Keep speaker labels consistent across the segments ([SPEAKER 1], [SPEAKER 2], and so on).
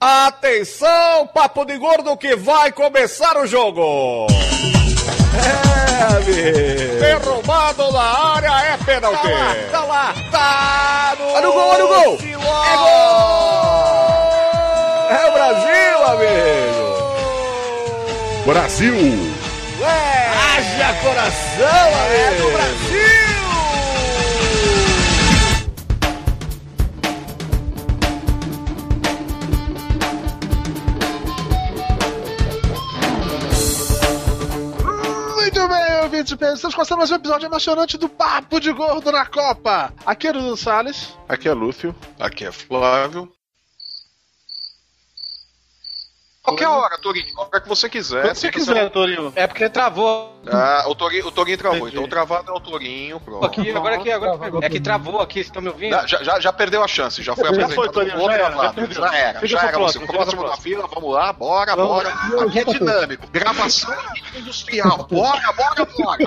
[SPEAKER 1] Atenção, papo de gordo que vai começar o jogo. É, amigo. Derrubado na área é pênalti. Tá lá,
[SPEAKER 2] tá lá, tá
[SPEAKER 1] no, olha o gol, olha o gol. É gol. É o Brasil, amigo.
[SPEAKER 3] Brasil.
[SPEAKER 1] É. Haja coração, amigo. É do Brasil.
[SPEAKER 2] Ouvintes estamos começando mais um episódio emocionante do Papo de Gordo na Copa. Aqui é Dudu Salles.
[SPEAKER 3] Aqui é Lúcio.
[SPEAKER 4] Aqui é Flávio. Qualquer hora, Torinho. A hora que você quiser.
[SPEAKER 2] Quando você quiser, você... Torinho.
[SPEAKER 5] É porque travou.
[SPEAKER 4] Ah, o Torinho, o Torinho travou. Entendi. Então o travado é o Torinho. Pronto.
[SPEAKER 5] Aqui, agora aqui, agora. É que travou aqui, vocês estão me ouvindo?
[SPEAKER 4] Já, já, já perdeu a chance, já foi apresentado.
[SPEAKER 2] Já foi, Torinho, já era, já, perdeu.
[SPEAKER 4] já era. Já era. Você próximo da fila, vamos lá, bora, bora. Aqui é dinâmico. Gravação industrial. Bora, bora, bora.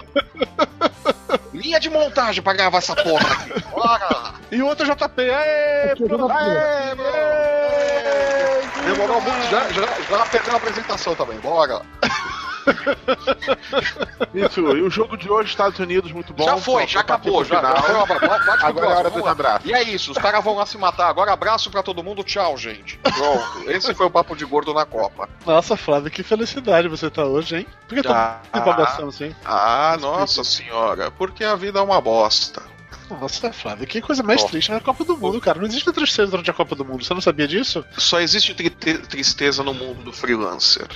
[SPEAKER 4] Linha de montagem pra gravar essa porra aqui. Bora!
[SPEAKER 2] E o outro JP. Aê, aê,
[SPEAKER 4] Demorou muito, já, já, já perdeu a apresentação também. Bora!
[SPEAKER 3] Isso, e o jogo de hoje, Estados Unidos, muito bom.
[SPEAKER 4] Já foi, já acabou, já.
[SPEAKER 3] Bate Agora é hora dos abraços.
[SPEAKER 4] E é isso, os caras vão lá se matar. Agora abraço pra todo mundo, tchau, gente. Pronto, esse foi o papo de gordo na Copa.
[SPEAKER 2] Nossa, Flávio, que felicidade você tá hoje, hein? Por que tá ah, assim?
[SPEAKER 4] Ah, nossa senhora, porque a vida é uma bosta.
[SPEAKER 2] Nossa, Flávio, que coisa mais oh. triste na Copa do Mundo, cara. Não existe tristeza durante a Copa do Mundo. Você não sabia disso?
[SPEAKER 4] Só existe tri tristeza no mundo do freelancer.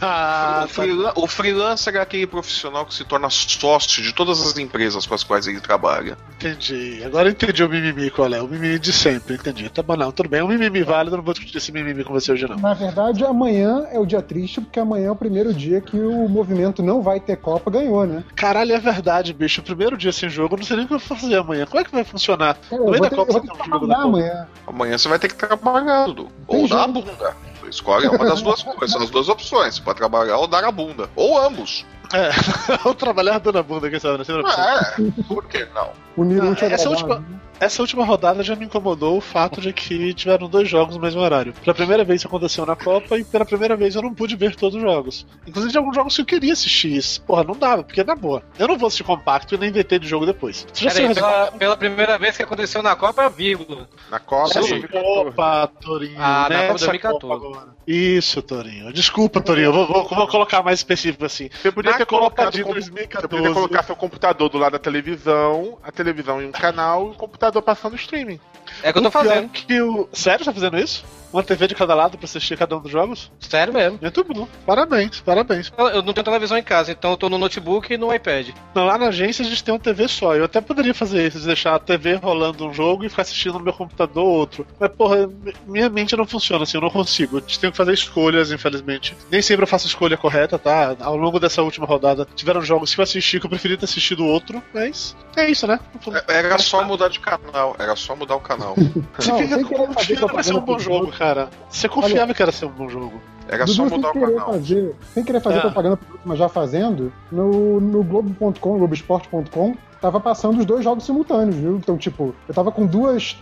[SPEAKER 4] Ah, o, freela tá. o, freelancer é aquele profissional que se torna sócio de todas as empresas com as quais ele trabalha.
[SPEAKER 2] Entendi. Agora entendi o mimimi qual é. O mimimi de sempre, entendi. Tá bom, não, tudo bem. É um mimimi válido, não vou discutir esse mimimi com você hoje, não.
[SPEAKER 6] Na verdade, amanhã é o dia triste, porque amanhã é o primeiro dia que o movimento não vai ter Copa ganhou, né?
[SPEAKER 2] Caralho, é verdade, bicho. O primeiro dia sem jogo, eu não sei nem o que eu vou fazer amanhã. Como é que vai funcionar?
[SPEAKER 6] É, Copa, você tem um jogo amanhã.
[SPEAKER 4] Amanhã você vai ter que trabalhar, Dudu. Ou dar a bunda. Escolhe uma das duas coisas, são as duas opções. Pode trabalhar ou dar a bunda. Ou ambos.
[SPEAKER 2] É, ou trabalhar dando a bunda, quem sabe, né?
[SPEAKER 4] É, por que não?
[SPEAKER 6] Unir ah,
[SPEAKER 2] essa última, essa última rodada já me incomodou o fato de que tiveram dois jogos no mesmo horário. Pela primeira vez isso aconteceu na Copa e pela primeira vez eu não pude ver todos os jogos. Inclusive de alguns jogos que eu queria assistir. Porra, não dava, porque na boa. Eu não vou assistir compacto e nem VT de jogo depois.
[SPEAKER 5] Você já aí, pela, pela, primeira vez que aconteceu na Copa, vírgula.
[SPEAKER 3] Na Copa,
[SPEAKER 2] Sim. Copa, Torinho.
[SPEAKER 5] Ah, na Copa 2014.
[SPEAKER 2] Isso, Torinho. Desculpa, Torinho. Vou, vou, vou, colocar mais específico assim.
[SPEAKER 3] Você podia na ter colocado. De 2014. Você podia colocar seu computador do lado da televisão, a televisão em um canal e o computador passando streaming.
[SPEAKER 5] É o que eu tô fazendo.
[SPEAKER 2] Que o... Sério, você tá fazendo isso? Uma TV de cada lado pra assistir cada um dos jogos?
[SPEAKER 5] Sério mesmo.
[SPEAKER 2] Muito bom. Parabéns, parabéns.
[SPEAKER 5] Eu não tenho televisão em casa, então eu tô no notebook e no iPad.
[SPEAKER 2] Não, lá na agência a gente tem uma TV só. Eu até poderia fazer isso, deixar a TV rolando um jogo e ficar assistindo no meu computador outro. Mas, porra, minha mente não funciona assim, eu não consigo. A gente tem que fazer escolhas, infelizmente. Nem sempre eu faço a escolha correta, tá? Ao longo dessa última rodada, tiveram jogos que eu assisti que eu preferia ter assistido outro, mas é isso, né?
[SPEAKER 4] É, era só mudar de canal, era só mudar o canal.
[SPEAKER 2] Você não, fica confiando que vai ser um bom jogo, cara. Você confiava Olha, que era ser um bom jogo.
[SPEAKER 4] Era só mudar o canal.
[SPEAKER 6] Fazer, sem querer fazer é. propaganda, mas já fazendo, no, no Globo.com, Globoesporte.com, tava passando os dois jogos simultâneos, viu? Então, tipo, eu tava com duas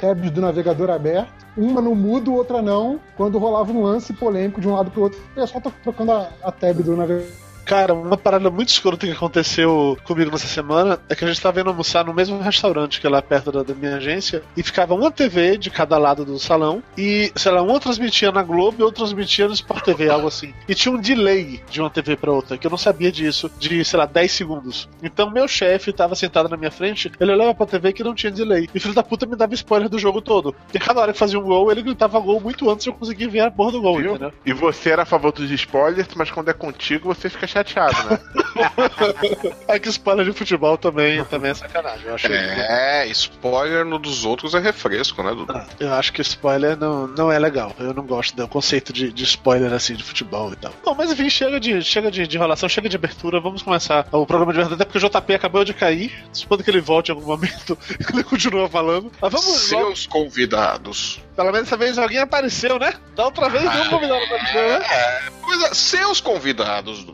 [SPEAKER 6] tabs do navegador aberto, uma no mudo, outra não, quando rolava um lance polêmico de um lado pro outro, eu só tô trocando a, a tab do navegador
[SPEAKER 2] Cara, uma parada muito escrota que aconteceu comigo nessa semana é que a gente tava indo almoçar no mesmo restaurante que é lá perto da, da, minha agência e ficava uma TV de cada lado do salão e, sei lá, uma transmitia na Globo e outra transmitia no Sport TV, algo assim. E tinha um delay de uma TV pra outra, que eu não sabia disso, de, sei lá, 10 segundos. Então meu chefe tava sentado na minha frente, ele olhava pra TV que não tinha delay. E filho da puta me dava spoiler do jogo todo. E cada hora que fazia um gol, ele gritava gol muito antes de eu conseguir ver a porra do gol, Viu? entendeu?
[SPEAKER 3] E você era a favor dos spoilers, mas quando é contigo, você fica chateado chateado, né?
[SPEAKER 2] é que spoiler de futebol também, também é sacanagem. Eu acho
[SPEAKER 4] é, que... spoiler no dos outros é refresco, né, Dudu? Ah,
[SPEAKER 2] eu acho que spoiler não, não é legal. Eu não gosto do conceito de, de spoiler assim de futebol e tal. Bom, mas enfim, chega de, chega de, de enrolação, chega de abertura. Vamos começar o programa de verdade, até porque o JP acabou de cair. Supondo que ele volte em algum momento, ele continua falando. Mas vamos
[SPEAKER 4] Seus convidados.
[SPEAKER 2] Pelo menos dessa vez alguém apareceu, né? Da outra vez nenhum convidado apareceu, né?
[SPEAKER 4] É, coisa, seus convidados,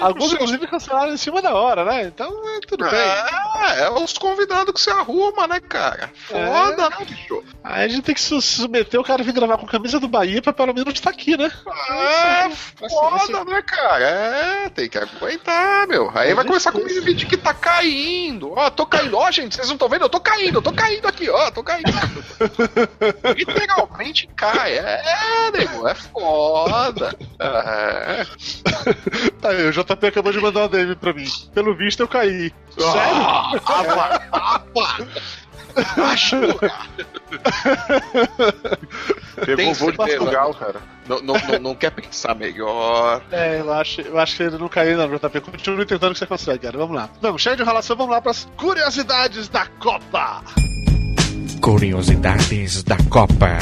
[SPEAKER 2] Alguns, inclusive, cancelaram em cima da hora, né? Então, é, tudo bem.
[SPEAKER 4] É, é os convidados que você arruma, né, cara? Foda, é. né, bicho?
[SPEAKER 2] Aí a gente tem que se submeter o cara vir gravar com a camisa do Bahia pra pelo menos estar aqui, né?
[SPEAKER 4] É, foda, né, cara? É, tem que aguentar, meu. Aí vai começar com o vídeo que tá caindo. Ó, tô caindo. Ó, gente, vocês não estão vendo? Eu tô caindo, eu tô caindo aqui, ó, tô caindo. Literalmente cai. É, nego, é foda. É.
[SPEAKER 2] Tá aí, o JP acabou de mandar uma DM pra mim. Pelo visto, eu caí.
[SPEAKER 4] Sério? Ah, apa, Acho.
[SPEAKER 3] Pegou o voo de Portugal, cara.
[SPEAKER 4] Não, não, não, não, quer pensar melhor.
[SPEAKER 2] É, eu acho, eu acho que ele não caiu não, JP. Continue tentando que você consegue, cara. Vamos lá. Vamos, cheio de enrolação, vamos lá pras curiosidades da Copa.
[SPEAKER 1] Curiosidades da Copa.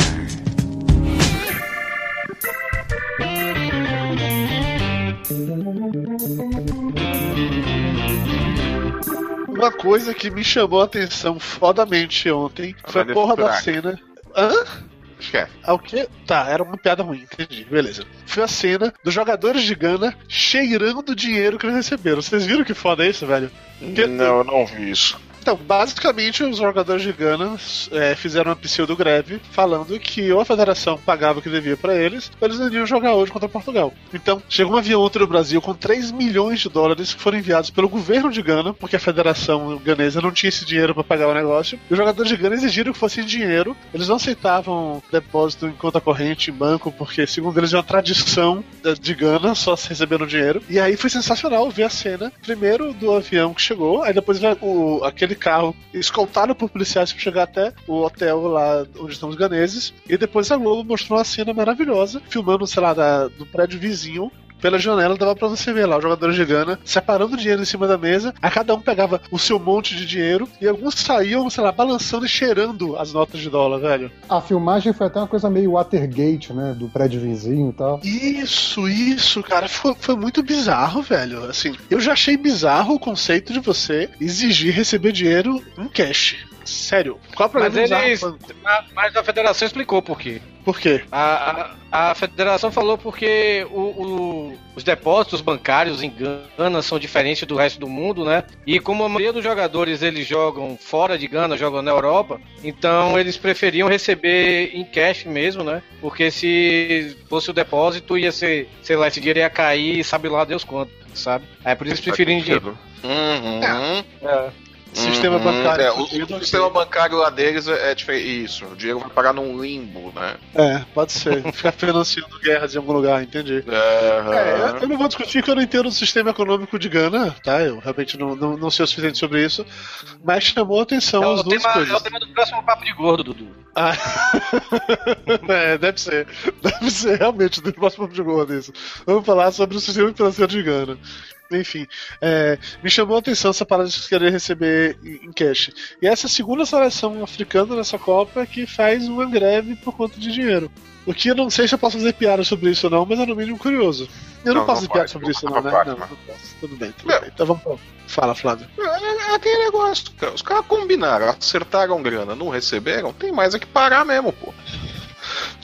[SPEAKER 2] Uma coisa que me chamou a atenção fodamente ontem foi a porra da cena. Hã?
[SPEAKER 4] Esquece.
[SPEAKER 2] Ah, o quê? Tá, era uma piada ruim, entendi. Beleza. Foi a cena dos jogadores de Gana cheirando o dinheiro que eles receberam. Vocês viram que foda é isso, velho?
[SPEAKER 4] Que... Não, eu não vi isso.
[SPEAKER 2] Então, basicamente, os jogadores de Gana é, fizeram uma pseudo-greve falando que ou a federação pagava o que devia para eles, ou eles não iriam jogar hoje contra Portugal. Então, chegou um avião outro no Brasil com 3 milhões de dólares que foram enviados pelo governo de Gana, porque a federação ganesa não tinha esse dinheiro para pagar o negócio. E os jogadores de Gana exigiram que fosse dinheiro. Eles não aceitavam depósito em conta corrente em banco, porque, segundo eles, é uma tradição de Gana só se recebendo dinheiro. E aí foi sensacional ver a cena, primeiro do avião que chegou, aí depois o, aquele de carro, escoltado por policiais para chegar até o hotel lá onde estão os ganeses. E depois a Globo mostrou uma cena maravilhosa, filmando, sei lá, da, do prédio vizinho, pela janela dava para você ver lá os jogadores de Gana separando dinheiro em cima da mesa. A cada um pegava o seu monte de dinheiro e alguns saíam, sei lá, balançando e cheirando as notas de dólar, velho.
[SPEAKER 6] A filmagem foi até uma coisa meio Watergate, né? Do prédio vizinho e tal.
[SPEAKER 2] Isso, isso, cara. Foi, foi muito bizarro, velho. Assim, eu já achei bizarro o conceito de você exigir receber dinheiro em cash. Sério.
[SPEAKER 5] Qual o problema mas, eles, mas a federação explicou por quê.
[SPEAKER 2] Por quê?
[SPEAKER 5] A, a, a federação falou porque o, o, os depósitos bancários em Gana são diferentes do resto do mundo, né? E como a maioria dos jogadores eles jogam fora de Gana, jogam na Europa, então eles preferiam receber em cash mesmo, né? Porque se fosse o depósito, ia ser, sei lá, esse dinheiro ia cair, sabe lá Deus quanto, sabe? Aí por isso eles preferiam dinheiro.
[SPEAKER 4] Uhum. É.
[SPEAKER 2] é. Sistema uhum, bancário.
[SPEAKER 4] É, o, o sistema bancário lá deles é, é diferente. Isso, o dinheiro vai parar num limbo, né?
[SPEAKER 2] É, pode ser. Ficar financiando guerras em algum lugar, entendi.
[SPEAKER 4] É,
[SPEAKER 2] eu não vou discutir que eu não entendo o sistema econômico de Gana, tá? Eu realmente não, não, não sei o suficiente sobre isso. Mas chamou a atenção é as duas tema, coisas. É
[SPEAKER 5] o tema do próximo papo de gordo, Dudu.
[SPEAKER 2] Ah. é, deve ser. Deve ser realmente do próximo papo de gordo isso. Vamos falar sobre o sistema financeiro de Gana. Enfim, é, me chamou a atenção essa parada de querer receber em cash. E essa segunda seleção africana nessa Copa é que faz uma greve por conta de dinheiro. O que eu não sei se eu posso fazer piada sobre isso ou não, mas é no mínimo curioso. Eu não, não posso fazer piada sobre isso, não, né? Não, não posso. Tudo bem, tudo bem. Então vamos. Fala, Flávio. É,
[SPEAKER 4] é, é aquele negócio, cara. Os caras combinaram, acertaram grana, não receberam, tem mais é que parar mesmo, pô.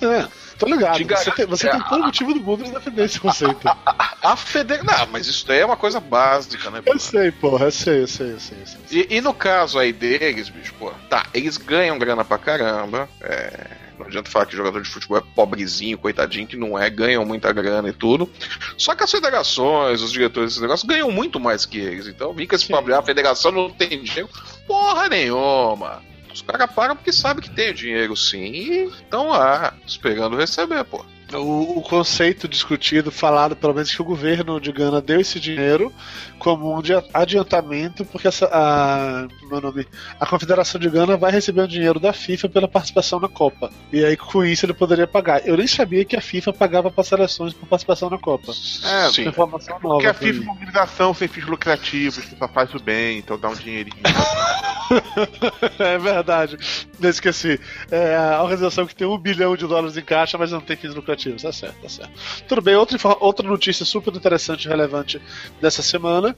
[SPEAKER 2] É. Tô ligado. Você, tem, você é, tem todo motivo do mundo de defender esse conceito. A,
[SPEAKER 4] a, a feder... Não, mas isso daí é uma coisa básica, né?
[SPEAKER 2] Porra? Eu sei, porra, eu sei, eu sei, eu sei. Eu sei,
[SPEAKER 4] E, e, no caso aí deles, bicho, pô, tá, eles ganham grana pra caramba. É. Não adianta falar que jogador de futebol é pobrezinho, coitadinho, que não é, ganham muita grana e tudo. Só que as federações, os diretores desses negócios ganham muito mais que eles. Então, vem com esse problema, a federação não tem dinheiro. Porra nenhuma. Os caras pagam porque sabem que tem dinheiro sim e estão lá, esperando receber, pô.
[SPEAKER 2] O, o, conceito discutido, falado, pelo menos que o governo de Gana deu esse dinheiro como um adiantamento, porque essa, a, meu nome, a Confederação de Gana vai receber o dinheiro da FIFA pela participação na Copa. E aí com isso ele poderia pagar. Eu nem sabia que a FIFA pagava para seleções por participação na Copa.
[SPEAKER 3] É, sim. informação nova. Porque a FIFA é uma organização sem fins lucrativos, que só faz o bem, então dá um dinheirinho.
[SPEAKER 2] é verdade. Eu esqueci. É a organização que tem um bilhão de dólares em caixa, mas não tem fins lucrativos. Tá certo, tá certo. Tudo bem, outra, outra notícia super interessante e relevante dessa semana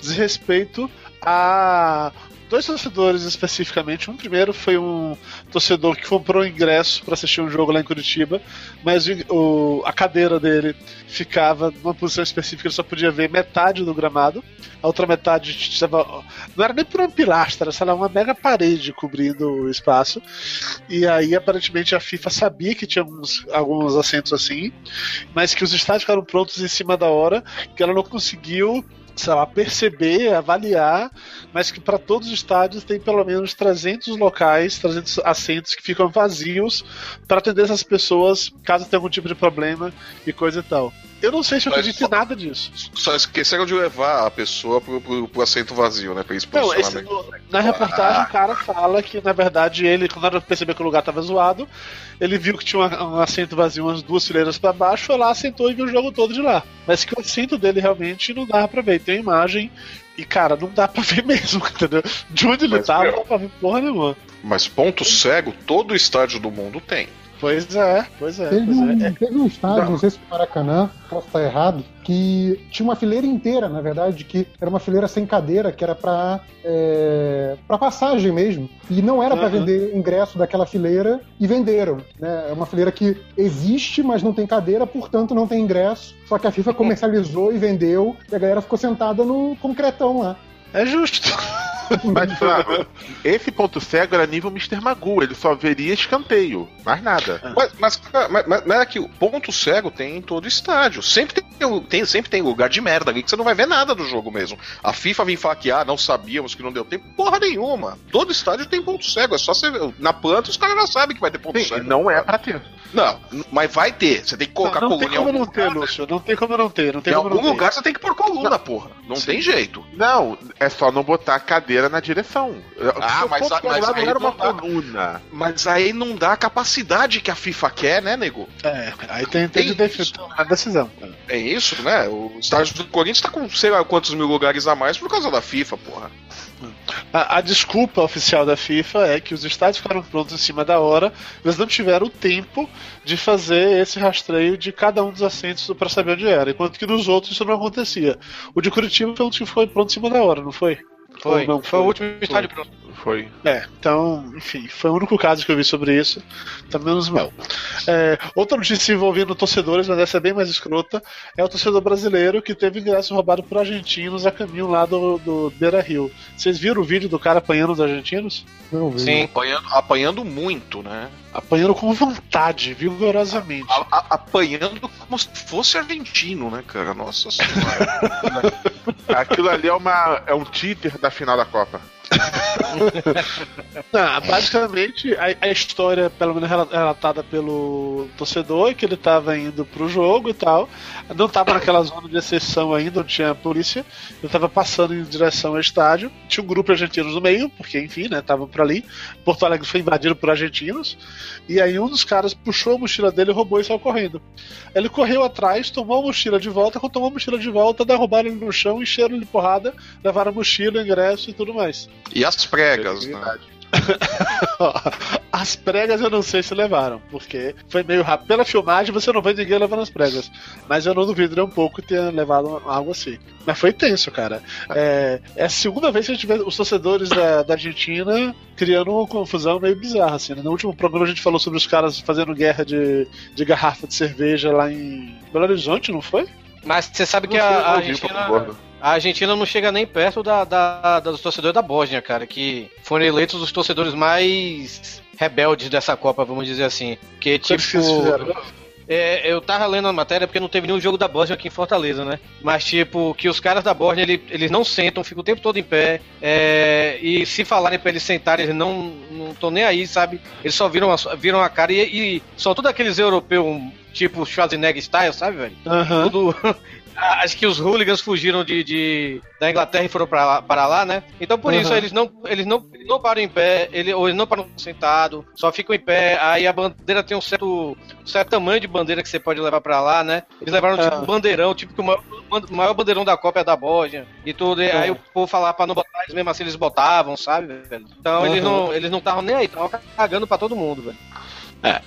[SPEAKER 2] diz respeito a dois torcedores especificamente. Um primeiro foi um torcedor que comprou ingresso para assistir um jogo lá em Curitiba, mas o, a cadeira dele ficava numa posição específica, ele só podia ver metade do gramado. A outra metade estava. Não era nem por um pilastra, era uma mega parede cobrindo o espaço. E aí, aparentemente, a FIFA sabia que tinha alguns, alguns assentos assim, mas que os estádios ficaram prontos em cima da hora, que ela não conseguiu sei lá, perceber, avaliar, mas que para todos os estádios tem pelo menos 300 locais, 300 assentos que ficam vazios para atender essas pessoas caso tenha algum tipo de problema e coisa e tal. Eu não sei se eu acredito em nada disso.
[SPEAKER 7] Só esqueceram de levar a pessoa pro, pro, pro assento vazio, né? Pra esse
[SPEAKER 2] não, esse, na reportagem ah. o cara fala que, na verdade, ele, quando ele percebeu que o lugar tava zoado, ele viu que tinha um, um assento vazio, umas duas fileiras para baixo, foi lá, sentou e viu o jogo todo de lá. Mas que o assento dele realmente não dava pra ver. Tem uma imagem e, cara, não dá pra ver mesmo, entendeu? De onde ele Mas, tava, não dá pra ver porra nenhuma.
[SPEAKER 7] Mas ponto cego, todo estádio do mundo tem.
[SPEAKER 2] Pois é, pois é.
[SPEAKER 6] Teve,
[SPEAKER 2] pois
[SPEAKER 6] um,
[SPEAKER 2] é.
[SPEAKER 6] teve um estádio, não. não sei se Maracanã, posso estar errado, que tinha uma fileira inteira, na verdade, que era uma fileira sem cadeira, que era para é, para passagem mesmo. E não era uhum. para vender ingresso daquela fileira e venderam. Né? É uma fileira que existe, mas não tem cadeira, portanto não tem ingresso. Só que a FIFA comercializou e vendeu, e a galera ficou sentada no concretão lá.
[SPEAKER 2] É justo.
[SPEAKER 3] Mas, esse ponto cego era nível Mr. Magoo, ele só veria escanteio, mais nada.
[SPEAKER 7] Mas, mas, mas, mas, mas é que o ponto cego tem em todo estádio. Sempre tem, tem, sempre tem lugar de merda ali que você não vai ver nada do jogo mesmo. A FIFA vem falar que ah, não sabíamos que não deu tempo. Porra nenhuma. Todo estádio tem ponto cego. É só você. Na planta os caras já sabem que vai ter ponto Sim, cego.
[SPEAKER 3] Não é pra ter.
[SPEAKER 7] Não, mas vai ter. Você tem que colocar
[SPEAKER 2] não, não coluna tem como não ter, Lúcio. Não tem como não ter. Não tem
[SPEAKER 7] em
[SPEAKER 2] algum
[SPEAKER 7] lugar ter. você tem que pôr coluna, não. porra. Não Sim. tem jeito.
[SPEAKER 3] Não, é só não botar a cadeira na direção.
[SPEAKER 7] Ah, mas, a, mas aí
[SPEAKER 3] era uma coluna.
[SPEAKER 7] Mas aí não dá a capacidade que a FIFA quer, né, nego?
[SPEAKER 2] É, aí tem, tem, tem de a decisão.
[SPEAKER 7] É isso, né? O estádio do Corinthians tá com sei lá quantos mil lugares a mais por causa da FIFA, porra.
[SPEAKER 2] A, a, desculpa oficial da FIFA é que os estádios ficaram prontos em cima da hora, eles não tiveram tempo de fazer esse rastreio de cada um dos assentos para saber onde era, enquanto que nos outros isso não acontecia. O de Curitiba foi um que foi pronto em cima da hora, não foi?
[SPEAKER 5] Foi, não, foi, foi, o último estádio pronto.
[SPEAKER 2] Foi. É, então, enfim, foi o único caso que eu vi sobre isso. Tá menos mal. É, outra notícia envolvendo torcedores, mas essa é bem mais escrota, é o torcedor brasileiro que teve ingresso roubado por argentinos a caminho lá do, do Beira Rio. Vocês viram o vídeo do cara apanhando os argentinos?
[SPEAKER 7] Não vi. Sim, apanhando, apanhando muito, né?
[SPEAKER 2] Apanhando com vontade, vigorosamente. A,
[SPEAKER 7] a, apanhando como se fosse argentino, né, cara? Nossa senhora.
[SPEAKER 3] Aquilo ali é, uma, é um títer da final da Copa.
[SPEAKER 2] Não, basicamente, a, a, história, pelo menos relatada pelo torcedor, é que ele estava indo pro jogo e tal. Não estava naquela zona de exceção ainda, onde tinha polícia. Ele estava passando em direção ao estádio. Tinha um grupo de argentinos no meio, porque, enfim, né, estavam por ali. Porto Alegre foi invadido por argentinos. E aí um dos caras puxou a mochila dele, roubou e saiu correndo. Ele correu atrás, tomou a mochila de volta. Quando tomou a mochila de volta, derrubaram ele no chão, encheram ele de porrada, levaram a mochila, ingresso e tudo mais.
[SPEAKER 7] E as pregas, né?
[SPEAKER 2] as pregas eu não sei se levaram, porque foi meio rápido. Pela filmagem você não vê ninguém levando as pregas. Mas eu não duvido nem um pouco ter levado algo assim. Mas foi tenso, cara. É, é a segunda vez que a gente vê os torcedores da, da Argentina criando uma confusão meio bizarra, assim. Né? No último programa a gente falou sobre os caras fazendo guerra de, de garrafa de cerveja lá em Belo Horizonte, não foi?
[SPEAKER 5] Mas você sabe que a, a Argentina. A Argentina não chega nem perto da, da, dos torcedores da Bósnia, cara, que foram eleitos os torcedores mais rebeldes dessa Copa, vamos dizer assim. Que tipo. É, eu tava lendo a matéria porque não teve nenhum jogo da Bósnia aqui em Fortaleza, né? Mas, tipo, que os caras da Bósnia, ele, eles não sentam, ficam o tempo todo em pé. É, e se falarem pra eles sentarem, eles não estão nem aí, sabe? Eles só viram a, viram a cara e, e são todos aqueles europeus, tipo Schwarzenegger style, sabe, velho?
[SPEAKER 2] Uhum.
[SPEAKER 5] Tudo. Acho que os hooligans fugiram de, de da Inglaterra e foram para lá, né? Então por uhum. isso eles não, eles não, não param em pé, ele, ou eles não param sentado, só ficam em pé. Aí a bandeira tem um certo, um certo tamanho de bandeira que você pode levar para lá, né? Eles levaram tipo um bandeirão, tipo que o maior, o maior bandeirão da Copa é da Bósnia e tudo. E aí o povo falava para não botar, eles mesmo assim eles botavam, sabe? Velho? Então uhum. eles não eles não estavam nem aí, estavam cagando para todo mundo, velho.
[SPEAKER 2] É.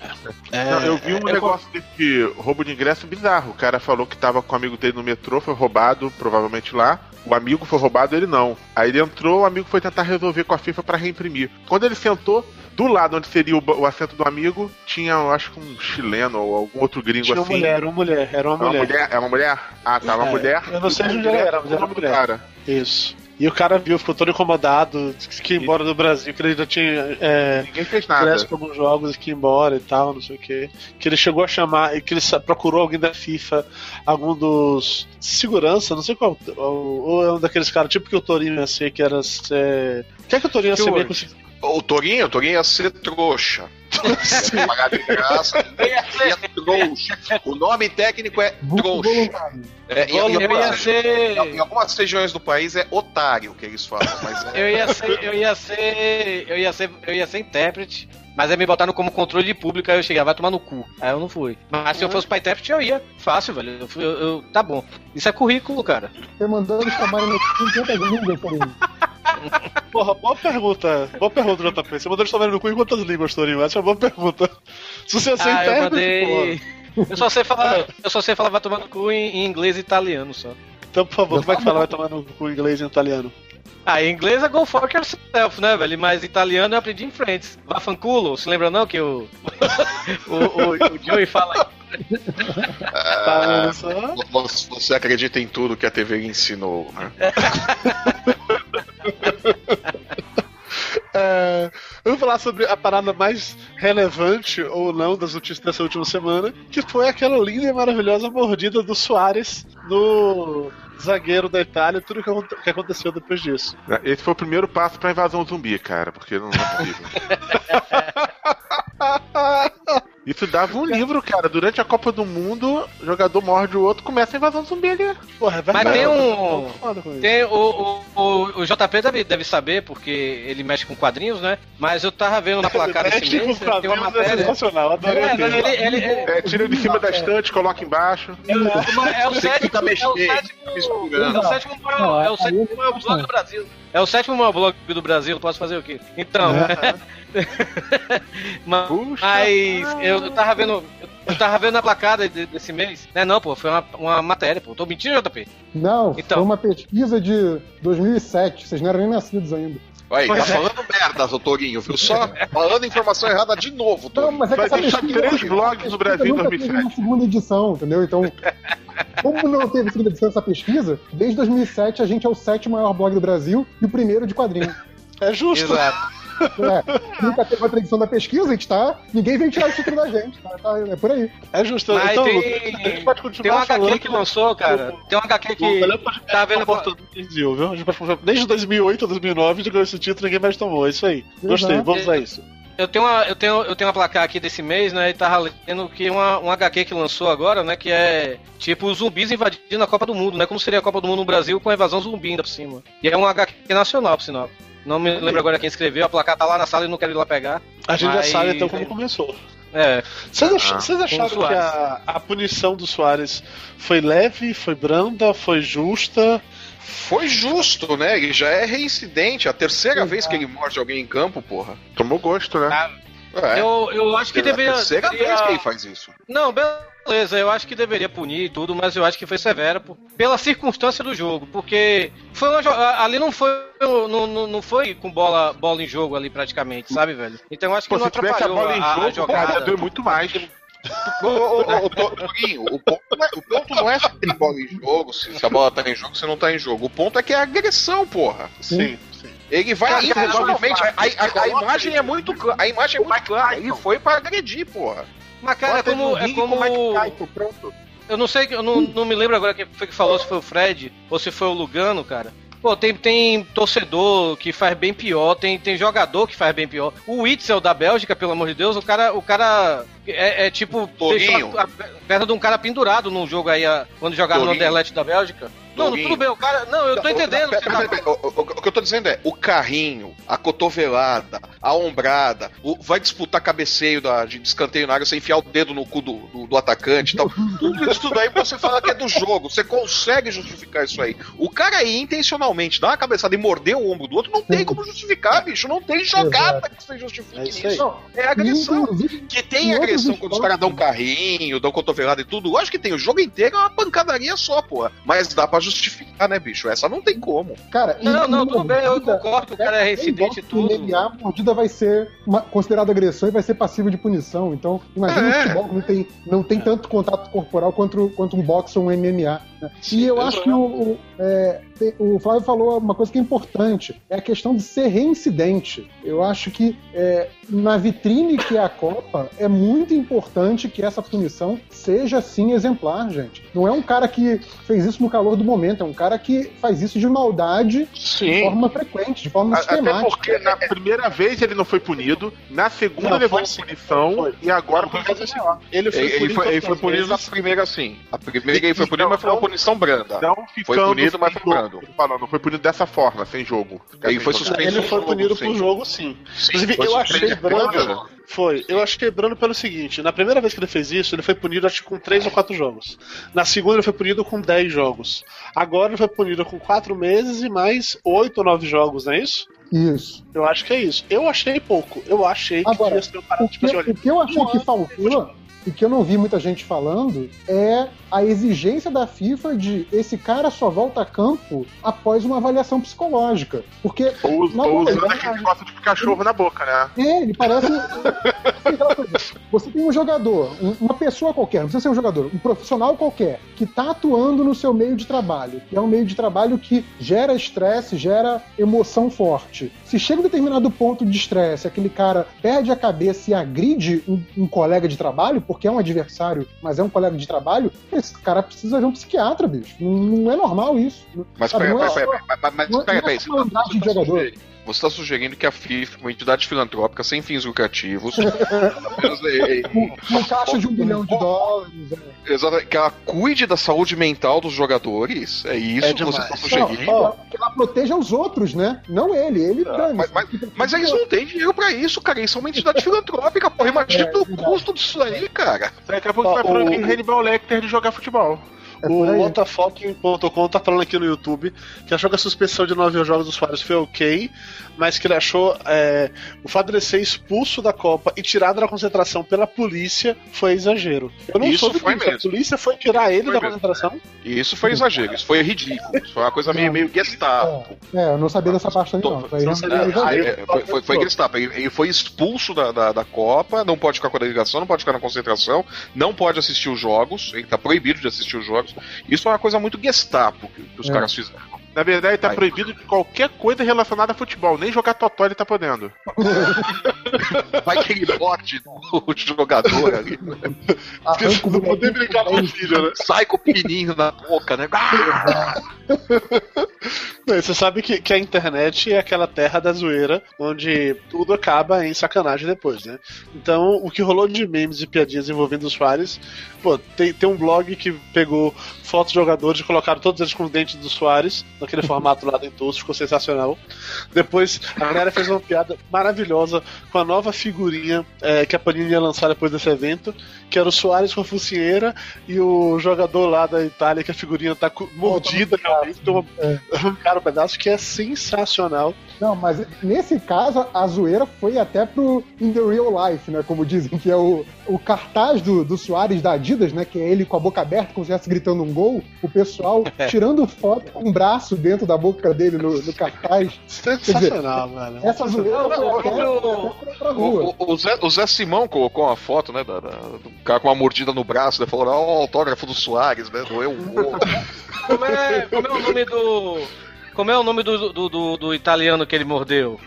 [SPEAKER 3] Não, eu vi um
[SPEAKER 2] é-
[SPEAKER 3] negócio desse roubo de ingresso bizarro. O cara falou que tava com o amigo dele no metrô, foi roubado, provavelmente lá. O amigo foi roubado, ele não. Aí ele entrou, o amigo foi tentar resolver com a FIFA pra reimprimir. Quando ele sentou, do lado onde seria o, o assento do amigo, tinha, eu acho que um chileno ou algum outro gringo
[SPEAKER 2] Tinha uma
[SPEAKER 3] assim.
[SPEAKER 2] mulher, uma mulher, era uma
[SPEAKER 3] É uma
[SPEAKER 2] mulher.
[SPEAKER 3] mulher? É uma mulher? Ah, tá, uma
[SPEAKER 2] É,
[SPEAKER 3] mulher.
[SPEAKER 2] eu não sei de onde ela era, mas era
[SPEAKER 3] o nome do
[SPEAKER 2] mulher.
[SPEAKER 3] cara.
[SPEAKER 2] Isso. E o cara viu, ficou todo incomodado, disse que ia embora do Brasil, que ele já tinha é,
[SPEAKER 3] Ninguém fez nada.
[SPEAKER 2] pra alguns jogos e que ia embora e tal, não sei o que. Que ele chegou a chamar, e que ele procurou alguém da FIFA, algum dos. Segurança, não sei qual. Ou, ou é um daqueles caras, tipo que o Torinho ia ser, que era. É... O que é que o Torinho ia ser meio
[SPEAKER 7] O Torinho, o Torinho ia ser trouxa. Pagar de graça. Ia trouxa. O nome técnico é trouxa. É, em, em
[SPEAKER 5] Eu ia
[SPEAKER 7] algumas,
[SPEAKER 5] ser.
[SPEAKER 7] em algumas regiões do país é otário que eles falam, mas é,
[SPEAKER 5] Eu ia ser. Eu ia ser. Eu ia ser. Eu ia ser intérprete. Mas aí me botaram como controle de público, aí eu cheguei, vai tomar no cu. Aí eu não fui. Mas se eu fosse pra intérprete, eu ia. Fácil, velho. Eu, fui- eu- eu- tá bom. Isso é currículo, cara.
[SPEAKER 6] Você mandando tomarem no cu em quantas línguas, Torinho?
[SPEAKER 2] Porra, boa pergunta. Boa pergunta, JP. Você mandou eles tomarem no cu em quantas línguas, Torinho? Essa é uma boa pergunta. Se você
[SPEAKER 5] Ah, eu
[SPEAKER 2] aceitar,
[SPEAKER 5] mandei. Eu só sei falar. Eu só sei falar vai tomar no cu em, em inglês e italiano só.
[SPEAKER 2] então, por favor, como é que fala vai tomar no cu em inglês e italiano?
[SPEAKER 5] Ah, em inglês é go fuck yourself, né, velho? Mas italiano eu aprendi em Friends. Vafanculo, se lembra não que o. o, o, o Joey fala.
[SPEAKER 2] Só?
[SPEAKER 7] você, acredita em tudo que a TV ensinou. Né?
[SPEAKER 2] Vou falar sobre a parada mais relevante ou não das notícias dessa última semana, que foi aquela linda e maravilhosa mordida do Soares no zagueiro da Itália tudo que, aconte- que aconteceu depois disso.
[SPEAKER 3] Esse foi o primeiro passo pra invasão zumbi, cara, porque não é possível. Isso dava um livro, cara. Durante a Copa do Mundo, o jogador morde o outro, começa a invasão zumbi ali.
[SPEAKER 2] Porra, é
[SPEAKER 5] Mas tem um-. Tem o, o, o, JP deve, deve saber, porque ele mexe com quadrinhos, né? Mas eu tava vendo na placada esse mês, tem uma
[SPEAKER 2] quadrinhos é
[SPEAKER 5] matéria.
[SPEAKER 2] sensacional, adorei
[SPEAKER 5] É, ele, ele, ele,
[SPEAKER 3] É, tira de cima da estante, coloca embaixo.
[SPEAKER 5] é o
[SPEAKER 7] Você
[SPEAKER 5] sétimo,
[SPEAKER 7] fica
[SPEAKER 5] é o sétimo, é o sétimo é o sétimo maior blog do Brasil. É o sétimo maior blog do Brasil, posso fazer o quê? Então, mas,
[SPEAKER 3] Puxa.
[SPEAKER 5] mas eu, tava vendo, eu tava vendo a placada de- desse mês, né? Não, pô, foi uma, uma matéria, pô. Tô mentindo, JP?
[SPEAKER 6] Não,
[SPEAKER 5] Então.
[SPEAKER 6] foi uma pesquisa de 2007. Vocês não eram nem nascidos ainda.
[SPEAKER 7] Aí, tá
[SPEAKER 5] Pois é.
[SPEAKER 7] falando merda, seu Torinho, viu? Só falando informação errada de novo,
[SPEAKER 6] Não,
[SPEAKER 7] Torinho.
[SPEAKER 6] mas é que
[SPEAKER 3] Vai deixar
[SPEAKER 6] pesquisa,
[SPEAKER 3] três blogs no Brasil em
[SPEAKER 6] pesquisa nunca teve
[SPEAKER 3] 2007.
[SPEAKER 6] uma segunda edição, entendeu? Então, como não teve segunda edição dessa pesquisa, desde 2007 a gente é o sétimo maior blog do Brasil e o primeiro de quadrinhos.
[SPEAKER 2] É justo.
[SPEAKER 5] Exato.
[SPEAKER 6] É, nunca teve outra edição da pesquisa, a gente tá. Ninguém vem tirar o título da gente. Tá, Tá- é por aí.
[SPEAKER 2] É justo.
[SPEAKER 5] Mas
[SPEAKER 2] então,
[SPEAKER 5] tem-
[SPEAKER 2] Lucas, a gente pode continuar
[SPEAKER 5] Tem um HQ
[SPEAKER 2] falando
[SPEAKER 5] que lançou, cara. Tem um HQ que. Tá vendo
[SPEAKER 2] Brasil, viu? A gente pode falar- Desde 2008 ou 2009 a gente ganhou esse título e ninguém mais tomou. É isso aí. Gostei,
[SPEAKER 6] Exato.
[SPEAKER 2] vamos a isso.
[SPEAKER 5] Eu tenho, uma, eu, tenho, eu tenho uma placar aqui desse mês, né? E tava lendo que uma, um HQ que lançou agora, né? Que é tipo zumbis invadindo a Copa do Mundo, né? Como seria a Copa do Mundo no Brasil com a invasão zumbi ainda por cima. E é um HQ nacional, por sinal. Não me lembro agora quem escreveu, a placar tá lá na sala e não quero ir lá pegar.
[SPEAKER 2] A gente
[SPEAKER 5] Mas-
[SPEAKER 2] já sabe então como começou.
[SPEAKER 5] É,
[SPEAKER 2] Vocês, ach-
[SPEAKER 3] Ah,
[SPEAKER 2] vocês acharam que a, a punição do Soares foi leve, foi branda, foi justa?
[SPEAKER 7] Foi justo, né? Ele já é reincidente. A terceira vez que ele morde alguém em campo, porra.
[SPEAKER 3] Tomou gosto, né?
[SPEAKER 7] É.
[SPEAKER 5] eu, eu acho que
[SPEAKER 7] é a
[SPEAKER 5] deveria.
[SPEAKER 7] terceira
[SPEAKER 5] deveria-
[SPEAKER 7] vez que ele faz isso.
[SPEAKER 5] Não, beleza, eu acho que deveria punir e tudo, mas eu acho que foi severo por- pela circunstância do jogo, porque foi uma, a- ali não foi não, não, não foi com bola, bola em jogo ali praticamente, sabe, velho? Então eu acho que
[SPEAKER 3] Pô,
[SPEAKER 5] não
[SPEAKER 3] se tivesse a
[SPEAKER 5] atrapalhou
[SPEAKER 3] bola em
[SPEAKER 5] a, a
[SPEAKER 3] jogo, ia
[SPEAKER 5] jogada.
[SPEAKER 3] doer muito mais.
[SPEAKER 7] Ô, ô, ô, ô, Tô- Torinho, o ponto, não é, o ponto não é se tem bola em jogo, se, se a bola tá em jogo, se não tá em jogo. O ponto é que é agressão, porra.
[SPEAKER 2] Sim, sim.
[SPEAKER 7] Ele vai
[SPEAKER 3] Cara,
[SPEAKER 7] intencionalmente. A, a- a imagem é muito clara. A imagem é muito clara. Ele foi pra agredir, porra.
[SPEAKER 5] Mas cara, é como, é como
[SPEAKER 3] pronto.
[SPEAKER 5] eu não sei, eu não, não me lembro agora quem foi que falou se foi o Fred ou se foi o Lugano, cara. Pô, tem, tem torcedor que faz bem pior, tem, tem jogador que faz bem pior. O Witzel da Bélgica, pelo amor de Deus, o cara, o cara é, é tipo deixou a, a perna de um cara pendurado num jogo aí, a- quando jogaram no. Anderlecht da Bélgica. Não, tudo bem, o cara. Não, eu tô entendendo.
[SPEAKER 4] O que eu tô dizendo é, o carrinho, a cotovelada, a ombrada, o- vai disputar cabeceio da, de escanteio na área, você enfiar o dedo no cu do, do, do atacante e tal. Tudo isso daí você fala que é do jogo. Você consegue justificar isso aí. O cara aí, intencionalmente, dar uma cabeçada e morder o ombro do outro, não tem como justificar, bicho. Não tem jogada que você justifique
[SPEAKER 2] É isso aí.
[SPEAKER 4] isso. É agressão.
[SPEAKER 6] Inclusive,
[SPEAKER 4] Que tem agressão quando os caras dão carrinho, dão cotovelada e tudo. Lógico que tem. O jogo inteiro é uma pancadaria só, porra. Mas dá pra justificar, né, bicho? Essa não tem como.
[SPEAKER 6] Cara,
[SPEAKER 5] Não, não, tudo bem, eu concordo que o cara é reincidente e tudo.
[SPEAKER 6] MMA, a mordida vai ser uma, considerada agressão e vai ser passível de punição. Então, imagina
[SPEAKER 4] É.
[SPEAKER 6] um futebol que não tem, não tem tanto contato corporal quanto, quanto um boxe ou um MMA. né? E eu acho que o, o, é, o Flávio falou uma coisa que é importante: é a questão de ser reincidente. Eu acho que é, na vitrine que é a Copa, é muito importante que essa punição seja assim exemplar, gente. Não é um cara que fez isso no calor do momento, é um cara que faz isso de maldade de
[SPEAKER 3] Sim.
[SPEAKER 6] forma frequente, de forma
[SPEAKER 3] A- Até
[SPEAKER 6] sistemática.
[SPEAKER 3] porque na primeira vez ele não foi punido, na segunda
[SPEAKER 2] Não,
[SPEAKER 3] levou
[SPEAKER 2] foi
[SPEAKER 3] uma
[SPEAKER 2] sim.
[SPEAKER 3] punição
[SPEAKER 2] Foi.
[SPEAKER 3] e agora
[SPEAKER 2] Foi
[SPEAKER 3] foi
[SPEAKER 2] assim, ó, Ele foi
[SPEAKER 4] Ele, ele
[SPEAKER 2] punido,
[SPEAKER 4] foi, ele foi punido na primeira, sim. A primeira ele foi punido,
[SPEAKER 3] Então,
[SPEAKER 4] mas foi uma
[SPEAKER 3] não-
[SPEAKER 4] punição branda.
[SPEAKER 3] Não
[SPEAKER 4] Foi punido, mas foi
[SPEAKER 3] jogo. Tô falando, não foi punido dessa forma, sem jogo.
[SPEAKER 4] Ele foi suspenso.
[SPEAKER 2] Ele foi
[SPEAKER 4] jogo,
[SPEAKER 2] punido
[SPEAKER 4] sim.
[SPEAKER 2] pro jogo, sim. Inclusive,
[SPEAKER 4] Foi
[SPEAKER 2] eu achei
[SPEAKER 4] suspenso
[SPEAKER 2] brando.
[SPEAKER 4] brando.
[SPEAKER 2] Foi. Eu achei brando pelo seguinte: na primeira vez que ele fez isso, ele foi punido acho que com 3 ou 4 jogos. Na segunda, ele foi punido com 10 jogos. Agora, ele foi punido com 4 meses e mais 8 ou 9 jogos, não é isso?
[SPEAKER 6] Isso.
[SPEAKER 2] Eu acho que é isso. Eu achei pouco. Eu achei que
[SPEAKER 6] Agora,
[SPEAKER 2] devia ser uma parada
[SPEAKER 6] O que,
[SPEAKER 2] tipo assim, olha,
[SPEAKER 6] o que eu achei que faltou, e que eu não vi muita gente falando, é a exigência da FIFA de esse cara só volta a campo após uma avaliação psicológica. Porque
[SPEAKER 3] Ou, ou usando aquele negócio de cachorro na boca, né?
[SPEAKER 6] É, ele parece. Você tem um jogador, um- uma pessoa qualquer, não precisa ser um jogador, um profissional qualquer, que está atuando no seu meio de trabalho, que é um meio de trabalho que gera estresse, gera emoção forte. Se chega um determinado ponto de estresse, aquele cara perde a cabeça e agride um, um colega de trabalho, porque é um adversário, mas é um colega de trabalho, esse cara precisa ver um psiquiatra, bicho. Não, não é normal isso.
[SPEAKER 4] Mas
[SPEAKER 6] Sabe,
[SPEAKER 4] peraí,
[SPEAKER 6] não é só-
[SPEAKER 4] mas- mas
[SPEAKER 6] não é-
[SPEAKER 4] peraí,
[SPEAKER 6] não é
[SPEAKER 4] peraí,
[SPEAKER 6] só
[SPEAKER 4] você tá- tá está sugerindo que a FIFA, uma entidade filantrópica sem fins lucrativos, é, é,
[SPEAKER 6] Uma caixa de um bilhão de dólares. é.
[SPEAKER 4] exato, que ela cuide da saúde mental dos jogadores? É isso
[SPEAKER 2] É
[SPEAKER 4] que você está
[SPEAKER 6] Não,
[SPEAKER 4] sugerindo?
[SPEAKER 6] ó, que ela proteja os outros, né? Não ele. Ele dane
[SPEAKER 4] Mas, mas, mas eles não têm dinheiro pra isso, cara. Eles são uma entidade filantrópica, porra. Imagina
[SPEAKER 6] É,
[SPEAKER 4] o custo disso aí, cara.
[SPEAKER 3] Daqui a pouco vai proibir
[SPEAKER 2] o-
[SPEAKER 3] Hannibal Lecter de jogar futebol.
[SPEAKER 6] É
[SPEAKER 2] o
[SPEAKER 6] aí.
[SPEAKER 2] Otafoking.com tá falando aqui no YouTube que achou que a suspensão de nove jogos dos Soares foi ok, mas que ele achou é, o fato de ele ser expulso da Copa e tirado da concentração pela polícia foi exagero. Eu não
[SPEAKER 4] Isso
[SPEAKER 2] soube
[SPEAKER 4] foi
[SPEAKER 2] disso. A
[SPEAKER 4] mesmo.
[SPEAKER 2] polícia foi tirar ele
[SPEAKER 4] Foi
[SPEAKER 2] da
[SPEAKER 4] mesmo.
[SPEAKER 2] concentração.
[SPEAKER 4] Isso foi exagero, isso foi ridículo. Isso foi uma coisa meio, meio Gestapo.
[SPEAKER 6] É, eu não sabia dessa parte aí, não. Foi
[SPEAKER 2] Não
[SPEAKER 4] É, foi, foi, foi Gestapo. Ele, ele foi expulso da, da, da Copa, não pode ficar com a delegação, não pode ficar na concentração, não pode assistir os jogos, ele tá proibido de assistir os jogos. Isso é uma coisa muito Gestapo que, que os
[SPEAKER 6] É.
[SPEAKER 4] caras fizeram.
[SPEAKER 3] Na verdade, tá
[SPEAKER 4] Ai.
[SPEAKER 3] proibido de qualquer coisa relacionada a futebol. Nem jogar totó ele tá podendo.
[SPEAKER 4] Vai que ele morde o jogador ali.
[SPEAKER 6] O
[SPEAKER 2] Não poder brincar com o filho, né?
[SPEAKER 4] Sai com o pininho na boca, né?
[SPEAKER 2] Não, Você sabe que, que a internet é aquela terra da zoeira onde tudo acaba em sacanagem depois, né? Então, o que rolou de memes e piadinhas envolvendo os Soares, pô, tem, tem um blog que pegou fotos de jogadores e colocaram todos eles com os dentes do Soares, naquele formato lá dentoso, ficou sensacional. Depois, a galera fez uma piada maravilhosa com a nova figurinha é, que a Panini ia lançar depois desse evento, que era o Soares com a focinheira e o jogador lá da Itália, que a figurinha tá cu- mordida realmente, toma arrancaram um pedaço que é sensacional.
[SPEAKER 6] Não, mas nesse caso, a zoeira foi até pro In the Real Life, né? Como dizem, que é o, o cartaz do, do Soares da Adidas, né? Que é ele com a boca aberta, como se estivesse gritando um gol. O pessoal tirando foto com um braço dentro da boca dele no, no cartaz.
[SPEAKER 2] Sensacional, velho.
[SPEAKER 6] Essa zoeira foi
[SPEAKER 5] Não,
[SPEAKER 6] até,
[SPEAKER 5] não,
[SPEAKER 6] até pra, pra rua.
[SPEAKER 4] O, o- o Zé, o Zé Simão colocou uma foto, né, da, da- do cara com uma mordida no braço, né, falou, ó, o autógrafo do Soares, né, doeu gol.
[SPEAKER 5] Como é, como é o nome do. Como é o nome do, do, do- do italiano que ele mordeu?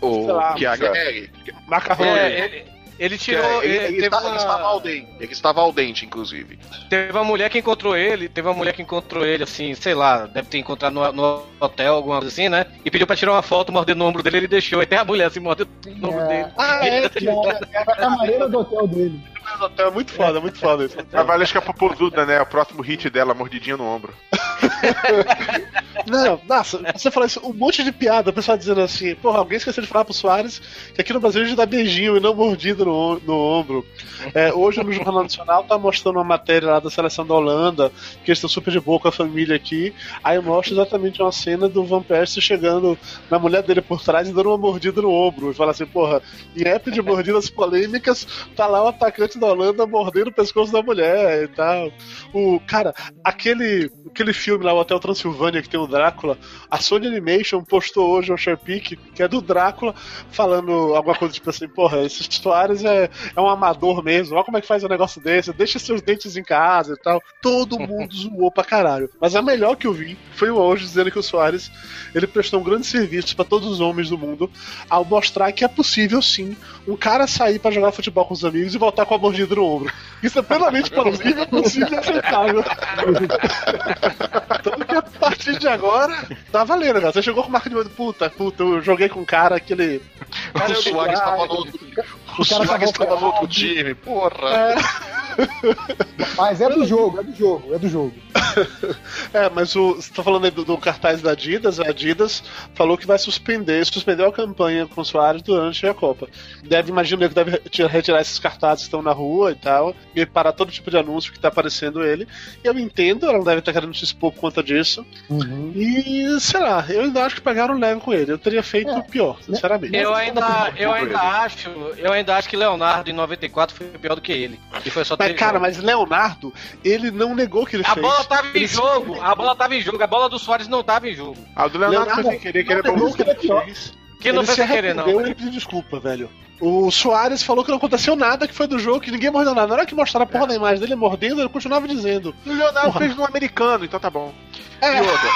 [SPEAKER 4] o
[SPEAKER 2] Sei lá,
[SPEAKER 4] Chiavelli.
[SPEAKER 2] Macarrão.
[SPEAKER 5] É, ele, ele
[SPEAKER 4] Que
[SPEAKER 5] tirou.
[SPEAKER 4] é, ele,
[SPEAKER 5] ele
[SPEAKER 4] está- ele estava ao
[SPEAKER 5] uma,
[SPEAKER 4] dente, ele estava ao dente, inclusive.
[SPEAKER 5] teve uma mulher que encontrou ele. Teve uma mulher que encontrou ele, assim, sei lá, deve ter encontrado no, no hotel, alguma coisa assim, né? E pediu pra tirar uma foto mordendo no ombro dele, ele deixou. Até a mulher assim mordendo no ombro
[SPEAKER 6] É.
[SPEAKER 5] dele.
[SPEAKER 2] Ah, é,
[SPEAKER 6] E a- Era a camareira do hotel dele.
[SPEAKER 2] É muito foda, muito foda isso.
[SPEAKER 3] A Valesca Popozuda, né? O próximo hit dela, mordidinha no ombro.
[SPEAKER 2] Não, nossa, você fala isso, um monte de piada, o pessoal dizendo assim, porra, alguém esqueceu de falar pro Soares que aqui no Brasil a gente dá beijinho e não mordida no, no ombro. É, hoje no Jornal Nacional tá mostrando uma matéria lá da seleção da Holanda, que eles estão super de boa com a família aqui, aí mostra exatamente uma cena do Van Persie chegando na mulher dele por trás e dando uma mordida no ombro. E fala assim, porra, em época de mordidas polêmicas, tá lá o atacante da Holanda mordendo o pescoço da mulher e tal. O, cara, aquele, aquele filme lá, o Hotel Transilvânia, que tem o Drácula, a Sony Animation postou hoje um Sharpic, que é do Drácula, falando alguma coisa tipo assim, porra, esse Soares é, é um amador mesmo, olha como é que faz um negócio desse, deixa seus dentes em casa e tal. Todo mundo zoou pra caralho. Mas a melhor que eu vi foi o hoje dizendo que o Soares ele prestou um grande serviço para todos os homens do mundo ao mostrar que é possível sim um cara sair para jogar futebol com os amigos e voltar com a mordida no ombro. Isso é plenamente plausível, possível e aceitável. Tanto que a partir de agora, tá valendo, cara. Você chegou com marca de puta, puta, eu joguei com um cara que ele.
[SPEAKER 4] o Soares tava no outro. O,
[SPEAKER 6] cara
[SPEAKER 4] Soares
[SPEAKER 6] tava
[SPEAKER 4] tava no outro time, porra.
[SPEAKER 2] É,
[SPEAKER 6] Mas é do jogo, é do jogo, é do jogo.
[SPEAKER 2] É, mas o, você tá falando aí do, do cartaz da Adidas, a Adidas falou que vai suspender, suspendeu a campanha com o Soares durante a Copa. Deve, imagino que deve retirar- esses cartazes que estão na rua e tal, e parar todo tipo de anúncio que tá aparecendo ele. E eu entendo, ela não deve estar querendo se expor por conta disso.
[SPEAKER 6] Uhum.
[SPEAKER 2] E, sei lá, eu ainda acho que pegaram leve com ele. Eu teria feito
[SPEAKER 6] É.
[SPEAKER 2] pior, sinceramente.
[SPEAKER 5] Eu ainda, eu ainda acho, eu ainda acho que Leonardo em 94 foi pior do que ele. E foi só
[SPEAKER 2] Mas, cara,
[SPEAKER 5] jogos.
[SPEAKER 2] mas Leonardo, ele não negou que ele
[SPEAKER 5] a
[SPEAKER 2] fez.
[SPEAKER 5] bola tava em jogo, a bola tava em jogo, a bola do Soares não tava em jogo.
[SPEAKER 3] Ah, o do Leonardo,
[SPEAKER 2] Leonardo
[SPEAKER 3] foi sem querer, querer
[SPEAKER 2] não negou que
[SPEAKER 5] não foi
[SPEAKER 2] se
[SPEAKER 5] sem querer, não.
[SPEAKER 2] e ele pediu desculpa, velho. O Soares falou que não aconteceu nada, que foi do jogo, que ninguém mordeu nada. Na hora que mostraram a porra da imagem dele mordendo, ele continuava dizendo.
[SPEAKER 3] O Leonardo
[SPEAKER 2] Porra.
[SPEAKER 3] fez no americano, então tá bom.
[SPEAKER 2] É,
[SPEAKER 4] E outra,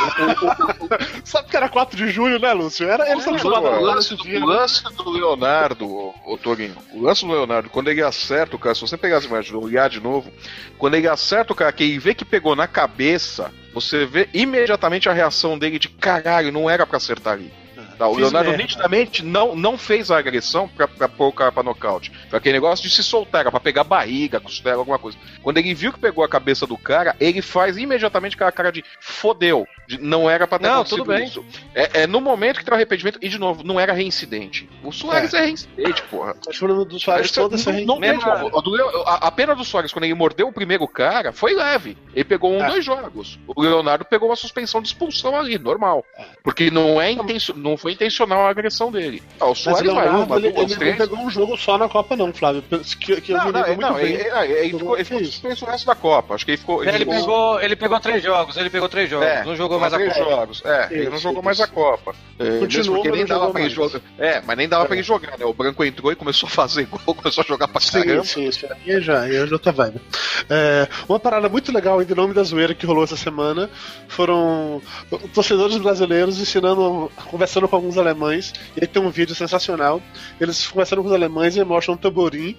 [SPEAKER 4] o, o,
[SPEAKER 2] sabe que era 4 de julho, né, Lúcio? Era, eles
[SPEAKER 4] o,
[SPEAKER 2] acostumados a
[SPEAKER 4] o, lance do,
[SPEAKER 2] dia.
[SPEAKER 4] o lance do Leonardo, ô Torinho, o lance do Leonardo, quando ele acerta o cara, se você pegar as imagens, olhar de novo, quando ele acerta o cara, que ele vê que pegou na cabeça, você vê imediatamente a reação dele de caralho, não era pra acertar ali. Tá, o Leonardo
[SPEAKER 2] merda.
[SPEAKER 4] nitidamente não, não fez a agressão pra, pra pôr o cara pra nocaute. Foi aquele negócio de se soltar, era pra pegar barriga, costela, alguma coisa. Quando ele viu que pegou a cabeça do cara, ele faz imediatamente aquela cara de fodeu. De, não era pra ter
[SPEAKER 5] Não,
[SPEAKER 4] acontecido
[SPEAKER 5] tudo bem.
[SPEAKER 4] isso. É, é no momento que tem o arrependimento, e de novo, não era reincidente. O Soares é, reincidente, porra.
[SPEAKER 2] Mas falando do Soares toda essa
[SPEAKER 4] não, não a, a pena do Soares, quando ele mordeu o primeiro cara, foi leve. Ele pegou um,
[SPEAKER 2] É.
[SPEAKER 4] dois jogos. O Leonardo pegou uma suspensão de expulsão ali, normal. Porque não, é intencio- não foi intencional a agressão dele. Ah, o Soares vai uma,
[SPEAKER 2] ele,
[SPEAKER 4] duas,
[SPEAKER 2] ele não
[SPEAKER 4] três.
[SPEAKER 2] pegou um jogo só na Copa, não, Flávio. Que, que eu
[SPEAKER 4] Não, não, não,
[SPEAKER 2] bem.
[SPEAKER 4] ele, ele- ele ficou, ele ficou
[SPEAKER 2] isso?
[SPEAKER 4] suspenso o resto da Copa. Acho que ele ficou.
[SPEAKER 5] Ele
[SPEAKER 4] ficou-
[SPEAKER 5] pegou, ele pegou três jogos, ele pegou três jogos,
[SPEAKER 4] É,
[SPEAKER 5] não jogou mais a Copa.
[SPEAKER 4] jogos. É, ele não
[SPEAKER 2] Isso,
[SPEAKER 4] jogou
[SPEAKER 2] isso.
[SPEAKER 4] mais a Copa. É,
[SPEAKER 2] Continuou,
[SPEAKER 4] porque
[SPEAKER 2] mas
[SPEAKER 4] nem
[SPEAKER 2] não
[SPEAKER 4] dava pra ele jogar. É, mas nem dava
[SPEAKER 2] É.
[SPEAKER 4] pra ele jogar, né? O Branco entrou e começou a fazer gol, começou a jogar pra
[SPEAKER 2] Sim,
[SPEAKER 4] caramba.
[SPEAKER 2] sim, isso aí é já, é já outra vibe. É, uma parada muito legal aí do nome da zoeira que rolou essa semana foram torcedores brasileiros ensinando, conversando com alguns alemães. E aí tem um vídeo sensacional. Eles conversando com os alemães e mostram um tamborim.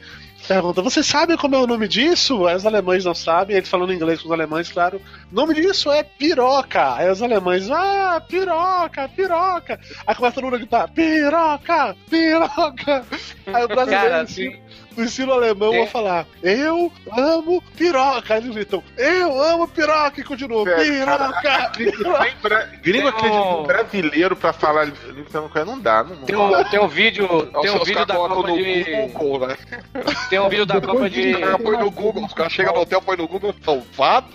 [SPEAKER 2] Pergunta, você sabe como é o nome disso? Aí os alemães não sabem, ele falando inglês com os alemães, claro. O nome disso é piroca. Aí os alemães, ah, piroca, piroca. Aí começa todo mundo a gritar, piroca, piroca. Aí o brasileiro
[SPEAKER 5] Cara,
[SPEAKER 2] ensina-
[SPEAKER 5] assim,
[SPEAKER 2] no ensino alemão
[SPEAKER 5] É.
[SPEAKER 2] a falar Eu amo piroca. Aí eles gritam Eu amo piroca e continuam
[SPEAKER 3] É,
[SPEAKER 2] Piroca!
[SPEAKER 3] Bra- Gringo
[SPEAKER 5] um-
[SPEAKER 3] acredita brasileiro pra falar língua não dá. Não, não
[SPEAKER 5] tem um, tem um vídeo, tem um vídeo da Copa
[SPEAKER 4] no
[SPEAKER 5] de,
[SPEAKER 4] Google, né?
[SPEAKER 5] tem um vídeo da Copa
[SPEAKER 6] de-
[SPEAKER 4] põe no Google, os caras chegam no hotel, põe no Google, fato.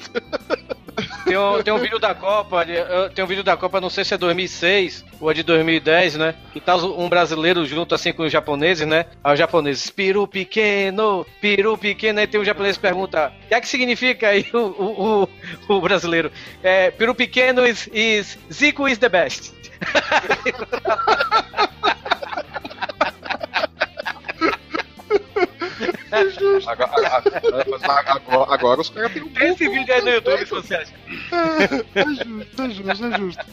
[SPEAKER 5] Tem um, tem um vídeo da Copa, tem um vídeo da Copa, não sei se é 2006 ou é de 2010, né? Que tá um brasileiro junto assim com os japoneses, né? Aí os japoneses, peru pequeno, peru pequeno, aí tem um japonês que pergunta, o que é que significa aí o, o, o, o brasileiro? É, peru pequeno is, is, Zico is the best.
[SPEAKER 4] Agora, agora- agora- os caras têm um
[SPEAKER 5] Tem esse vídeo aí no YouTube, se você acha.
[SPEAKER 2] É justo, é justo, é justo.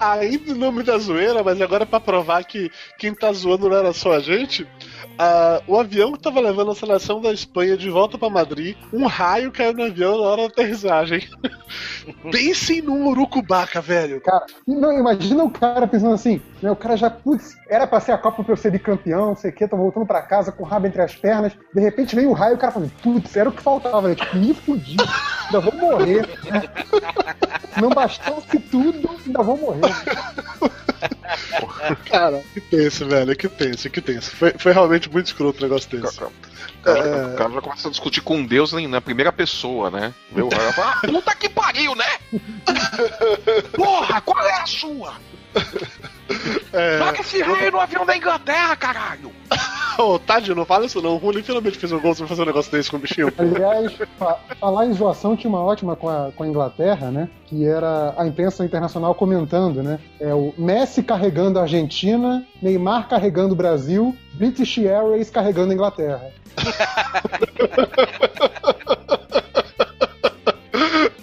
[SPEAKER 2] Ainda o nome da zoeira, mas agora pra provar que quem tá zoando não era só a gente. Ah, o avião que tava levando a seleção da Espanha de volta pra Madrid, um raio caiu no avião na hora da aterrissagem. Pensem num urucubaca, velho.
[SPEAKER 6] Cara, não, imagina o cara pensando assim, né? O cara já, putz, era pra ser a Copa pra eu ser bicampeão, não sei o quê, tô voltando pra casa com o rabo entre as pernas. De repente vem o raio e o cara fala, putz, era o que faltava, né? Tipo, me fudi. ainda vou morrer. Né? Não bastasse tudo, ainda vou morrer.
[SPEAKER 2] Cara, que tenso, velho, que tenso, que tenso. Foi, foi realmente muito escroto o negócio desse.
[SPEAKER 4] O cara, é... o cara já começa a discutir com Deus na primeira pessoa, né? Meu, ah, puta que pariu, né? Porra, qual é a sua? É... Joga esse rei no avião da Inglaterra, caralho!
[SPEAKER 2] Ô, oh, Tadinho, não fala isso não. O Rony finalmente fez um gol pra fazer um negócio desse com o bichinho.
[SPEAKER 6] Aliás, falar em zoação tinha uma ótima com a, com a Inglaterra, né? Que era a imprensa internacional comentando, né? É o Messi carregando a Argentina, Neymar carregando o Brasil, British Airways carregando a Inglaterra.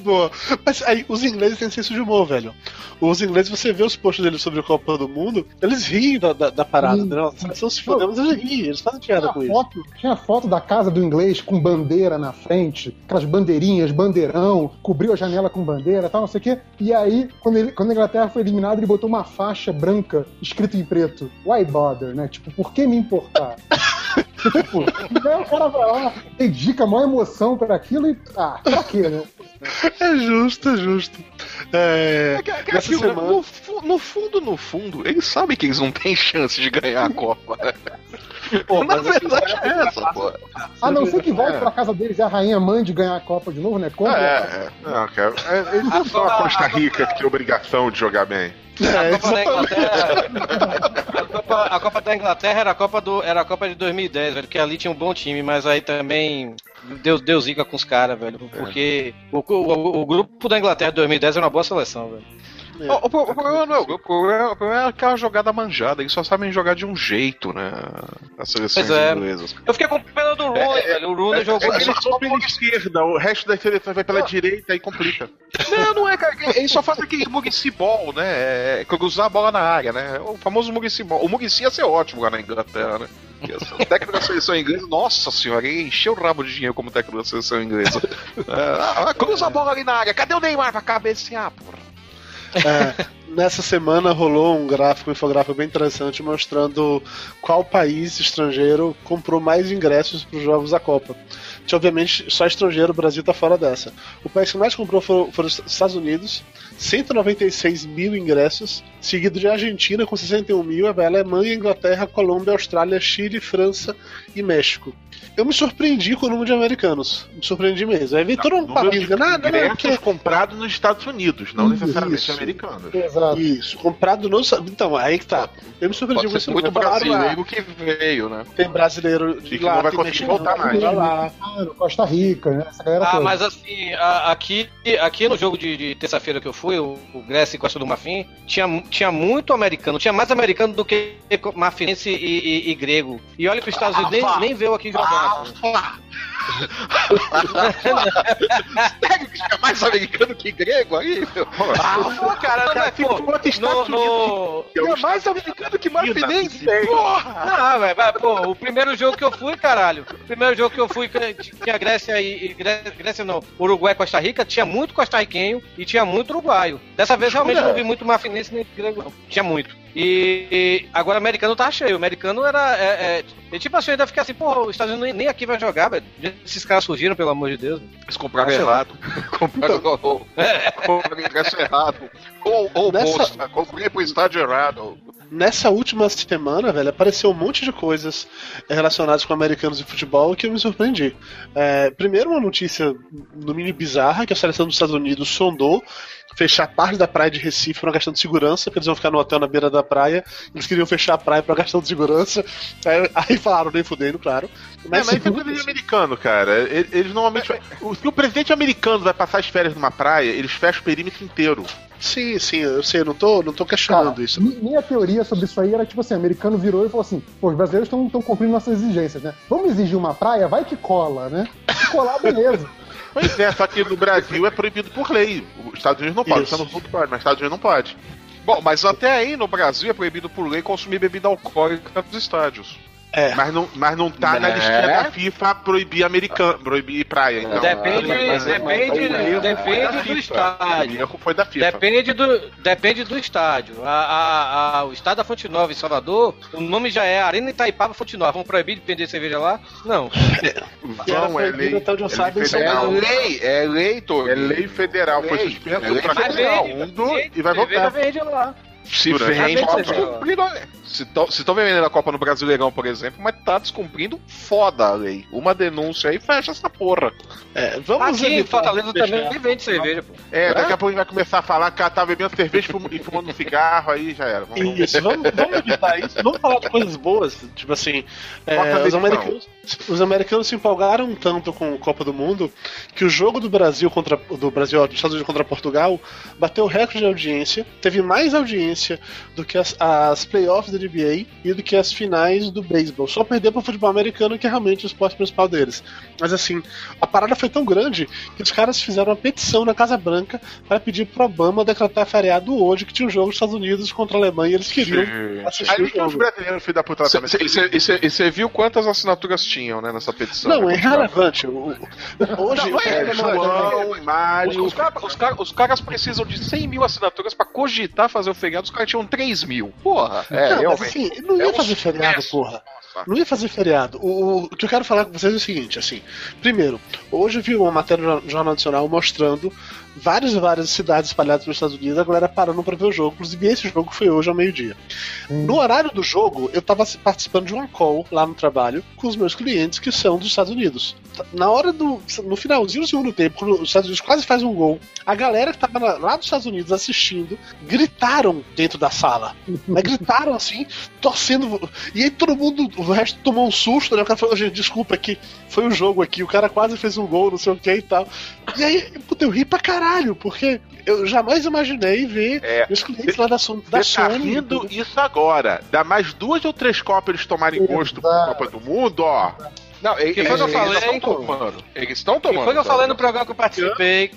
[SPEAKER 2] Boa. Mas aí, os ingleses têm senso de humor, velho. Os ingleses, você vê os posts deles sobre a Copa do Mundo, eles riem da, da, da parada, né? São se fodendo, mas eles riem, eles fazem piada com
[SPEAKER 6] foto,
[SPEAKER 2] isso.
[SPEAKER 6] Tinha foto da casa do inglês com bandeira na frente, aquelas bandeirinhas, bandeirão, cobriu a janela com bandeira tal, não sei o quê. E aí, quando, ele, quando a Inglaterra foi eliminada, ele botou uma faixa branca escrito em preto. Why bother, né? Tipo, por que me importar? tipo, o cara vai lá, dedica a maior emoção para aquilo e. Ah, pra quê, né?
[SPEAKER 2] É justo, é justo. É, é,
[SPEAKER 4] é, é semana... no, no, fundo, no fundo, eles sabem que eles não têm chance de ganhar a Copa.
[SPEAKER 6] Pô, Na verdade é essa, pô. A não ser que volte é. pra casa deles e a rainha mande ganhar a Copa de novo, né? Como
[SPEAKER 3] é, é, não, cara. É, eles não são a Costa Rica que tem obrigação de jogar bem.
[SPEAKER 5] É, a Copa da Inglaterra. a, Copa, a Copa da Inglaterra era a Copa, do, era a Copa de 2010, velho, porque ali tinha um bom time, mas aí também deu, deu zica com os caras, velho. Porque é. o, o, o, grupo da Inglaterra de 2010 era uma boa seleção, velho.
[SPEAKER 4] É. O, o, o, problema não é o grupo, o problema, é aquela jogada manjada, eles só sabem jogar de um jeito, né? As seleções é. inglesas.
[SPEAKER 5] Eu fiquei com pena do Rooney, é, velho. O Rooney é, jogou.
[SPEAKER 3] Ele só pela esquerda, o resto das seleções vai pela direita e complica.
[SPEAKER 4] Não, não é, cara. Ele só faz aquele Murici Ball, né? É, cruzar a bola na área, né? O famoso Murici Ball. O Murici ia ser ótimo lá na Inglaterra, né? O técnico da seleção inglesa, nossa senhora, ele encheu o rabo de dinheiro como técnico da seleção inglesa. É, cruza a bola ali na área, cadê o Neymar pra cabecear, porra?
[SPEAKER 2] É, nessa semana rolou um gráfico, um infográfico bem interessante mostrando qual país estrangeiro comprou mais ingressos para os Jogos da Copa. Que, obviamente, só estrangeiro, o Brasil está fora dessa. O país que mais comprou foram, foram os Estados Unidos, 196 mil ingressos, seguido de Argentina com 61 mil, Alemanha, Inglaterra, Colômbia, Austrália, Chile, França e México eu me surpreendi com o número de americanos. Me surpreendi mesmo. Aí veio todo um papinho
[SPEAKER 3] nada, né? Porque... comprado nos Estados Unidos, não isso, necessariamente americanos.
[SPEAKER 2] Exato. Isso, comprado nos. Então, aí que tá. Eu me surpreendi
[SPEAKER 4] com isso. Muito brasileiro que veio, né?
[SPEAKER 2] Tem brasileiro de
[SPEAKER 3] e que lá, não vai conseguir voltar mais.
[SPEAKER 6] Lá, Costa Rica, né?
[SPEAKER 5] Essa galera ah, toda. mas assim, aqui, aqui no jogo de, de terça-feira que eu fui, o, o Grécia e Costa do Marfim, tinha, tinha muito americano, tinha mais americano do que marfinense e, e, e grego. E olha que os Estados Unidos nem, nem veio aqui jogar.
[SPEAKER 4] Sério que é mais americano que grego aí, meu?
[SPEAKER 5] Ah, cara, cara, pô, no, no...
[SPEAKER 4] É mais americano que marfinense, porra!
[SPEAKER 5] Ah, velho, pô, o primeiro jogo que eu fui, caralho, o primeiro jogo que eu fui, tinha Grécia e, Grécia, Grécia não, Uruguai e Costa Rica, tinha muito costarriquenho e tinha muito uruguaio. Dessa vez realmente não vi muito marfinense nem grego, não. Tinha muito. E, e agora o americano tá cheio. O americano era. É, é, tipo assim, ainda fica assim, porra, os Estados Unidos nem aqui vai jogar, velho. Esses caras surgiram, pelo amor de Deus.
[SPEAKER 4] Eles compraram errado. compraram então, o ingresso errado. Ou, ou Nessa... bolsa, comprei pro estádio errado.
[SPEAKER 2] Nessa última semana, velho, apareceu um monte de coisas relacionadas com americanos e futebol que eu me surpreendi. É, primeiro, uma notícia no mini bizarra que a seleção dos Estados Unidos sondou fechar parte da praia de Recife por uma questão de segurança, porque eles vão ficar no hotel na beira da praia, eles queriam fechar a praia por uma questão de segurança. Aí, aí falaram, nem fudendo, claro.
[SPEAKER 3] Mas, é, mas é presidente americano, cara. Eles, eles normalmente. É, se o presidente americano vai passar as férias numa praia, eles fecham o perímetro inteiro.
[SPEAKER 2] Sim, sim, eu sei, eu não tô, não tô questionando Cara, isso.
[SPEAKER 6] Minha teoria sobre isso aí era tipo assim: o americano virou e falou assim: pô, os brasileiros estão cumprindo nossas exigências, né? Vamos exigir uma praia? Vai que cola, né? Se colar, beleza.
[SPEAKER 3] Pois é, só que no Brasil é proibido por lei. Os Estados Unidos não pode, os Estados Unidos pode, mas os Estados Unidos não pode.
[SPEAKER 4] Bom, mas até aí no Brasil é proibido por lei consumir bebida alcoólica nos estádios.
[SPEAKER 2] É.
[SPEAKER 3] Mas não, mas não tá na
[SPEAKER 7] Né?
[SPEAKER 3] listinha da FIFA proibir americano, proibir praia. Então,
[SPEAKER 5] Depende,
[SPEAKER 3] Mas-
[SPEAKER 5] depende,
[SPEAKER 3] mas-
[SPEAKER 5] depende do estádio.
[SPEAKER 3] Foi da FIFA.
[SPEAKER 5] Depende do, depende do estádio. A, a- a- o estádio da Fonte Nova em Salvador, o nome já é Arena Itaipava Fonte Nova. Vão proibir de vender cerveja lá? Não.
[SPEAKER 3] Vão, é lei, é lei
[SPEAKER 7] É
[SPEAKER 3] federal.
[SPEAKER 7] lei, é lei, Tony.
[SPEAKER 3] É lei federal, foi suspenso
[SPEAKER 7] É lei
[SPEAKER 3] mundo e vai
[SPEAKER 5] cerveja
[SPEAKER 3] voltar.
[SPEAKER 5] vende lá.
[SPEAKER 4] Se tá descumprindo a lei. Se estão vendendo a Copa no Brasileirão, por exemplo, mas tá descumprindo foda a lei. Uma denúncia aí fecha essa porra.
[SPEAKER 2] É, vamos
[SPEAKER 5] Aqui em Fortaleza também vende cerveja, pô.
[SPEAKER 3] É, daqui a pouco a gente vai começar a falar que ela tá bebendo cerveja e fum- fumando cigarro, aí já era. Vamos-
[SPEAKER 2] Isso, vamos, vamos evitar isso. Vamos falar de coisas boas. Tipo assim, é, os, americanos, os americanos se empolgaram tanto com a Copa do Mundo que o jogo do Brasil contra do Brasil, ó, dos Estados Unidos contra Portugal bateu o recorde de audiência, teve mais audiência do que as, as playoffs da NBA e do que as finais do beisebol. Só perdeu para o futebol americano, que é realmente o esporte principal deles. Mas assim, a parada foi tão grande que os caras fizeram uma petição na Casa Branca para pedir pro Obama decretar feriado hoje, que tinha um jogo dos Estados Unidos contra a Alemanha e eles queriam assistir o
[SPEAKER 3] Aí os
[SPEAKER 2] jogo.
[SPEAKER 3] brasileiros, filho da puta.
[SPEAKER 4] E você viu quantas assinaturas tinham, né, nessa petição?
[SPEAKER 2] Não, é irrelevante. O- o- Hoje,
[SPEAKER 4] Não, é,
[SPEAKER 3] É, João,
[SPEAKER 4] Os,
[SPEAKER 3] Mário.
[SPEAKER 4] os caras- os caras- os caras precisam de 100 mil assinaturas pra cogitar fazer o feriado, os caras tinham 3 mil. Porra, é,
[SPEAKER 2] não, mas assim, não ia
[SPEAKER 4] É um
[SPEAKER 2] fazer feriado,
[SPEAKER 4] sucesso.
[SPEAKER 2] porra. Não ia fazer feriado. O, o que eu quero falar com vocês é o seguinte, assim. Primeiro, hoje eu vi uma matéria no Jornal Nacional mostrando várias e várias cidades espalhadas pelos Estados Unidos, a galera parando pra ver o jogo. Inclusive, esse jogo foi hoje ao meio-dia. No horário do jogo, eu tava participando de uma call lá no trabalho com os meus clientes que são dos Estados Unidos. Na hora do. No finalzinho do segundo tempo, quando os Estados Unidos quase faz um gol, a galera que tava lá dos Estados Unidos assistindo gritaram dentro da sala. Mas gritaram assim, torcendo. E aí todo mundo, o resto tomou um susto, né? O cara falou, gente, desculpa que foi o jogo aqui, o cara quase fez um gol, não sei o que e tal. E aí, puta, eu ri pra caralho, porque eu jamais imaginei ver
[SPEAKER 3] É,
[SPEAKER 2] meus clientes lá da, Son da
[SPEAKER 3] Você tá
[SPEAKER 2] Sony.
[SPEAKER 3] rindo isso agora. Dá mais duas ou três copas eles tomarem gosto pra. Copa do Mundo, ó.
[SPEAKER 4] Não, eles
[SPEAKER 5] Que foi que eu falei,
[SPEAKER 4] estão tomando. Eles estão
[SPEAKER 5] E
[SPEAKER 4] tomando.
[SPEAKER 5] foi que eu falei no programa que eu participei.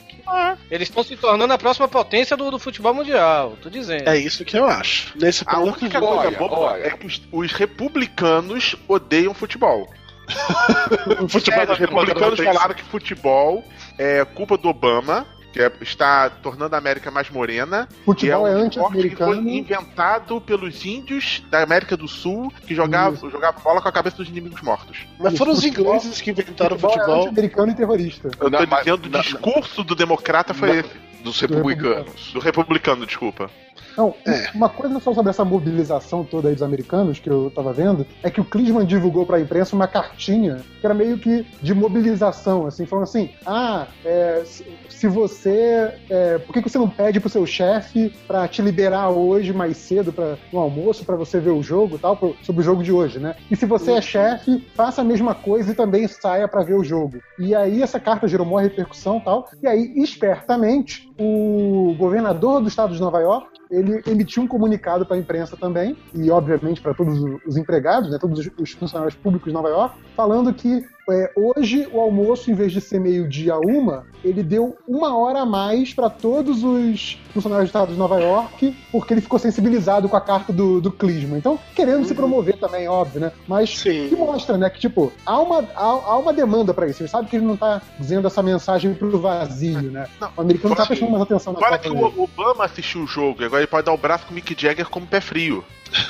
[SPEAKER 5] Eles estão se tornando a próxima potência do, do futebol mundial, tô dizendo.
[SPEAKER 2] É isso que eu acho. Nesse
[SPEAKER 3] A única coisa
[SPEAKER 4] olha,
[SPEAKER 3] boa
[SPEAKER 4] olha.
[SPEAKER 3] é que os, os republicanos odeiam futebol.
[SPEAKER 2] futebol
[SPEAKER 3] É, os republicanos falaram que futebol é culpa do Obama, que é- está tornando a América mais morena.
[SPEAKER 6] Futebol
[SPEAKER 3] que
[SPEAKER 6] é
[SPEAKER 3] um foi
[SPEAKER 6] anti-americano.
[SPEAKER 3] inventado pelos índios da América do Sul que jogavam, jogavam bola com a cabeça dos inimigos mortos.
[SPEAKER 2] Mas foram os
[SPEAKER 6] Futebol-
[SPEAKER 2] ingleses que inventaram o
[SPEAKER 6] Futebol é
[SPEAKER 2] futebol.
[SPEAKER 6] anti-americano e terrorista.
[SPEAKER 3] Eu
[SPEAKER 4] Não,
[SPEAKER 3] tô
[SPEAKER 4] mas-
[SPEAKER 3] dizendo, o
[SPEAKER 4] não,
[SPEAKER 3] discurso do democrata foi esse.
[SPEAKER 4] Dos republicanos.
[SPEAKER 3] Do republicano, desculpa.
[SPEAKER 6] Não,
[SPEAKER 2] É.
[SPEAKER 6] uma coisa só sobre essa mobilização toda aí dos americanos que eu tava vendo é que o Klinsmann divulgou pra imprensa uma cartinha que era meio que de mobilização, assim, falando assim: ah, é, se, você. é, por que, que você não pede pro seu chefe pra te liberar hoje mais cedo para no almoço pra você ver o jogo tal, pro- sobre o jogo de hoje, né? E se você é chefe, faça a mesma coisa e também saia pra ver o jogo. E aí essa carta gerou uma repercussão e tal. E aí, espertamente, o governador do estado de Nova York ele emitiu um comunicado para a imprensa também, e obviamente para todos os empregados, né, todos os funcionários públicos de Nova York, falando que é, hoje o almoço, em vez de ser meio-dia uma, ele deu uma hora a mais para todos os funcionários do estado de Nova York, porque ele ficou sensibilizado com a carta do, do Klinsmann. Então, querendo se promover também, óbvio, né? Mas
[SPEAKER 2] Sim.
[SPEAKER 6] que mostra, né, que tipo, há uma, há, há uma demanda para isso. Ele sabe que ele não tá dizendo essa mensagem pro vazio, né?
[SPEAKER 3] Não,
[SPEAKER 6] o americano tá prestando mais atenção na Copa
[SPEAKER 3] que
[SPEAKER 6] dele.
[SPEAKER 3] o Obama assistiu o jogo, agora ele pode dar o braço com o Mick Jagger como pé frio.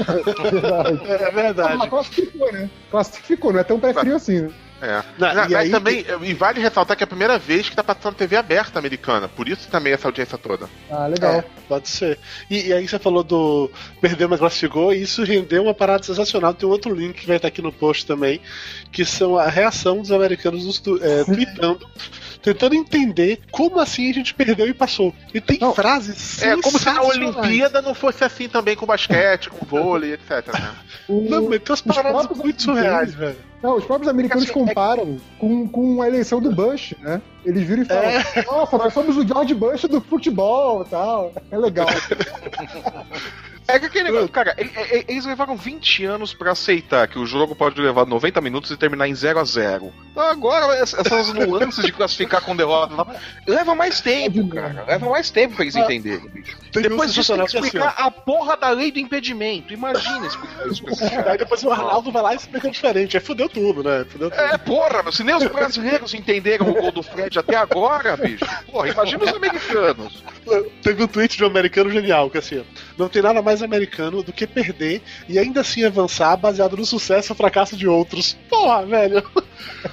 [SPEAKER 6] Verdade.
[SPEAKER 2] É verdade.
[SPEAKER 6] Mas classificou, né? Classificou, não é tão pé frio assim, né?
[SPEAKER 3] É.
[SPEAKER 2] Não, e
[SPEAKER 3] mas
[SPEAKER 2] aí
[SPEAKER 3] também, e vale ressaltar que é a primeira vez que tá passando TV aberta americana. Por isso também essa audiência toda.
[SPEAKER 6] Ah, legal.
[SPEAKER 2] É, pode ser. E, e aí você falou do perdeu, mas classificou, e isso rendeu uma parada sensacional. Tem outro link que vai estar aqui no post também, que são a reação dos americanos tu- é, tweetando, tentando entender como assim a gente perdeu e passou. E tem
[SPEAKER 6] Não,
[SPEAKER 2] frases
[SPEAKER 3] É como se a. Olimpíada não fosse assim também com basquete, com vôlei, etc. Né?
[SPEAKER 6] O-
[SPEAKER 2] Não, mas tem umas paradas muito surreais, velho.
[SPEAKER 6] Não, os próprios americanos
[SPEAKER 4] assim,
[SPEAKER 6] comparam com, com a eleição do Bush, né? Eles viram e falam: Nossa, nós somos o George Bush do futebol e tal. É legal.
[SPEAKER 4] É que aquele negócio, cara, eles levaram 20 anos pra aceitar que o jogo pode levar 90 minutos e terminar em 0 a 0 Então agora, ess- essas nuances de classificar com derrota, leva mais tempo, cara. Leva mais tempo pra eles entenderem, bicho.
[SPEAKER 2] Tem
[SPEAKER 4] Depois disso tem que
[SPEAKER 2] é assim,
[SPEAKER 4] explicar a porra da lei do impedimento. Imagina explicar isso pra.
[SPEAKER 2] Aí depois o Arnaldo vai lá e explica diferente. Aí fudeu tudo, né? Fudeu tudo.
[SPEAKER 4] É, porra, mas se nem os brasileiros entenderam o gol do Fred até agora, bicho. Porra, imagina os americanos.
[SPEAKER 2] Teve um tweet de um americano genial, que assim, ó, não tem nada mais americano do que perder e ainda assim avançar baseado no sucesso ou fracasso de outros. Porra, velho.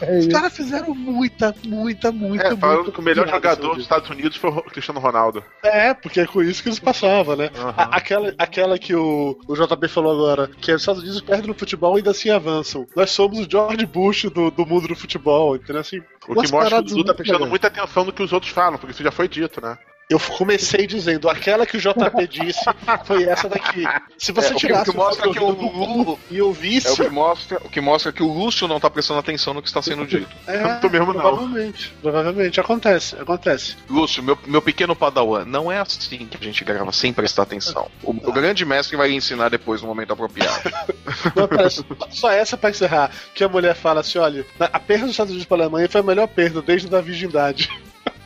[SPEAKER 6] É
[SPEAKER 2] Os caras fizeram muita, muita, muita,
[SPEAKER 3] É, falando
[SPEAKER 2] muita
[SPEAKER 3] que o melhor
[SPEAKER 2] piada
[SPEAKER 3] jogador dos Estados Unidos foi o Cristiano Ronaldo.
[SPEAKER 2] É, porque é com isso que eles passavam, né? A- Aquela, aquela que o, o JB falou agora, que os Estados Unidos perdem no futebol e ainda assim avançam. Nós somos o George Bush do, do mundo do futebol, entendeu? Assim,
[SPEAKER 3] O que mostra que o Dudu tá
[SPEAKER 2] muito
[SPEAKER 3] prestando muita atenção no que os outros falam, porque isso já foi dito, né?
[SPEAKER 2] Eu comecei dizendo, aquela que o JP disse foi essa daqui. Se você
[SPEAKER 4] É, o que-
[SPEAKER 2] tirasse
[SPEAKER 4] o que mostra
[SPEAKER 2] o
[SPEAKER 4] que o
[SPEAKER 2] Lulu e ouvisse.
[SPEAKER 4] É o que mostra, o que mostra que o Lúcio não tá prestando atenção no que está sendo dito.
[SPEAKER 2] É,
[SPEAKER 3] Tanto mesmo não.
[SPEAKER 2] provavelmente, provavelmente. Acontece, acontece.
[SPEAKER 4] Lúcio, meu, meu pequeno padawan, não é assim que a gente grava sem prestar atenção. O, o grande mestre vai lhe ensinar depois no momento apropriado.
[SPEAKER 2] Não, pera, só- essa pra encerrar. Que a mulher fala assim: olha, a perda dos Estados Unidos pra Alemanha foi a melhor perda desde a da virgindade.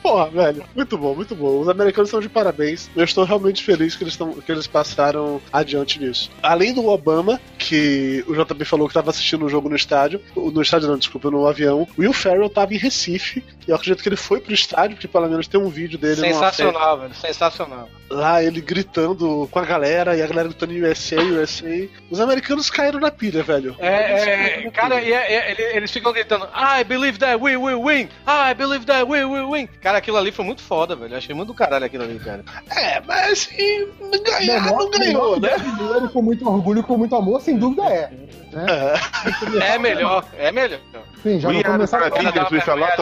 [SPEAKER 2] Porra, velho, muito bom, muito bom. Os americanos estão de parabéns. Eu estou realmente feliz que eles, tão, que eles passaram adiante nisso. Além do Obama, que o JB falou que estava assistindo o jogo no estádio, no estádio não, desculpa, no avião, Will Ferrell estava em Recife. E eu acredito que ele foi pro estádio, porque pelo menos tem um vídeo dele
[SPEAKER 5] Sensacional, velho. Sensacional.
[SPEAKER 2] lá ele gritando com a galera e a galera gritando USA, USA. Os americanos caíram na pilha, velho.
[SPEAKER 5] É, é, cara, e é- é- ele- eles ficam gritando I believe that we will win! I believe that we will win! Cara, aquilo ali foi muito foda, velho. Eu achei muito do caralho aquilo ali, cara.
[SPEAKER 2] É, mas assim, ganhar
[SPEAKER 6] Menor-
[SPEAKER 2] não ganhou, né?
[SPEAKER 6] brasileiro com muito orgulho e com muito amor, sem dúvida é. Né?
[SPEAKER 5] É melhor, é melhor.
[SPEAKER 6] Sim, já
[SPEAKER 3] We
[SPEAKER 6] vou
[SPEAKER 3] are
[SPEAKER 6] começar
[SPEAKER 3] the
[SPEAKER 6] a
[SPEAKER 3] Canadians with a lot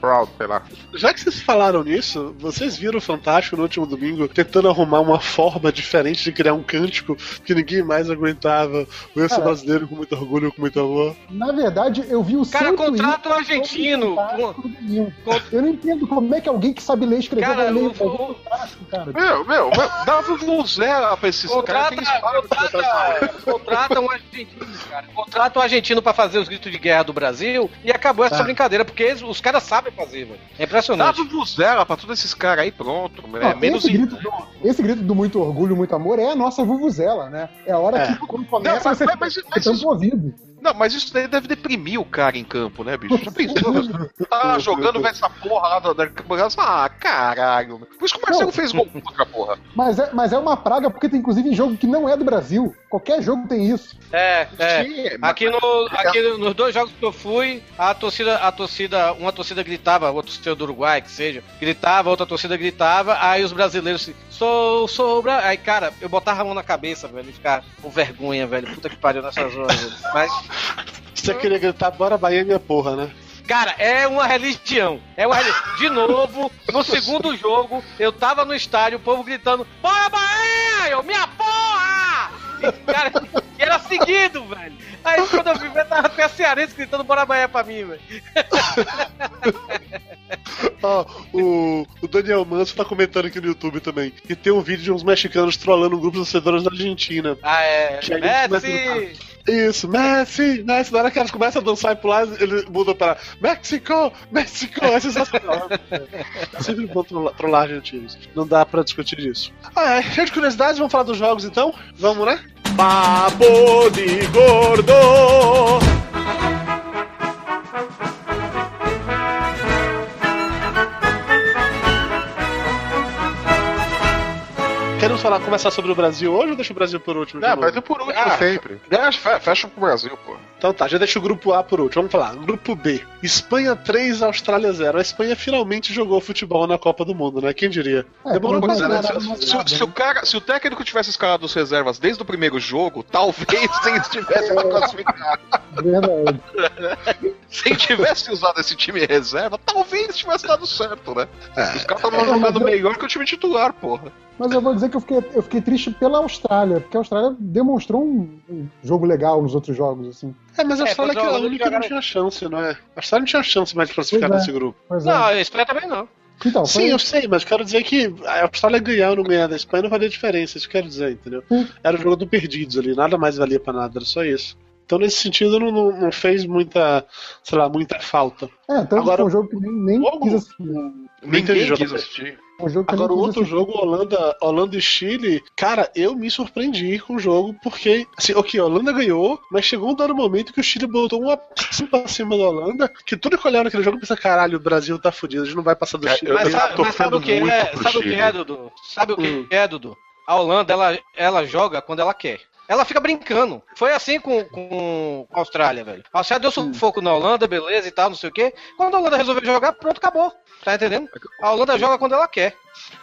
[SPEAKER 3] proud, sei lá.
[SPEAKER 2] Já que vocês falaram nisso, vocês viram o Fantástico no último domingo tentando arrumar uma forma diferente de criar um cântico que ninguém mais aguentava. O eu sou
[SPEAKER 6] Cara.
[SPEAKER 2] brasileiro com muito orgulho, com muito amor.
[SPEAKER 6] Na verdade, eu vi o
[SPEAKER 5] Cara,
[SPEAKER 6] seu
[SPEAKER 5] contrata um argentino.
[SPEAKER 6] Eu não entendo como é que alguém que sabe ler e escrever
[SPEAKER 5] Cara,
[SPEAKER 6] vai ler o Fantástico, cara.
[SPEAKER 4] Meu, meu, meu dá um zero pra esses caras.
[SPEAKER 5] Contrata,
[SPEAKER 4] essa-
[SPEAKER 5] contrata, contrata um argentino, cara. Contrata um argentino pra fazer os gritos de guerra do Brasil e acabou essa
[SPEAKER 2] Tá.
[SPEAKER 5] brincadeira, porque eles- os caras sabem fazer, velho. É impressionante.
[SPEAKER 4] Dava um zero pra todos esses caras aí, pronto. É,
[SPEAKER 6] Ó,
[SPEAKER 4] menos
[SPEAKER 6] esse, grito do, esse grito do muito orgulho, muito amor é a nossa vuvuzela, né? É a hora
[SPEAKER 2] É.
[SPEAKER 6] que quando começa
[SPEAKER 4] Não, mas-
[SPEAKER 6] você
[SPEAKER 4] mas- mas- mas
[SPEAKER 6] ouvido.
[SPEAKER 4] Não, mas isso daí deve deprimir o cara em campo, né, bicho? Já pensou? Ah, jogando vai essa porra lá da, da Ah, caralho. Por isso que o Marcelo
[SPEAKER 6] Não.
[SPEAKER 4] fez gol contra a porra.
[SPEAKER 6] Mas é, mas é uma praga porque tem inclusive em jogo que não é do Brasil. Qualquer jogo tem isso.
[SPEAKER 5] É, é.
[SPEAKER 4] Sim,
[SPEAKER 5] Aqui, no, aqui nos dois jogos que eu fui, a torcida, a torcida, uma torcida gritava, outra torcida do Uruguai, que seja, gritava, outra torcida gritava, aí os brasileiros, assim, sou, sou, bra-" aí cara, eu botava a mão na cabeça, velho, e ficava com vergonha, velho, puta que pariu nessas horas, velho. Mas,
[SPEAKER 2] Você queria gritar, bora Bahia, minha porra, né?
[SPEAKER 5] cara, é uma religião, é uma religião. De novo, no segundo jogo, eu tava no estádio, o povo gritando, bora Bahia, eu, minha porra! E, cara, era seguido, velho. Aí quando eu vi, tava até cearense gritando bora Bahia pra mim, velho.
[SPEAKER 2] Ó, o, o Daniel Manso tá comentando aqui no YouTube também que tem um vídeo de uns mexicanos trollando um grupo de torcedores da Argentina.
[SPEAKER 5] Ah, é.
[SPEAKER 2] Que aí eles
[SPEAKER 5] Messi!
[SPEAKER 2] Isso, Messi, Messi. Na hora que elas começam a dançar e pular, ele muda para México, México. É sensacional. É sempre bom trollar, argentinos. Não dá pra discutir isso. Ah, é. Cheio de curiosidades, vamos falar dos jogos então? Vamos, né?
[SPEAKER 1] Papo de gordo.
[SPEAKER 2] Queremos falar, começar sobre o Brasil hoje ou deixa o Brasil por último?
[SPEAKER 3] Não, é por último
[SPEAKER 4] Ah.
[SPEAKER 3] sempre.
[SPEAKER 4] É, fe- Fecha pro Brasil, pô.
[SPEAKER 2] Então tá, já deixa o grupo A por último. Vamos falar. Grupo B. Espanha 3, Austrália 0. A Espanha finalmente jogou futebol na Copa do Mundo, né? Quem diria?
[SPEAKER 6] É,
[SPEAKER 2] Demorou
[SPEAKER 4] Pois é, né? Se, se- se
[SPEAKER 6] né?
[SPEAKER 4] o cara, se o técnico tivesse escalado as reservas desde o primeiro jogo, talvez eles tivessem pra classificar.
[SPEAKER 6] Verdade.
[SPEAKER 4] Se ele tivesse usado esse time reserva, talvez tivesse dado certo, né? Os caras estavam jogando melhor que o time titular, porra.
[SPEAKER 6] Mas eu vou dizer que eu fiquei, eu fiquei triste pela Austrália, porque a Austrália demonstrou um, um jogo legal nos outros jogos, assim.
[SPEAKER 2] É, mas a
[SPEAKER 5] É,
[SPEAKER 2] Austrália é que
[SPEAKER 5] a
[SPEAKER 2] única que não tinha chance, não é? A Austrália não tinha chance mais de classificar
[SPEAKER 6] é.
[SPEAKER 2] nesse grupo.
[SPEAKER 6] Pois é.
[SPEAKER 5] Não, a Espanha também não.
[SPEAKER 6] Então, foi,
[SPEAKER 2] Sim, eu sei, mas quero dizer que a Austrália ganhar no meio da Espanha não faria diferença, isso que eu quero dizer, entendeu?
[SPEAKER 6] Sim.
[SPEAKER 2] Era o jogo do perdidos ali, nada mais valia pra nada, era só isso. Então, nesse sentido, não, não, não fez muita, sei lá, muita falta.
[SPEAKER 6] é, tanto
[SPEAKER 2] Agora,
[SPEAKER 6] que foi um jogo que nem, nem
[SPEAKER 2] jogo-
[SPEAKER 6] quis assistir.
[SPEAKER 2] Ninguém joga
[SPEAKER 4] quis assistir.
[SPEAKER 6] Um jogo
[SPEAKER 2] Agora, o outro jogo, Holanda, Holanda e Chile, cara, eu me surpreendi com o jogo, porque, assim, ok, a Holanda ganhou, mas chegou um dado momento que o Chile botou uma pra cima da Holanda, que tudo que olharam naquele jogo pensa, caralho, o Brasil tá fudido, a gente não vai passar do
[SPEAKER 3] É,
[SPEAKER 2] Chile.
[SPEAKER 5] Mas,
[SPEAKER 3] eu
[SPEAKER 5] sabe,
[SPEAKER 3] tô
[SPEAKER 5] mas sabe o que é? Sabe o que
[SPEAKER 3] Chile.
[SPEAKER 5] é, Dudu? Sabe o que
[SPEAKER 2] Hum.
[SPEAKER 5] é, Dudu? A Holanda, ela, ela joga quando ela quer. Ela fica brincando. Foi assim com, com a Austrália, velho. A Austrália deu sufoco na Holanda, beleza e tal, não sei o quê. Quando a Holanda resolveu jogar, pronto, acabou. Tá entendendo? A Holanda joga quando ela quer.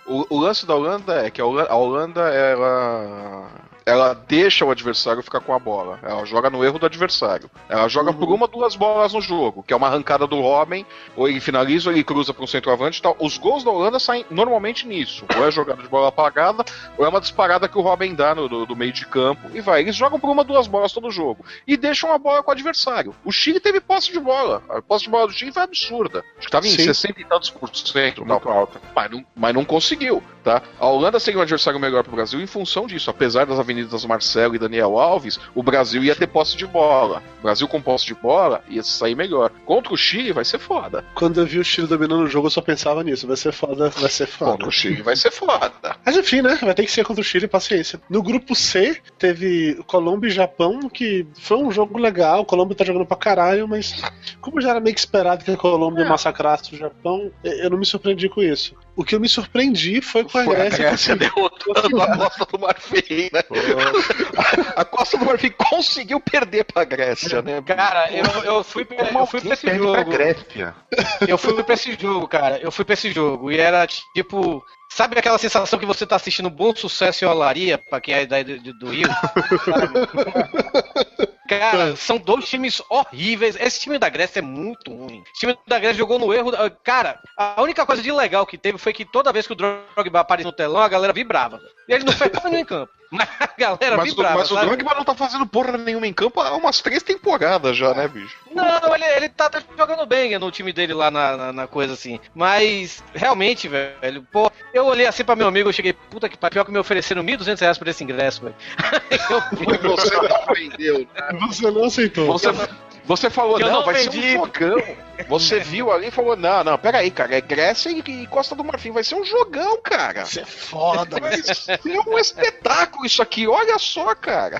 [SPEAKER 4] O, o lance da Holanda é que a Holanda, a Holanda, ela. Ela deixa o adversário ficar com a bola. Ela joga no erro do adversário. Ela joga por uma, duas bolas no jogo, que é uma arrancada do Robin, ou ele finaliza ou ele cruza para um centroavante e tal. Os gols da Holanda saem normalmente nisso. Ou é jogada de bola apagada, ou é uma disparada que o Robin dá no, do, do meio de campo. E vai. Eles jogam por uma, duas bolas todo jogo. E deixam a bola com o adversário. O Chile teve posse de bola. A posse de bola do Chile foi absurda. Acho que tava em
[SPEAKER 2] Sim.
[SPEAKER 4] 60 e tantos por cento. tal.
[SPEAKER 3] Muito alta.
[SPEAKER 4] Mas não, mas não conseguiu, tá? A Holanda seria um adversário melhor pro Brasil em função disso. Apesar das avenidas Marcelo e Daniel Alves, o Brasil ia ter posse de bola. O Brasil com posse de bola ia sair melhor. Contra o Chile vai ser foda.
[SPEAKER 2] Quando eu vi o Chile dominando o jogo, eu só pensava nisso, vai ser foda, vai ser foda.
[SPEAKER 4] Contra o Chile vai ser foda.
[SPEAKER 2] Mas enfim, né? Vai ter que ser contra o Chile, paciência. No grupo C, teve Colômbia e Japão, que foi um jogo legal. O Colômbia tá jogando pra caralho, mas como já era meio que esperado que a Colômbia massacrasse o Japão, eu não me surpreendi com isso. O que eu me surpreendi foi com a
[SPEAKER 4] Foi a
[SPEAKER 2] Grécia.
[SPEAKER 4] Grécia derrotando a Costa do Marfim, né? A Costa do Marfim conseguiu perder pra Grécia, né?
[SPEAKER 5] Cara, eu, eu fui, pra- eu fui pra esse
[SPEAKER 3] pra
[SPEAKER 5] jogo.
[SPEAKER 3] Grécia.
[SPEAKER 5] Eu fui pra esse jogo, cara. Eu fui pra esse jogo. E era tipo. Sabe aquela sensação que você tá assistindo Bom Sucesso em Olaria, pra quem é da, do, do Rio? Sabe? Cara, são dois times horríveis. Esse time da Grécia é muito ruim. O time da Grécia jogou no erro. Cara, a única coisa de legal que teve foi que toda vez que o Drogba aparecia no telão, a galera vibrava. E ele não fez porra nenhuma em campo. Mas a galera
[SPEAKER 4] Mas, o-
[SPEAKER 5] vibrava.
[SPEAKER 4] mas o
[SPEAKER 5] sabe?
[SPEAKER 4] Drogba não tá fazendo porra nenhuma em campo há umas três temporadas já, né, bicho?
[SPEAKER 5] Não, ele, ele tá, tá jogando bem no time dele lá na, na, na coisa assim. Mas, realmente, velho, pô, eu olhei assim pra meu amigo, eu cheguei, puta que pariu, pior que me ofereceram 1.200 reais por esse ingresso, velho. eu
[SPEAKER 4] Você não aprendeu, né?
[SPEAKER 2] Você não aceitou.
[SPEAKER 4] Você, você falou, não,
[SPEAKER 5] não
[SPEAKER 4] vai
[SPEAKER 5] vendi.
[SPEAKER 4] ser um jogão. Você viu ali e falou, não, não, peraí, cara, é Grécia e, Costa do Marfim, vai ser um jogão, cara.
[SPEAKER 2] Isso é foda,
[SPEAKER 4] Vai ser um espetáculo isso aqui, olha só, cara.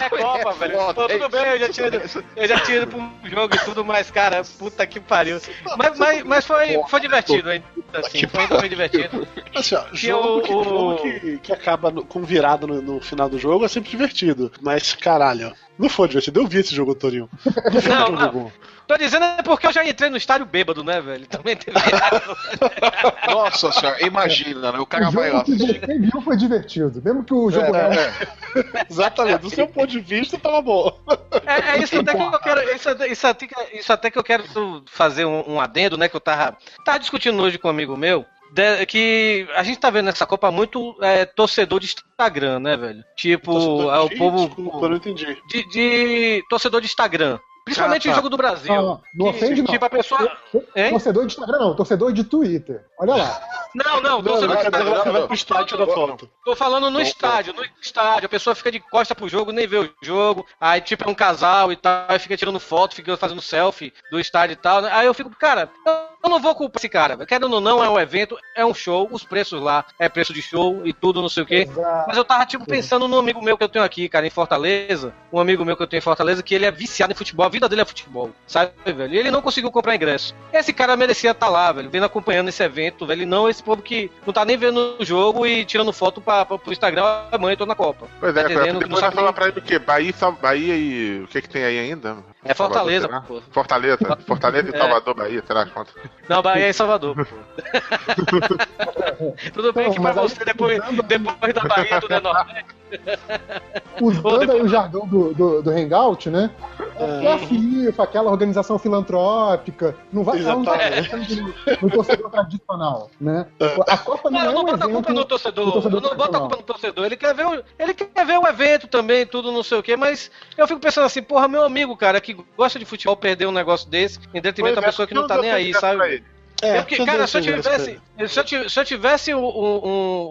[SPEAKER 5] É Copa, velho. Pô, tudo bem, eu já tinha ido, eu já tinha ido pra um jogo e tudo, mas, cara, puta que pariu. Mas, mas, mas foi, foi divertido, hein? Assim, foi, foi divertido.
[SPEAKER 2] Assim, ó,
[SPEAKER 5] Que
[SPEAKER 2] jogo,
[SPEAKER 5] o-
[SPEAKER 2] que,
[SPEAKER 5] o-
[SPEAKER 2] jogo que, que acaba no- com virada no, no final do jogo é sempre divertido. Mas, caralho, não foi divertido. Eu vi esse jogo, Torinho. Não foi um
[SPEAKER 5] Não,
[SPEAKER 2] jogo
[SPEAKER 5] não.
[SPEAKER 2] bom.
[SPEAKER 5] Tô dizendo é porque eu já entrei no estádio bêbado, né, velho? Também teve.
[SPEAKER 4] Nossa senhora, imagina, né? O cara
[SPEAKER 6] o
[SPEAKER 4] vai lá.
[SPEAKER 6] jogo que você viu foi divertido. Mesmo que o jogo
[SPEAKER 2] É,
[SPEAKER 6] não
[SPEAKER 2] é. Exatamente, do seu ponto de vista, tava bom.
[SPEAKER 5] É, é isso até que eu quero. Isso, até- isso, até, que- isso até que eu quero fazer um, um adendo, né? Que eu tava, tava discutindo hoje com um amigo meu. De- que a gente tá vendo nessa Copa muito é, torcedor de Instagram, né, velho? Tipo,
[SPEAKER 2] Torcedor
[SPEAKER 5] é o
[SPEAKER 2] de-
[SPEAKER 5] povo.
[SPEAKER 2] Desculpa, eu não entendi.
[SPEAKER 5] De, de torcedor de Instagram. Principalmente
[SPEAKER 2] Ah,
[SPEAKER 5] o
[SPEAKER 2] tá.
[SPEAKER 5] jogo do Brasil.
[SPEAKER 6] Não, não, não
[SPEAKER 5] Que,
[SPEAKER 6] ofende, não.
[SPEAKER 5] Tipo, a pessoa. Hein?
[SPEAKER 6] Torcedor de Instagram, não, torcedor de Twitter. Olha lá.
[SPEAKER 5] Não, não,
[SPEAKER 2] Não,
[SPEAKER 5] torcedor
[SPEAKER 2] não,
[SPEAKER 5] de Instagram.
[SPEAKER 2] vai pro estádio da foto.
[SPEAKER 5] Tô falando no estádio, no estádio. A pessoa fica de costa pro jogo, nem vê o jogo. Aí, tipo, é um casal e tal. Aí fica tirando foto, fica fazendo selfie do estádio e tal. né? Aí eu fico, cara, eu não vou culpar esse cara. velho. Querendo ou não, é um evento, é um show. Os preços lá é preço de show e tudo, não sei o quê.
[SPEAKER 6] Exato.
[SPEAKER 5] Mas eu tava, tipo, pensando num amigo meu que eu tenho aqui, cara, em Fortaleza. Um amigo meu que eu tenho em Fortaleza, que ele é viciado em futebol. A vida dele é futebol, sabe, velho? E ele não conseguiu comprar ingresso. Esse cara merecia estar lá, velho, vendo acompanhando esse evento, velho. E não esse povo que não tá nem vendo o jogo e tirando foto pra, pra, pro Instagram. Amanhã eu tô na Copa.
[SPEAKER 3] Pois
[SPEAKER 5] Tá
[SPEAKER 3] é,
[SPEAKER 5] entendendo? Não
[SPEAKER 3] depois vai
[SPEAKER 5] sabe
[SPEAKER 3] falar
[SPEAKER 5] nem-
[SPEAKER 3] pra ele o quê? Bahia, e Bahia e. O que que tem aí ainda?
[SPEAKER 5] É Fortaleza,
[SPEAKER 3] Salvador,
[SPEAKER 5] pô.
[SPEAKER 3] será? Fortaleza. Fortaleza e
[SPEAKER 5] É.
[SPEAKER 3] Salvador, Bahia, será?
[SPEAKER 5] Não, Bahia é em Salvador, pô. Tudo bem que pra você, depois, depois da Bahia, tudo é normal.
[SPEAKER 6] Usando aí o jargão do, do, do Hangout, né? É a FIFA, aquela organização filantrópica. Não vai
[SPEAKER 2] Exatamente.
[SPEAKER 6] pensando no, no torcedor tradicional, né? A Copa não,
[SPEAKER 5] Não, eu
[SPEAKER 6] é
[SPEAKER 5] não
[SPEAKER 6] um
[SPEAKER 5] boto a culpa no torcedor. não boto a culpa no torcedor. Ele quer ver o, ele quer ver o evento também, tudo não sei o quê, mas eu fico pensando assim, porra, meu amigo, cara, que gosta de futebol, perder um negócio desse em detrimento da
[SPEAKER 3] é,
[SPEAKER 5] pessoa que não tá nem aí, sabe?
[SPEAKER 2] É,
[SPEAKER 5] porque, cara, se eu tivesse. Se eu, ti- se eu tivesse um. um-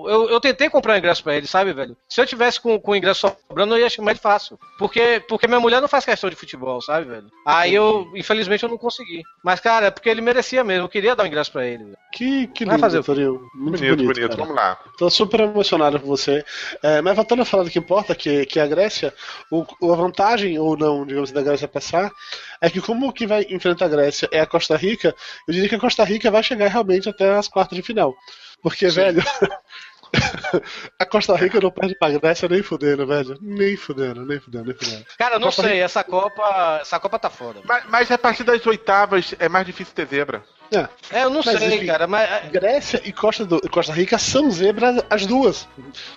[SPEAKER 5] um- eu, eu tentei comprar um ingresso pra ele, sabe, velho? Se eu tivesse com, com o ingresso sobrando, eu ia achar mais fácil. Porque, porque minha mulher não faz questão de futebol, sabe, velho? Aí eu, infelizmente, eu não consegui. Mas, cara, é porque ele merecia mesmo. Eu queria dar um ingresso pra ele. velho.
[SPEAKER 2] Que, que lindo,
[SPEAKER 5] fazer
[SPEAKER 2] Toril. Muito
[SPEAKER 3] Bonito,
[SPEAKER 2] bonito,
[SPEAKER 3] bonito. Vamos lá.
[SPEAKER 2] Tô super emocionado com você. É, mas voltando a falar do que importa, que, que a Grécia, o, o- a vantagem ou não, digamos, da Grécia passar, é que como que vai enfrentar a Grécia é a Costa Rica, eu diria que a Costa Rica vai chegar realmente até as quartas de final. Porque, velho, a Costa Rica não perde pra Grécia nem fudendo, velho. Nem fudendo, nem fudendo, nem fudendo.
[SPEAKER 5] Cara, eu não
[SPEAKER 2] Copa
[SPEAKER 5] sei, essa Copa. Essa Copa tá foda.
[SPEAKER 3] Mas, mas a partir das oitavas é mais difícil ter zebra.
[SPEAKER 2] É,
[SPEAKER 5] É, eu não
[SPEAKER 2] Mas,
[SPEAKER 5] sei,
[SPEAKER 2] enfim,
[SPEAKER 5] cara, mas.
[SPEAKER 2] Grécia e Costa, do- Costa Rica são zebras as duas.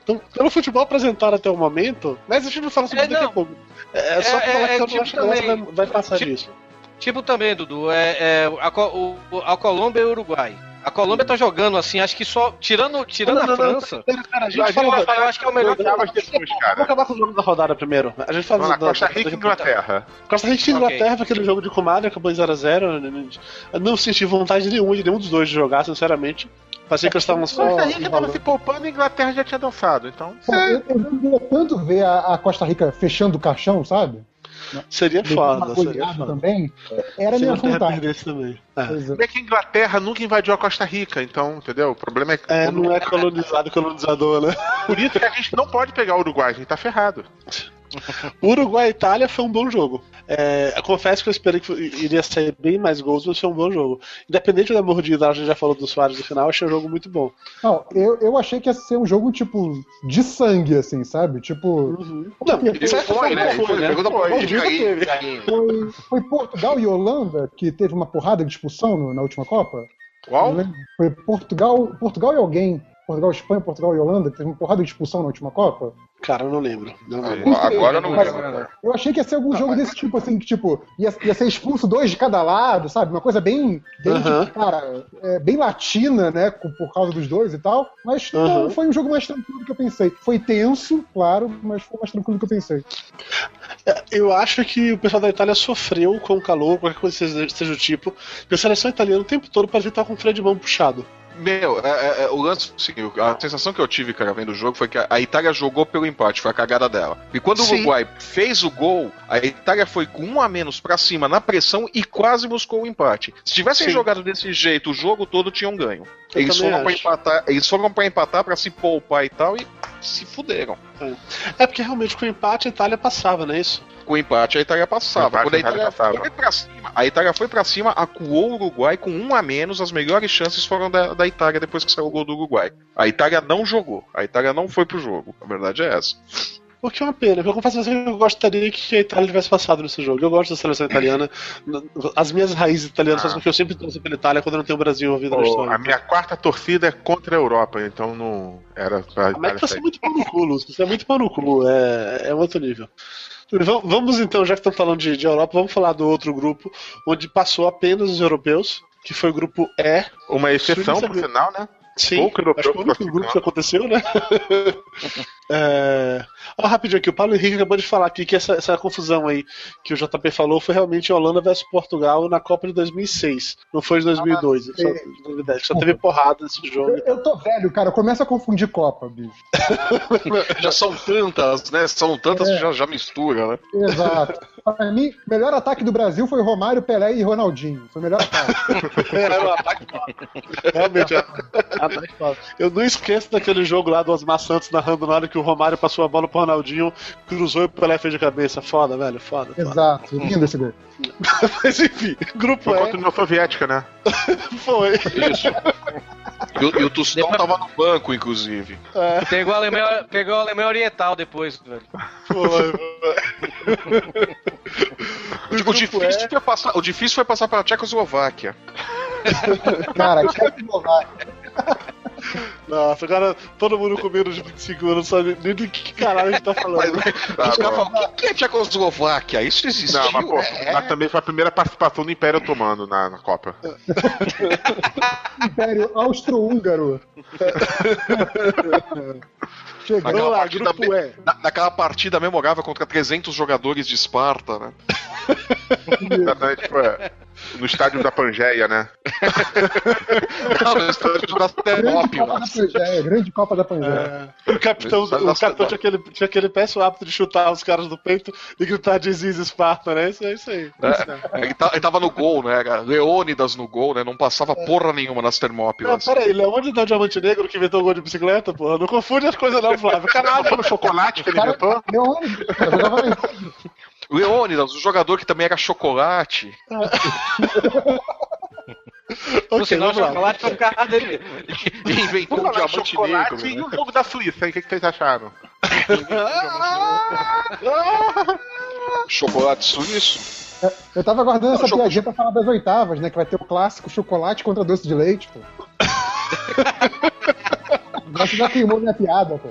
[SPEAKER 2] Então, pelo futebol apresentado até o momento, mas a gente não fala sobre
[SPEAKER 5] É,
[SPEAKER 2] isso daqui
[SPEAKER 5] não.
[SPEAKER 2] a pouco. É, é só
[SPEAKER 5] É,
[SPEAKER 2] pra falar
[SPEAKER 5] é,
[SPEAKER 2] que eu
[SPEAKER 5] tipo
[SPEAKER 2] não acho que a Grécia
[SPEAKER 5] também-
[SPEAKER 2] vai, vai passar
[SPEAKER 5] tipo-
[SPEAKER 2] disso.
[SPEAKER 5] Tipo também, Dudu, é, é a, o- a Colômbia e o Uruguai. A Colômbia tá jogando assim, acho que só. Tirando, tirando
[SPEAKER 2] Não,
[SPEAKER 5] a
[SPEAKER 2] não, não,
[SPEAKER 5] França.
[SPEAKER 2] Pera, cara, a gente
[SPEAKER 3] A
[SPEAKER 2] fala.
[SPEAKER 3] falar,
[SPEAKER 5] eu acho que é o melhor
[SPEAKER 3] depois,
[SPEAKER 2] Vamos acabar com os jogos da rodada primeiro. A gente fala
[SPEAKER 3] Vamos lá,
[SPEAKER 2] da-
[SPEAKER 3] Costa Rica e Inglaterra.
[SPEAKER 2] Costa Rica e. Inglaterra, foi aquele jogo de comadre, acabou em 0x0. Eu não senti vontade nenhuma de nenhum dos dois de jogar, sinceramente. Passei que eles estavam só.
[SPEAKER 3] Costa Rica tava
[SPEAKER 2] enrolando.
[SPEAKER 3] se poupando e a Inglaterra já tinha dançado, então.
[SPEAKER 6] Pô, eu, eu queria tanto ver a, a Costa Rica fechando o caixão, sabe?
[SPEAKER 2] Seria foda, seria foda.
[SPEAKER 6] também. Era
[SPEAKER 2] Se
[SPEAKER 6] minha vontade.
[SPEAKER 2] também. É.
[SPEAKER 6] É.
[SPEAKER 3] Como é que a Inglaterra nunca invadiu a Costa Rica, então, entendeu? O problema é que.
[SPEAKER 2] É, não é colonizado, colonizador, né?
[SPEAKER 3] Por isso que a gente não pode pegar o Uruguai, a gente tá ferrado.
[SPEAKER 2] Uruguai e Itália foi um bom jogo. É, eu confesso que eu esperei que iria sair bem mais gols, mas foi um bom jogo. Independente da mordida, a gente já falou do Soares no final, achei o jogo muito bom.
[SPEAKER 6] Não, eu, eu achei que ia ser um jogo, tipo, de sangue, assim, sabe? Tipo,
[SPEAKER 2] Não,
[SPEAKER 6] Porque
[SPEAKER 2] de certa
[SPEAKER 4] Foi, né?
[SPEAKER 2] foi,
[SPEAKER 4] Foi,
[SPEAKER 2] né? Foi,
[SPEAKER 6] Portugal e Holanda que teve uma porrada de expulsão no- na última Copa?
[SPEAKER 3] Qual?
[SPEAKER 6] Não. Foi Portugal, Portugal e alguém. Portugal, Espanha, Portugal e Holanda, que teve uma porrada de expulsão na última Copa.
[SPEAKER 2] Cara, eu não lembro. Não lembro.
[SPEAKER 4] Agora eu não
[SPEAKER 6] Mas-
[SPEAKER 4] lembro.
[SPEAKER 6] Eu achei que ia ser algum jogo desse tipo, assim, que, tipo, ia, ia ser expulso dois de cada lado, sabe? Uma coisa bem, bem
[SPEAKER 2] Aham.
[SPEAKER 6] tipo, cara, é, bem latina, né? por causa dos dois e tal. Mas não,
[SPEAKER 2] Aham.
[SPEAKER 6] foi um jogo mais tranquilo do que eu pensei. Foi tenso, claro, mas foi mais tranquilo do que eu pensei.
[SPEAKER 2] Eu acho que o pessoal da Itália sofreu com o calor, qualquer coisa seja, seja o tipo, porque a seleção italiana o tempo todo parecia estar com o freio de mão puxado.
[SPEAKER 4] Meu, é, é, é, o lance, assim, a sensação que eu tive, cara, vendo o jogo foi que a, Itália jogou pelo empate, foi a cagada dela. E quando
[SPEAKER 2] Sim.
[SPEAKER 4] o Uruguai fez o gol, a Itália foi com um a menos pra cima na pressão e quase buscou o empate. Se tivessem
[SPEAKER 2] Sim.
[SPEAKER 4] jogado desse jeito o jogo todo, tinham ganho.
[SPEAKER 2] Eu
[SPEAKER 4] Eles foram, pra empatar, eles foram pra empatar pra se poupar e tal e se fuderam.
[SPEAKER 2] É porque realmente com o empate a Itália passava, não é isso?
[SPEAKER 4] Com o empate, a Itália passava.
[SPEAKER 3] Empate,
[SPEAKER 4] Quando a
[SPEAKER 3] a Itália
[SPEAKER 4] Itália
[SPEAKER 3] passava.
[SPEAKER 4] foi pra cima, a Itália foi pra cima, acuou o Uruguai com um a menos. As melhores chances foram da, da Itália depois que saiu o gol do Uruguai. A Itália não jogou. A Itália não foi pro jogo. A verdade é essa.
[SPEAKER 2] O que é uma pena, porque eu confesso que eu gostaria que a Itália tivesse passado nesse jogo. Eu gosto da seleção italiana. As minhas raízes italianas
[SPEAKER 3] Ah.
[SPEAKER 2] fazem com que eu sempre torço pela Itália quando não tem o Brasil envolvido na
[SPEAKER 3] Pô,
[SPEAKER 2] história.
[SPEAKER 3] a minha quarta torcida é contra a Europa, então não era pra
[SPEAKER 2] Como é você é muito pau no cu, Lúcio? Você é muito pau no cu, é, é outro nível. Vam- Vamos então, já que estamos falando de, de Europa, vamos falar do outro grupo, onde passou apenas os europeus, que foi o grupo E.
[SPEAKER 3] Uma exceção, por sinal, né?
[SPEAKER 2] Sim,
[SPEAKER 3] Pouco europeu
[SPEAKER 2] acho que foi o único grupo que aconteceu, né? é... Ó, rapidinho aqui, o Paulo Henrique acabou de falar aqui que essa, essa confusão aí que o JP falou foi realmente Holanda versus Portugal na Copa de 2006, não foi de 2002, só,
[SPEAKER 6] é.
[SPEAKER 2] de 2010, só teve porrada nesse jogo.
[SPEAKER 6] Eu, eu tô velho, cara. Começa a confundir Copa, bicho.
[SPEAKER 4] Já são tantas, né? São tantas
[SPEAKER 6] É.
[SPEAKER 4] que já, já mistura, né?
[SPEAKER 6] Exato. Pra mim, o melhor ataque do Brasil foi Romário, Pelé e Ronaldinho. Foi o melhor ataque.
[SPEAKER 2] Era um ataque foda. Realmente, era foda. Eu não esqueço daquele jogo lá do Osmar Santos narrando na hora que o Romário passou a bola pro Ronaldinho, cruzou e o Pelé fez de cabeça. Foda, velho, foda. foda.
[SPEAKER 6] Exato. Lindo esse gol.
[SPEAKER 2] Mas enfim, grupo
[SPEAKER 3] Foi
[SPEAKER 2] E
[SPEAKER 3] contra a União Soviética, né?
[SPEAKER 2] foi.
[SPEAKER 4] Isso. E, o- Tostão
[SPEAKER 5] Depois-
[SPEAKER 4] tava no banco, inclusive.
[SPEAKER 5] Pegou a Alemanha, pegou a Alemanha Oriental depois, velho.
[SPEAKER 2] Foi,
[SPEAKER 4] O difícil, foi passar, o difícil foi passar pela Tchecoslováquia.
[SPEAKER 6] Cara, Tchecoslováquia.
[SPEAKER 2] Nossa, agora todo mundo com menos de 25 anos não sabe nem do que caralho a gente tá falando.
[SPEAKER 4] Os caras falam, o que é Tchecoslováquia? Isso existiu?
[SPEAKER 3] Não, mas, pô,
[SPEAKER 4] é.
[SPEAKER 3] mas também foi a primeira participação do Império Otomano na, na Copa.
[SPEAKER 6] Império Austro-Húngaro. Chegou
[SPEAKER 4] Naquela
[SPEAKER 2] lá,
[SPEAKER 4] partida,
[SPEAKER 2] grupo
[SPEAKER 4] me-
[SPEAKER 2] E.
[SPEAKER 4] na- naquela partida memorável contra 300 jogadores de Esparta, né?
[SPEAKER 3] Exatamente, foi no estádio da Pangeia, né?
[SPEAKER 4] Não, no estádio
[SPEAKER 6] da
[SPEAKER 4] Termópilas.
[SPEAKER 6] Pangeia, grande Copa da Pangeia.
[SPEAKER 2] É, o capitão, o capitão tinha, aquele, tinha aquele péssimo hábito de chutar os caras do peito e gritar Disease Esparta, né? Isso é isso aí.
[SPEAKER 4] É, ele, tá- ele tava no gol, né? Leônidas no gol, né? Não passava porra nenhuma nas
[SPEAKER 2] Não,
[SPEAKER 4] Termópilas.
[SPEAKER 2] peraí, Leônidas não é Diamante Negro que inventou o gol de bicicleta, porra? Não confunde as coisas não, Flávio. Caralho,
[SPEAKER 3] Foi no chocolate que ele inventou?
[SPEAKER 6] Leônidas,
[SPEAKER 4] Leônidas, o jogador que também era chocolate.
[SPEAKER 5] Por
[SPEAKER 2] ok,
[SPEAKER 5] sinal,
[SPEAKER 2] vamos lá.
[SPEAKER 5] chocolate foi o cara dele.
[SPEAKER 4] E inventou o diamante
[SPEAKER 3] chocolate
[SPEAKER 4] negro.
[SPEAKER 3] e
[SPEAKER 4] né?
[SPEAKER 3] o jogo da Suíça, hein? O que, que vocês acharam?
[SPEAKER 4] Chocolate suíço.
[SPEAKER 6] Eu tava aguardando essa
[SPEAKER 4] Choco-
[SPEAKER 6] piadinha pra falar das oitavas, né? Que vai ter o clássico chocolate contra doce de leite, pô. Você já queimou minha piada, pô.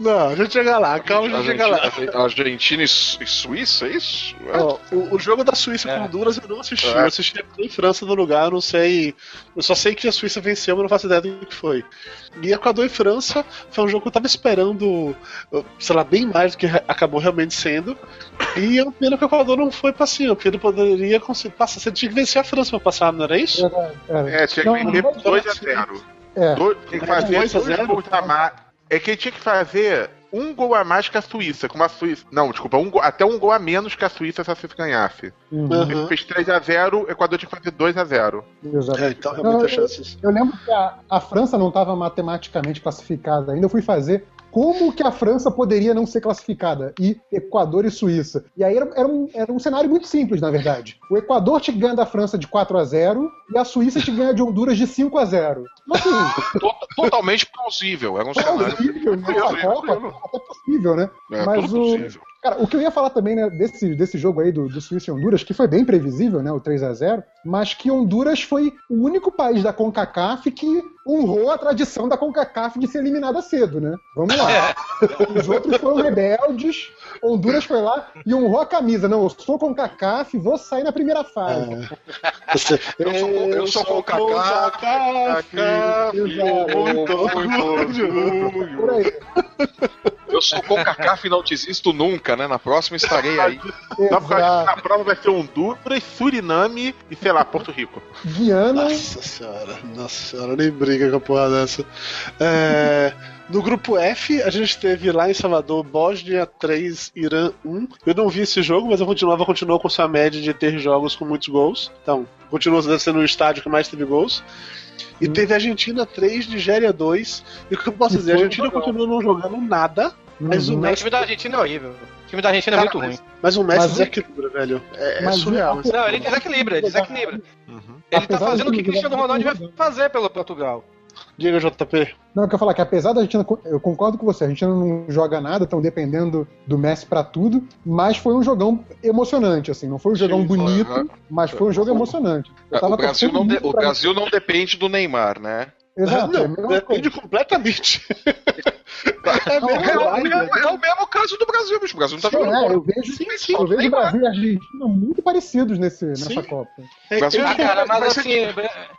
[SPEAKER 2] Não, a gente chega lá, calma, a gente chega lá.
[SPEAKER 4] Argentina, e Su- e Suíça, é isso?
[SPEAKER 2] Ó, o, o jogo da Suíça com Honduras eu não assisti. Eu assisti em França no lugar, eu não sei. Eu só sei que a Suíça venceu, mas não faço ideia do que foi. E Equador e França foi um jogo que eu tava esperando, sei lá, bem mais do que acabou realmente sendo. E eu pena que o Equador não foi pra cima, porque ele poderia conseguir passar. Você tinha que vencer a França pra passar, não era isso?
[SPEAKER 6] Era.
[SPEAKER 3] É, tinha que
[SPEAKER 6] Não,
[SPEAKER 3] vender
[SPEAKER 6] não,
[SPEAKER 3] 2x0.
[SPEAKER 6] É.
[SPEAKER 3] Tinha que fazer
[SPEAKER 2] Dois a
[SPEAKER 3] dois
[SPEAKER 2] zero?
[SPEAKER 3] gols a mais. É que ele tinha que fazer um gol a mais que a Suíça. Como a Suíça. Não, desculpa, um gol- até um gol a menos que a Suíça se a Suíça ganhasse.
[SPEAKER 6] Hum,
[SPEAKER 2] Aham.
[SPEAKER 3] Ele fez 3x0, o Equador tinha que fazer 2x0.
[SPEAKER 6] exato.
[SPEAKER 2] É, então
[SPEAKER 6] Não,
[SPEAKER 2] realmente
[SPEAKER 6] eu-
[SPEAKER 2] as chances.
[SPEAKER 6] Eu lembro que a, a França não estava matematicamente classificada ainda. Eu fui fazer como que a França poderia não ser classificada? E Equador e Suíça. E aí era, era um, era um cenário muito simples, na verdade. O Equador te ganha da França de 4 a 0 e a Suíça te ganha de Honduras de 5 a 0 Mas assim,
[SPEAKER 4] To- Totalmente plausível. Era um cenário.
[SPEAKER 6] plausível, nessa Copa, até possível, né?
[SPEAKER 4] É,
[SPEAKER 6] Mas o,
[SPEAKER 4] possível.
[SPEAKER 6] Cara, o que eu ia falar também, né, desse, desse jogo aí do, do Suíça e Honduras, que foi bem previsível, né, o 3 a 0 mas que Honduras foi o único país da CONCACAF que honrou a tradição da CONCACAF de ser eliminada cedo, né? Vamos lá. Os outros foram rebeldes, Honduras foi lá e honrou a camisa. Não, eu sou CONCACAF, vou sair na primeira fase.
[SPEAKER 2] Você-
[SPEAKER 4] Eu sou com- eu sou com
[SPEAKER 2] muito orgulho.
[SPEAKER 6] Por aí.
[SPEAKER 4] Eu sou com CACAF e não desisto nunca, né? Na próxima estarei aí.
[SPEAKER 3] Eu
[SPEAKER 6] Exato.
[SPEAKER 3] na prova vai ser Honduras, Suriname e, sei lá, Porto Rico.
[SPEAKER 6] Guiana.
[SPEAKER 2] Nossa senhora, nossa senhora, nem briga com a porra dessa. É, no grupo F, a gente teve lá em Salvador Bósnia 3, Irã 1. Eu não vi esse jogo, mas a continuava continuou com sua média de ter jogos com muitos gols. Então, continua sendo o estádio que mais teve gols. E teve Argentina 3, Nigéria 2. E o que eu posso dizer? A Argentina continua não jogando nada, mas o
[SPEAKER 6] Uhum.
[SPEAKER 5] O
[SPEAKER 2] Messi.
[SPEAKER 5] time da Argentina é horrível. O time da Argentina é
[SPEAKER 2] Cara,
[SPEAKER 5] muito
[SPEAKER 2] mas-
[SPEAKER 5] ruim.
[SPEAKER 2] Mas o Messi
[SPEAKER 6] Mas o-
[SPEAKER 2] desequilibra, velho. É, é
[SPEAKER 6] Mas o-
[SPEAKER 2] surreal.
[SPEAKER 5] Não, ele desequilibra, ele desequilibra. Ele tá
[SPEAKER 6] Apesar
[SPEAKER 5] fazendo o que Cristiano
[SPEAKER 6] jogar
[SPEAKER 5] Ronaldo vai
[SPEAKER 6] bem.
[SPEAKER 5] fazer pelo Portugal.
[SPEAKER 2] Diga, JP.
[SPEAKER 6] Não, eu quero falar que apesar da Argentina, eu concordo com você, a Argentina não joga nada, estão dependendo do Messi pra tudo, mas foi um jogão emocionante, assim, não foi um jogão
[SPEAKER 4] Sim, foi,
[SPEAKER 6] bonito,
[SPEAKER 4] aham.
[SPEAKER 6] mas foi um jogo emocionante. Eu tava
[SPEAKER 4] O Brasil, não de- o Brasil não depende do Neymar, né?
[SPEAKER 6] Exato, é
[SPEAKER 2] não,
[SPEAKER 6] mesma
[SPEAKER 2] depende
[SPEAKER 6] coisa.
[SPEAKER 2] completamente. é
[SPEAKER 6] Não,
[SPEAKER 4] É,
[SPEAKER 2] mesmo,
[SPEAKER 4] o mesmo- é o mesmo caso do Brasil, bicho. O Brasil não tá
[SPEAKER 6] Sim,
[SPEAKER 4] jogando
[SPEAKER 6] é, eu vejo,
[SPEAKER 2] Sim, sim,
[SPEAKER 6] eu vejo. Brasil e a Argentina muito parecidos nesse, nessa
[SPEAKER 2] Sim.
[SPEAKER 6] Copa.
[SPEAKER 2] É,
[SPEAKER 5] Ah, cara, mas
[SPEAKER 4] ser
[SPEAKER 5] assim,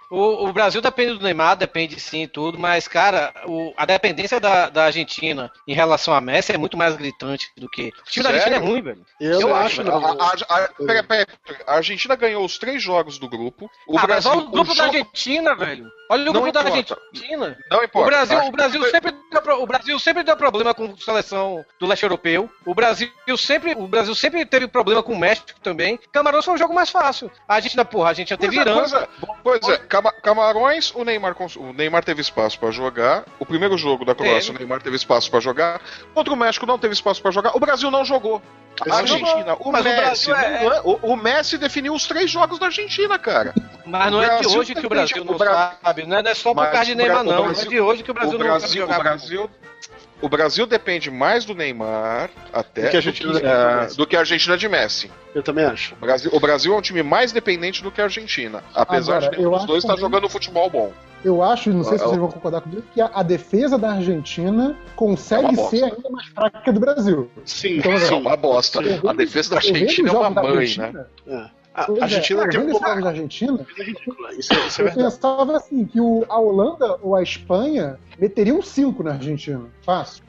[SPEAKER 5] o, o Brasil depende do Neymar, depende sim tudo, mas, cara, o- a dependência da, da Argentina em relação a Messi é muito mais gritante do que. O time da
[SPEAKER 4] Sério?
[SPEAKER 5] Argentina é ruim, velho.
[SPEAKER 2] eu,
[SPEAKER 5] eu
[SPEAKER 2] acho.
[SPEAKER 5] acho,
[SPEAKER 4] A, a, a, pera, pera, a Argentina ganhou os três jogos do grupo. O
[SPEAKER 5] ah,
[SPEAKER 4] Brasil.
[SPEAKER 5] mas olha o grupo
[SPEAKER 4] o
[SPEAKER 5] da
[SPEAKER 4] jogo-
[SPEAKER 5] Argentina, velho. Olha o
[SPEAKER 4] Não
[SPEAKER 5] grupo da
[SPEAKER 4] importa.
[SPEAKER 5] Argentina.
[SPEAKER 4] Não
[SPEAKER 5] O
[SPEAKER 4] importa.
[SPEAKER 5] Brasil,
[SPEAKER 4] tá?
[SPEAKER 5] o, Brasil sempre o Brasil sempre deu problema com seleção do leste europeu. O Brasil sempre, o Brasil sempre teve problema com o México também. Camarões foi o jogo mais fácil. A Argentina, porra, a Argentina teve
[SPEAKER 4] Pois é,
[SPEAKER 5] Irã.
[SPEAKER 4] pois é. Pois é, Cama- Camarões, o Neymar, cons- o Neymar teve espaço pra jogar. O primeiro jogo da Croácia,
[SPEAKER 5] Teve.
[SPEAKER 4] o Neymar teve espaço pra jogar. Contra o México não teve espaço pra jogar. O Brasil não jogou. A
[SPEAKER 2] Exato.
[SPEAKER 4] Argentina, o
[SPEAKER 5] Mas o
[SPEAKER 4] Messi,
[SPEAKER 5] Brasil é-
[SPEAKER 4] não é- o, o Messi definiu os três jogos da Argentina, cara.
[SPEAKER 5] Mas não
[SPEAKER 4] O
[SPEAKER 5] é de hoje que o Brasil
[SPEAKER 4] o
[SPEAKER 5] não sabe. Não é, é só por causa de
[SPEAKER 4] o
[SPEAKER 5] Neymar,
[SPEAKER 4] o
[SPEAKER 5] não. É de hoje que o Brasil
[SPEAKER 4] o
[SPEAKER 5] não sabe jogar.
[SPEAKER 4] o Brasil, o Brasil depende mais do Neymar até
[SPEAKER 2] Do que a Argentina
[SPEAKER 4] do que,
[SPEAKER 2] depende do
[SPEAKER 4] é, que a Argentina de Messi.
[SPEAKER 2] Eu também acho.
[SPEAKER 4] O Brasil, o Brasil é um time mais dependente do que a Argentina. Apesar
[SPEAKER 6] Agora,
[SPEAKER 4] de
[SPEAKER 6] acho
[SPEAKER 4] dois estar
[SPEAKER 6] também-
[SPEAKER 4] jogando futebol bom.
[SPEAKER 6] Eu acho, não sei se
[SPEAKER 4] Ah,
[SPEAKER 6] vocês vão concordar comigo, que a, a defesa da Argentina
[SPEAKER 4] É
[SPEAKER 6] consegue
[SPEAKER 4] bosta.
[SPEAKER 6] ser ainda mais fraca que a do Brasil.
[SPEAKER 2] Sim,
[SPEAKER 6] Então,
[SPEAKER 4] É
[SPEAKER 6] assim,
[SPEAKER 4] uma bosta. A defesa da Argentina é
[SPEAKER 6] os
[SPEAKER 4] uma mãe, né?
[SPEAKER 2] É. A
[SPEAKER 6] pois
[SPEAKER 2] a
[SPEAKER 6] é,
[SPEAKER 2] Argentina
[SPEAKER 6] eu
[SPEAKER 2] tem um pouco.
[SPEAKER 6] da Argentina,
[SPEAKER 2] Isso, é- isso é
[SPEAKER 6] eu
[SPEAKER 2] verdade.
[SPEAKER 6] pensava assim, que o, a Holanda ou a Espanha meteriam 5 na Argentina. Fácil.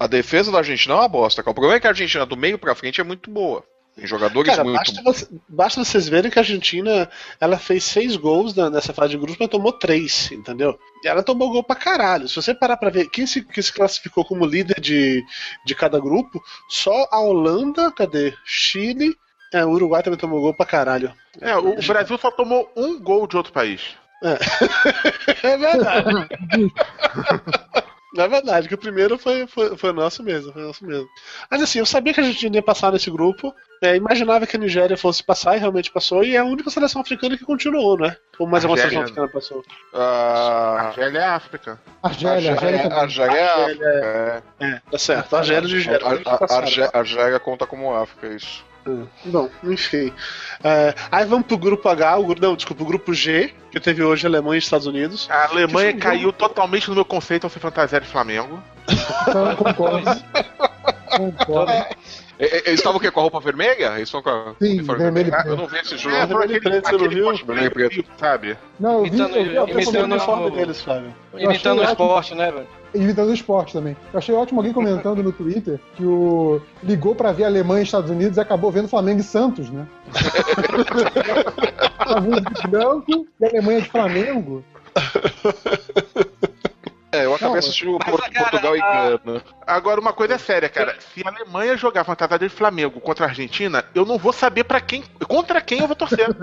[SPEAKER 4] A defesa da Argentina é uma bosta. cara. O problema é que a Argentina do meio pra frente é muito boa. Tem jogadores
[SPEAKER 2] Cara,
[SPEAKER 4] muito
[SPEAKER 2] basta, você- basta vocês verem que a Argentina ela fez seis gols na- nessa fase de grupos, mas tomou três, entendeu? E ela tomou gol pra caralho. Se você parar pra ver quem se, quem se classificou como líder de, de cada grupo, só a Holanda, cadê? Chile. É, o Uruguai também tomou gol pra caralho.
[SPEAKER 3] É, o Brasil só tomou um gol de outro país.
[SPEAKER 2] É verdade. É verdade, que o primeiro foi, foi, foi nosso mesmo, foi nosso mesmo. Mas assim, eu sabia que a gente ia passar nesse grupo, é, imaginava que a Nigéria fosse passar e realmente passou, e é a única seleção africana que continuou, né? Ou mais alguma seleção africana passou.
[SPEAKER 4] Ah,
[SPEAKER 3] Argélia é África.
[SPEAKER 6] Argélia, Argélia.
[SPEAKER 4] Argélia é África. é.
[SPEAKER 2] É, tá certo. A Argélia e Nigéria.
[SPEAKER 4] Argé- Argélia conta como África, isso.
[SPEAKER 2] Bom, enfim. É, aí vamos pro grupo H, o, não, desculpa, o grupo G, que teve hoje Alemanha e Estados Unidos.
[SPEAKER 3] A Alemanha
[SPEAKER 2] Que
[SPEAKER 3] caiu totalmente no meu conceito ao ser fantasiar de Flamengo.
[SPEAKER 6] Então, concordo. concordo.
[SPEAKER 4] E- e- Eles estavam o quê? Com a roupa vermelha? Eles estão com a
[SPEAKER 6] Sim, vermelho
[SPEAKER 4] Ah. Eu não vi esse jogo.
[SPEAKER 2] É, vermelho e preto, você não viu?
[SPEAKER 4] Vermelho preto.
[SPEAKER 3] Sabe?
[SPEAKER 6] Não, eu vi,
[SPEAKER 5] Imitando-
[SPEAKER 6] eu vi a
[SPEAKER 5] imitando
[SPEAKER 2] o uniforme deles, Flávio.
[SPEAKER 6] Eu
[SPEAKER 5] Imitando o esporte, né, velho?
[SPEAKER 6] Imitando o esporte também. Eu achei ótimo alguém comentando no Twitter que o ligou pra ver Alemanha e Estados Unidos e acabou vendo Flamengo e Santos, né? Flamengo de branco e Alemanha de Flamengo.
[SPEAKER 4] É, eu acabei
[SPEAKER 6] Não,
[SPEAKER 4] assistindo
[SPEAKER 5] mas, cara,
[SPEAKER 4] Portugal e Gana.
[SPEAKER 3] Agora, uma coisa é séria, cara. Se a Alemanha jogar fantasiada de Flamengo contra a Argentina, eu não vou saber para quem, contra quem eu vou torcer.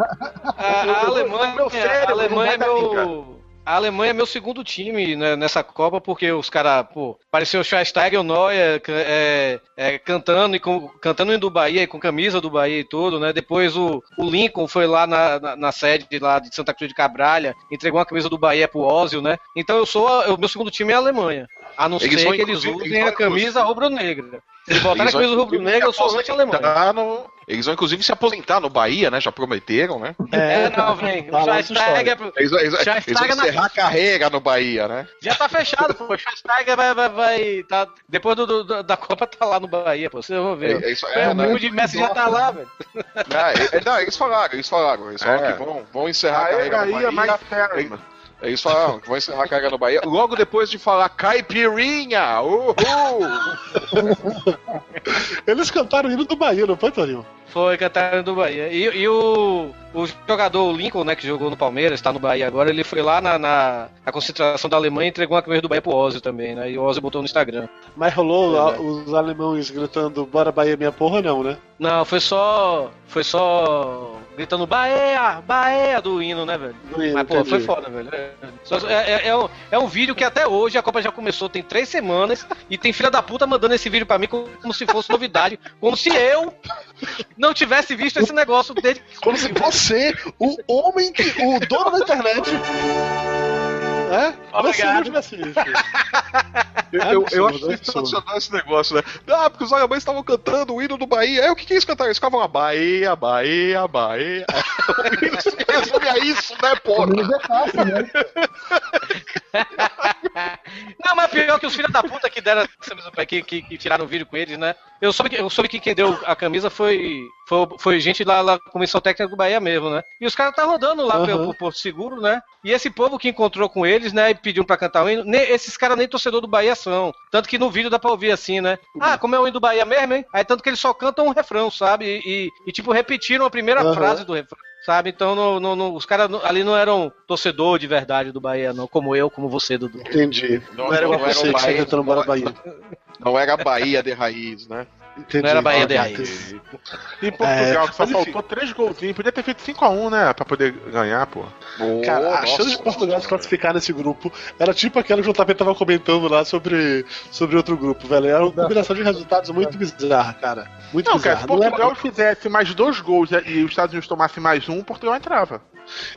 [SPEAKER 5] A, a Alemanha,
[SPEAKER 3] Meu cérebro
[SPEAKER 5] a Alemanha é meu. A Alemanha é meu segundo time né, nessa Copa, porque os caras, pô, pareceu o Schweinsteiger o Neuer é, é, cantando e com, cantando indo do Bahia e com camisa do Bahia e tudo, né? Depois o, o Lincoln foi lá na, na, na sede lá de Santa Cruz de Cabralha, entregou uma camisa do Bahia pro Ósio, né? Então eu sou. o meu segundo time é a Alemanha. A não
[SPEAKER 4] Eles
[SPEAKER 5] ser
[SPEAKER 4] vão,
[SPEAKER 5] que eles usem a camisa rubro-negra. Se eles botarem a camisa rubro-negra, eu sou
[SPEAKER 4] no- Eles vão inclusive se aposentar no Bahia, né? Já prometeram, né?
[SPEAKER 5] É, não, vem. O
[SPEAKER 2] Fala essa
[SPEAKER 5] Schweinsteiger.
[SPEAKER 4] Eles, vão- eles,
[SPEAKER 5] Já
[SPEAKER 4] eles vão
[SPEAKER 5] na-
[SPEAKER 4] encerrar a carreira no Bahia, né?
[SPEAKER 5] Já tá fechado, pô. O Schweinsteiger vai, vai, vai tá, depois do, do- da Copa tá lá no Bahia, pô. Vocês vão ver.
[SPEAKER 4] É, é isso,
[SPEAKER 5] É,
[SPEAKER 4] é,
[SPEAKER 5] o
[SPEAKER 4] né?
[SPEAKER 5] amigo de Messi já tá lá, velho.
[SPEAKER 4] Não, é- é- não, eles falaram, eles falaram. Eles falaram
[SPEAKER 3] É.
[SPEAKER 4] que vão, vão encerrar a
[SPEAKER 3] Aí,
[SPEAKER 4] carreira no
[SPEAKER 3] aí
[SPEAKER 4] Bahia.
[SPEAKER 3] é mais.
[SPEAKER 4] Eles falaram que vão encerrar a carreira no Bahia logo depois de falar caipirinha! Uhul!
[SPEAKER 2] Eles cantaram o hino do Bahia, não foi, Toninho?
[SPEAKER 5] Foi cantar do Bahia. E, e o, o jogador Lincoln, né, que jogou no Palmeiras, tá no Bahia agora, ele foi lá na, na, na concentração da Alemanha e entregou uma camisa do Bahia pro Ozzy também, né? E o Ozzy botou no Instagram.
[SPEAKER 2] Mas rolou
[SPEAKER 5] É.
[SPEAKER 2] a- os alemães gritando Bora Bahia minha porra, não, né?
[SPEAKER 5] Não, foi só. Foi só. Gritando Bahia! Bahia do hino, né, velho?
[SPEAKER 2] Do hino,
[SPEAKER 5] Mas, pô,
[SPEAKER 2] entendi.
[SPEAKER 5] foi foda, velho. É, é- é- é um, é um vídeo que até hoje a Copa já começou, tem três semanas, e tem filha da puta mandando esse vídeo pra mim como, como se fosse novidade. Como se eu não tivesse visto esse negócio que
[SPEAKER 2] Como se você, o homem que. o dono da internet. É? Você
[SPEAKER 5] Obrigado.
[SPEAKER 4] Eu, eu, eu acho sensacional esse negócio, né? Ah, porque os alemães estavam cantando o hino do Bahia. Aí o que, que eles cantaram? Eles ficavam lá, Bahia, Bahia, Bahia. O hino se resume a isso, né, porra?
[SPEAKER 6] É fácil, né?
[SPEAKER 5] Não, mas pior que os filhos da puta que deram que, que tiraram o vídeo com eles, né? Eu soube que, eu soube que quem deu a camisa foi, foi, foi gente lá da Comissão Técnica do Bahia mesmo, né? E os caras tá rodando lá
[SPEAKER 2] Aham.
[SPEAKER 5] pelo Porto Seguro, né? E esse povo que encontrou com eles, né, e pediu pra cantar o hino, nem- esses caras nem torcedor do Bahia são. Tanto que no vídeo dá pra ouvir assim, né? Ah, como é o hino do Bahia mesmo, hein? Aí tanto que eles só cantam um refrão, sabe? E, e- e, tipo, repetiram a primeira
[SPEAKER 2] Aham.
[SPEAKER 5] frase do refrão. Sabe? Então no- no- no- os caras ali não eram torcedor de verdade do Bahia, não, como eu, como você, Dudu.
[SPEAKER 2] Entendi. Não,
[SPEAKER 4] Não-
[SPEAKER 2] era
[SPEAKER 4] não
[SPEAKER 2] você
[SPEAKER 4] o
[SPEAKER 2] que você
[SPEAKER 4] Bahia,
[SPEAKER 2] Bahia.
[SPEAKER 4] Não era Bahia de raiz, né?
[SPEAKER 2] Entendi.
[SPEAKER 5] Não era Bahia de
[SPEAKER 2] Entendi.
[SPEAKER 5] raiz.
[SPEAKER 3] E Portugal,
[SPEAKER 2] É,
[SPEAKER 3] que só
[SPEAKER 2] mas enfim.
[SPEAKER 3] faltou três golzinhos. Podia ter feito 5x1, né? Pra poder ganhar, pô.
[SPEAKER 2] Cara, a chance de Portugal se classificar nesse grupo era tipo aquela que o JP tava comentando lá sobre, sobre outro grupo, velho. Era uma combinação de resultados muito bizarra, cara. Muito
[SPEAKER 3] Não, cara, se
[SPEAKER 2] bizarra. Não
[SPEAKER 3] Portugal
[SPEAKER 2] era-
[SPEAKER 3] fizesse mais dois gols e os Estados Unidos tomassem mais um, Portugal entrava.